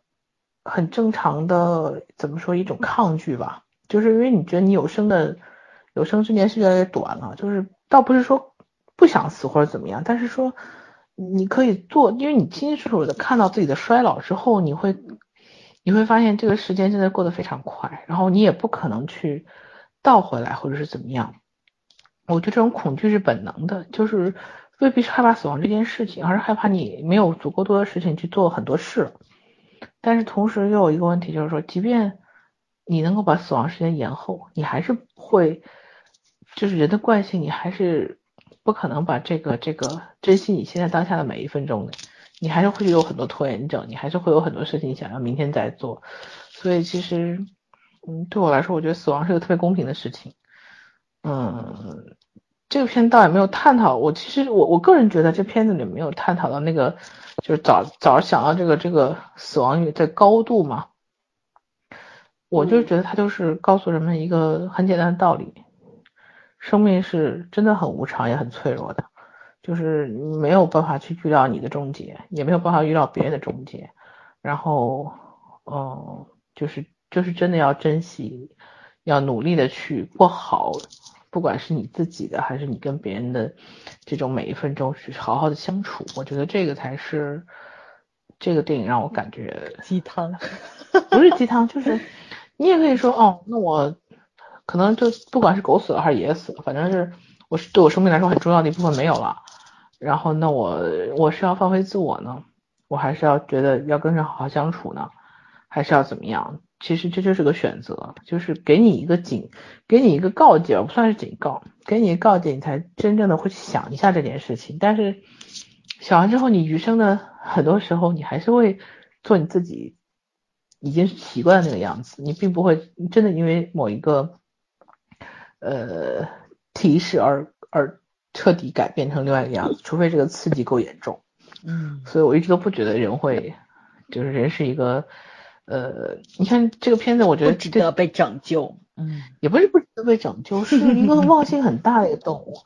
很正常的怎么说一种抗拒吧，就是因为你觉得你有生的有生之年是越来越短了，就是倒不是说不想死或者怎么样，但是说你可以做，因为你清清楚楚的看到自己的衰老之后，你会你会发现这个时间真的过得非常快，然后你也不可能去倒回来或者是怎么样。我觉得这种恐惧是本能的，就是未必是害怕死亡这件事情，而是害怕你没有足够多的事情去做很多事。但是同时又有一个问题，就是说，即便你能够把死亡时间延后，你还是会，就是人的惯性，你还是不可能把这个这个珍惜你现在当下的每一分钟的，你还是会有很多拖延症，你还是会有很多事情想要明天再做。所以其实，嗯，对我来说，我觉得死亡是个特别公平的事情。嗯，这个片倒也没有探讨。我其实我我个人觉得这片子里没有探讨到那个，就是早早想到这个这个死亡率在高度嘛。我就觉得他就是告诉人们一个很简单的道理：生命是真的很无常，也很脆弱的，就是没有办法去预料你的终结，也没有办法预料别人的终结。然后，嗯，就是就是真的要珍惜，要努力的去过好。不管是你自己的还是你跟别人的这种每一分钟去好好的相处，我觉得这个才是这个电影让我感觉鸡汤，不是鸡汤，就是你也可以说哦，那我可能就不管是狗死了还是爷死了，反正是我是对我生命来说很重要的一部分没有了，然后那我我是要放飞自我呢，我还是要觉得要跟人好好相处呢，还是要怎么样？其实这就是个选择，就是给你一个警，给你一个告诫，不算是警告，给你告诫，你才真正的会去想一下这件事情。但是想完之后，你余生的很多时候，你还是会做你自己已经习惯的那个样子，你并不会真的因为某一个呃提示而而彻底改变成另外一个样子，除非这个刺激够严重。嗯所以我一直都不觉得人会，就是人是一个。呃，你看这个片子，我觉得不值得被拯救。嗯，也不是不值得被拯救，是一个 忘性很大的一个动物。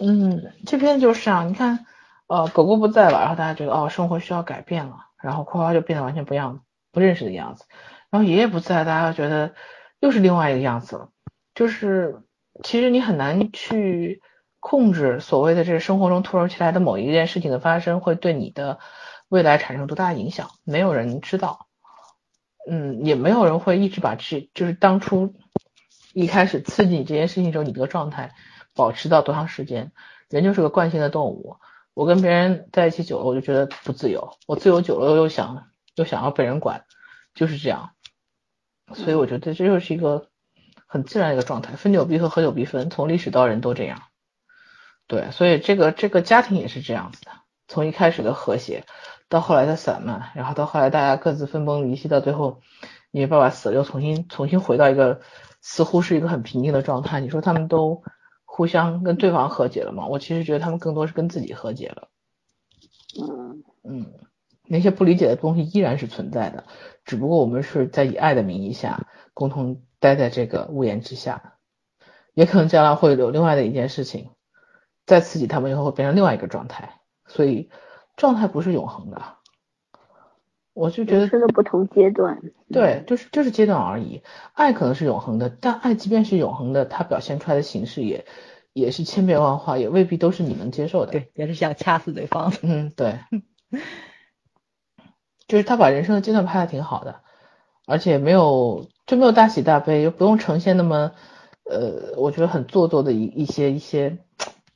嗯，这片就是啊，你看，呃，狗狗不在了，然后大家觉得哦，生活需要改变了，然后夸夸就变得完全不一样，不认识的样子。然后爷爷不在，大家觉得又是另外一个样子了。就是其实你很难去控制所谓的这生活中突如其来的某一件事情的发生会对你的未来产生多大影响，没有人知道。嗯，也没有人会一直把这就是当初一开始刺激你这件事情时候你这个状态保持到多长时间。人就是个惯性的动物，我跟别人在一起久了，我就觉得不自由。我自由久了，又想又想要被人管，就是这样。所以我觉得这就是一个很自然的一个状态，分久必合，合久必分，从历史到人都这样。对，所以这个这个家庭也是这样子的，从一开始的和谐，到后来的散漫，然后到后来大家各自分崩离析，到最后因为爸爸死了，又重新重新回到一个似乎是一个很平静的状态。你说他们都。互相跟对方和解了吗？我其实觉得他们更多是跟自己和解了。嗯嗯，那些不理解的东西依然是存在的，只不过我们是在以爱的名义下共同待在这个屋檐之下，也可能将来会有另外的一件事情再刺激他们以后会变成另外一个状态，所以状态不是永恒的。我就觉得是的不同阶段，对，就是就是阶段而已。爱可能是永恒的，但爱即便是永恒的，它表现出来的形式也也是千变万化，也未必都是你能接受的。对，也是想掐死对方。嗯，对，就是他把人生的阶段拍的挺好的，而且没有就没有大喜大悲，又不用呈现那么呃，我觉得很做作的一一些一些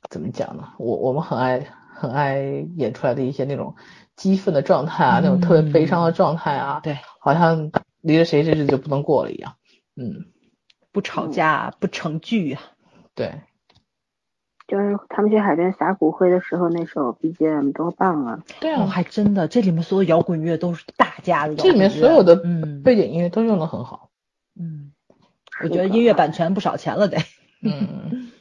怎么讲呢？我我们很爱很爱演出来的一些那种。激愤的状态啊，那种特别悲伤的状态啊，对，好像离了谁这日子就不能过了一样。嗯，不吵架不成剧啊。对，就是他们去海边撒骨灰的时候，那首 BGM 多棒啊！对啊，还真的，这里面所有摇滚乐都是大家的。这里面所有的背景音乐都用的很好。嗯，我觉得音乐版权不少钱了得。嗯。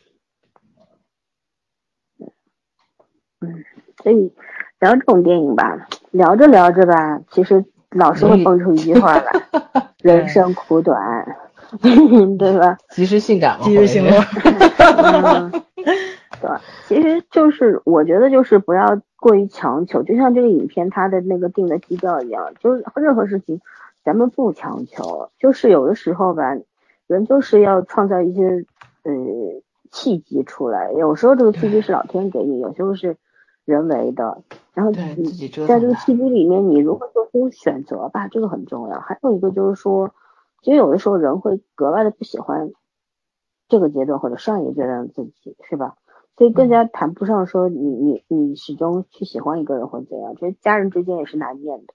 嗯，所以。聊这种电影吧，聊着聊着吧，其实老是会蹦出一句话来：人生苦短，对吧？及时性感嘛，及时性感。对，其实就是我觉得就是不要过于强求，就像这个影片它的那个定的基调一样，就是任何事情咱们不强求，就是有的时候吧，人就是要创造一些呃契机出来，有时候这个契机是老天给你，有时候是。人为的，然后你在这个契机里面，你如何做出选择吧，这个很重要。还有一个就是说，其实有的时候人会格外的不喜欢这个阶段或者上一个阶段的自己，是吧？所以更加谈不上说你你你始终去喜欢一个人或怎样，其实家人之间也是难免的，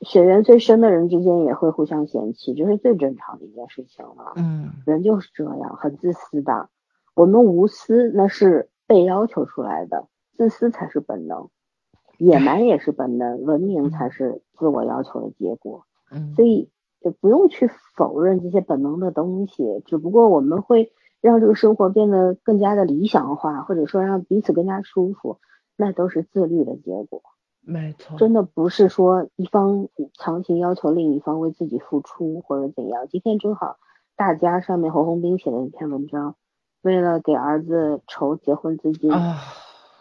血缘最深的人之间也会互相嫌弃，这是最正常的一件事情了。嗯，人就是这样，很自私的。我们无私那是被要求出来的。自私才是本能，野蛮也是本能，文明才是自我要求的结果。嗯，所以就不用去否认这些本能的东西，只不过我们会让这个生活变得更加的理想化，或者说让彼此更加舒服，那都是自律的结果。没错，真的不是说一方强行要求另一方为自己付出或者怎样。今天正好大家上面侯红兵写的一篇文章，为了给儿子筹结婚资金。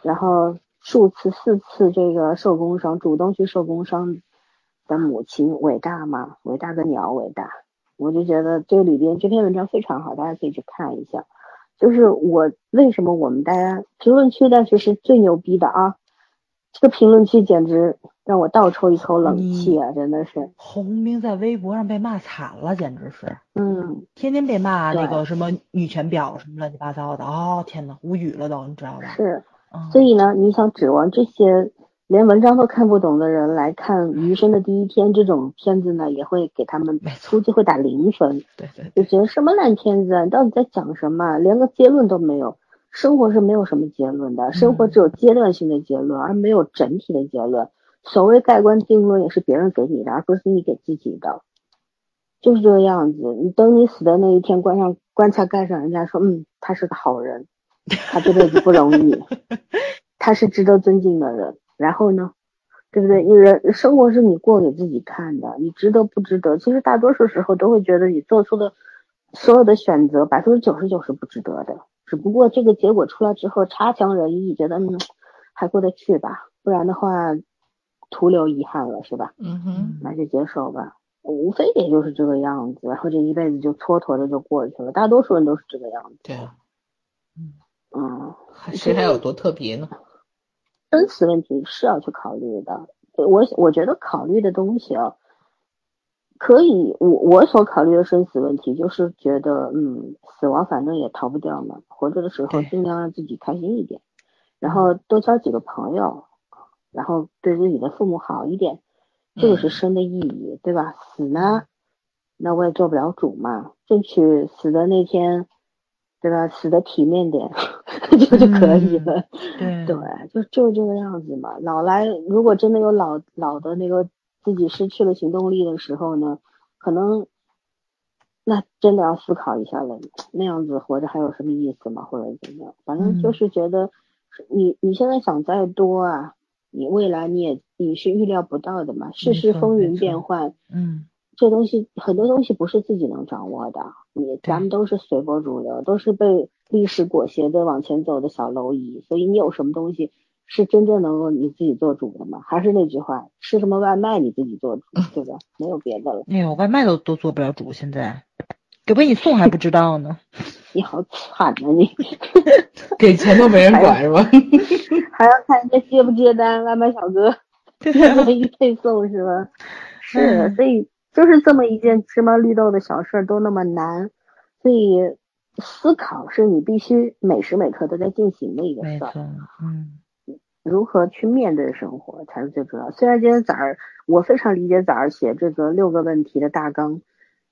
然后数次四次这个受工伤，主动去受工伤的母亲伟大吗？伟大的鸟伟大，我就觉得这里边这篇文章非常好，大家可以去看一下。就是我为什么我们大家评论区但是是最牛逼的啊！这个评论区简直让我倒抽一口冷气啊！真的是洪兵在微博上被骂惨了，简直是，嗯，天天被骂那个什么女权婊什么乱七八糟的，哦天呐，无语了都，你知道吧？是。所以呢，你想指望这些连文章都看不懂的人来看《余生的第一天》这种片子呢，也会给他们估计会打零分。对对，就觉得什么烂片子，啊，你到底在讲什么？连个结论都没有。生活是没有什么结论的，生活只有阶段性的结论，而没有整体的结论。所谓盖棺定论也是别人给你的，而不是你给自己的。就是这个样子。你等你死的那一天，关上棺材盖上，人家说，嗯，他是个好人。他这辈子不容易，他是值得尊敬的人。然后呢，对不对？你人生活是你过给自己看的，你值得不值得？其实大多数时候都会觉得你做出的所有的选择，百分之九十九是不值得的。只不过这个结果出来之后，差强人意，觉得嗯还过得去吧。不然的话，徒留遗憾了，是吧？嗯哼，那就接受吧，无非也就是这个样子，然后这一辈子就蹉跎着就过去了，大多数人都是这个样子。对啊，嗯，谁还有多特别呢？生死问题是要去考虑的，我我觉得考虑的东西啊，可以，我我所考虑的生死问题就是觉得，嗯，死亡反正也逃不掉嘛，活着的时候尽量让自己开心一点，然后多交几个朋友，然后对自己的父母好一点，这个是嗯生的意义，对吧？死呢，那我也做不了主嘛，争取死的那天，对吧？死的体面点，就就可以了。对 对，就就是这个样子嘛。老来，如果真的有老老的那个自己失去了行动力的时候呢，可能那真的要思考一下了，那样子活着还有什么意思吗？或者怎么样？反正就嗯是觉得你你现在想再多啊，你未来你也你是预料不到的嘛，世事风云变幻。嗯这东西很多东西不是自己能掌握的，你咱们都是随波逐流，都是被历史裹挟的往前走的小蝼蚁，所以你有什么东西是真正能够你自己做主的吗？还是那句话，吃什么外卖你自己做主，对吧？没有别的了。哎呦，外卖都都做不了主，现在给不给你送还不知道呢。你好惨啊你，给钱都没人管是吧？还要看人家接不接单，外卖小哥愿意配送是吧？是，嗯所以就是这么一件芝麻绿豆的小事儿都那么难，所以思考是你必须每时每刻都在进行的一个事儿。嗯如何去面对生活才是最重要。虽然今天早儿我非常理解早儿写这个六个问题的大纲，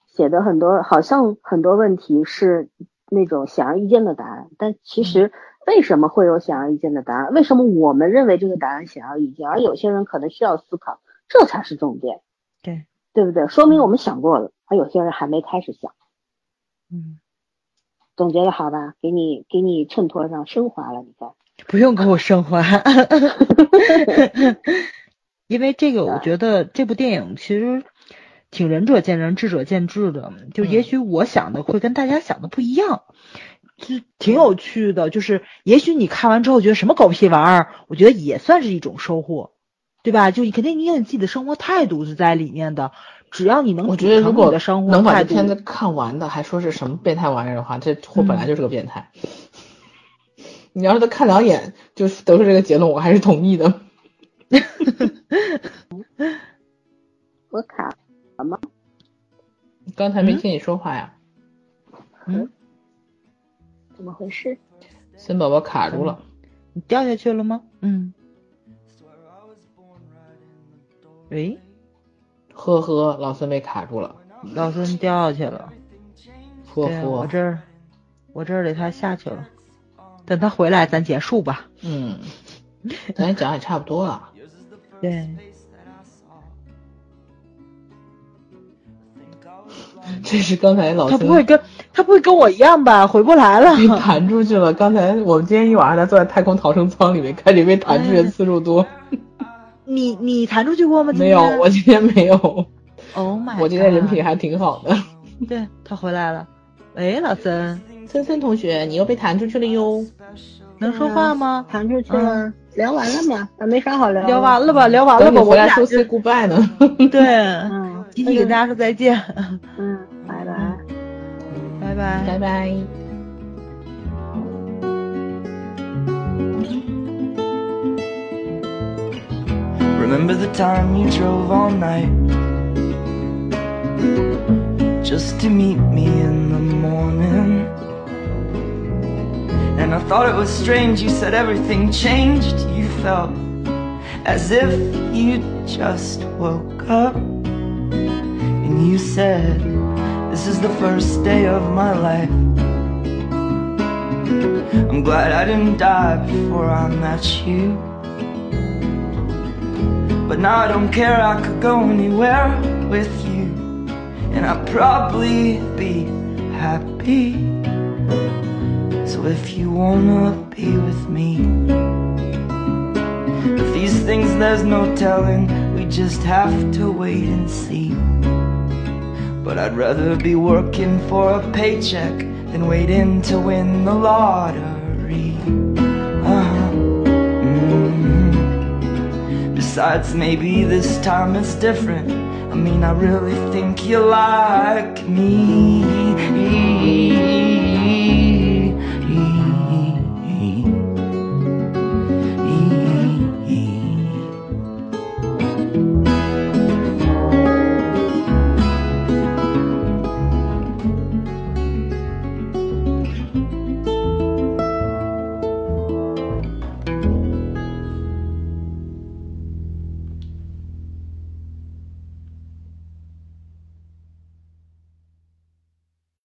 写的很多好像很多问题是那种显而易见的答案，但其实为什么会有显而易见的答案？为什么我们认为这个答案显而易见，而有些人可能需要思考？这才是重点，对，对不对？说明我们想过了，而有些人还没开始想。嗯，总结的好吧？给你给你衬托上升华了，你看。不用给我升华，因为这个我觉得这部电影其实挺仁者见仁，智者见智的，就也许我想的会跟大家想的不一样。就挺有趣的，就是也许你看完之后觉得什么狗屁玩意儿，我觉得也算是一种收获，对吧？就你肯定你有你自己的生活态度是在里面的，只要你能我觉得如果你的生活能把这片子看完的，还说是什么变态玩意儿的话，这货本来就是个变态。你要是他看两眼就得出这个结论，我还是同意的。我卡了吗？刚才没听你说话呀，嗯，怎么回事？森宝宝卡住了。你掉下去了吗？嗯，喂，呵呵，老孙被卡住了。老孙掉下去了。呵对啊，我，这儿我这儿里他下去了，等他回来咱结束吧。嗯，咱也讲也差不多了。对，这是刚才老孙他不会跟他不会跟我一样吧？回不来了。被弹出去了。刚才我们今天一晚上他坐在太空逃生舱里面，看谁被弹出去的次数多。你你弹出去过吗？没有，我今天没有。Oh my，我今天人品还挺好的。对他回来了。喂，老森，森森同学，你又被弹出去了哟。能说话吗？弹出去了，聊完了吗？啊没啥好聊。聊完了吧？聊完了吧？我俩说 say goodbye 呢。对，嗯，集体跟大家说再见，嗯，拜拜。拜拜。拜拜。Remember the time you drove all night just to meet me in the morning? And I thought it was strange, you said everything changed. You felt as if you just woke up. And you said, This is the first day of my life. I'm glad I didn't die before I met you. But now I don't care, I could go anywhere with you. And I'd probably be happy. So if you wanna be with me, if these things there's no telling, we just have to wait and see. But I'd rather be working for a paycheck than waiting to win the lottery. Uh-huh. Mhm. Besides, maybe this time it's different. I mean, I really think you like me.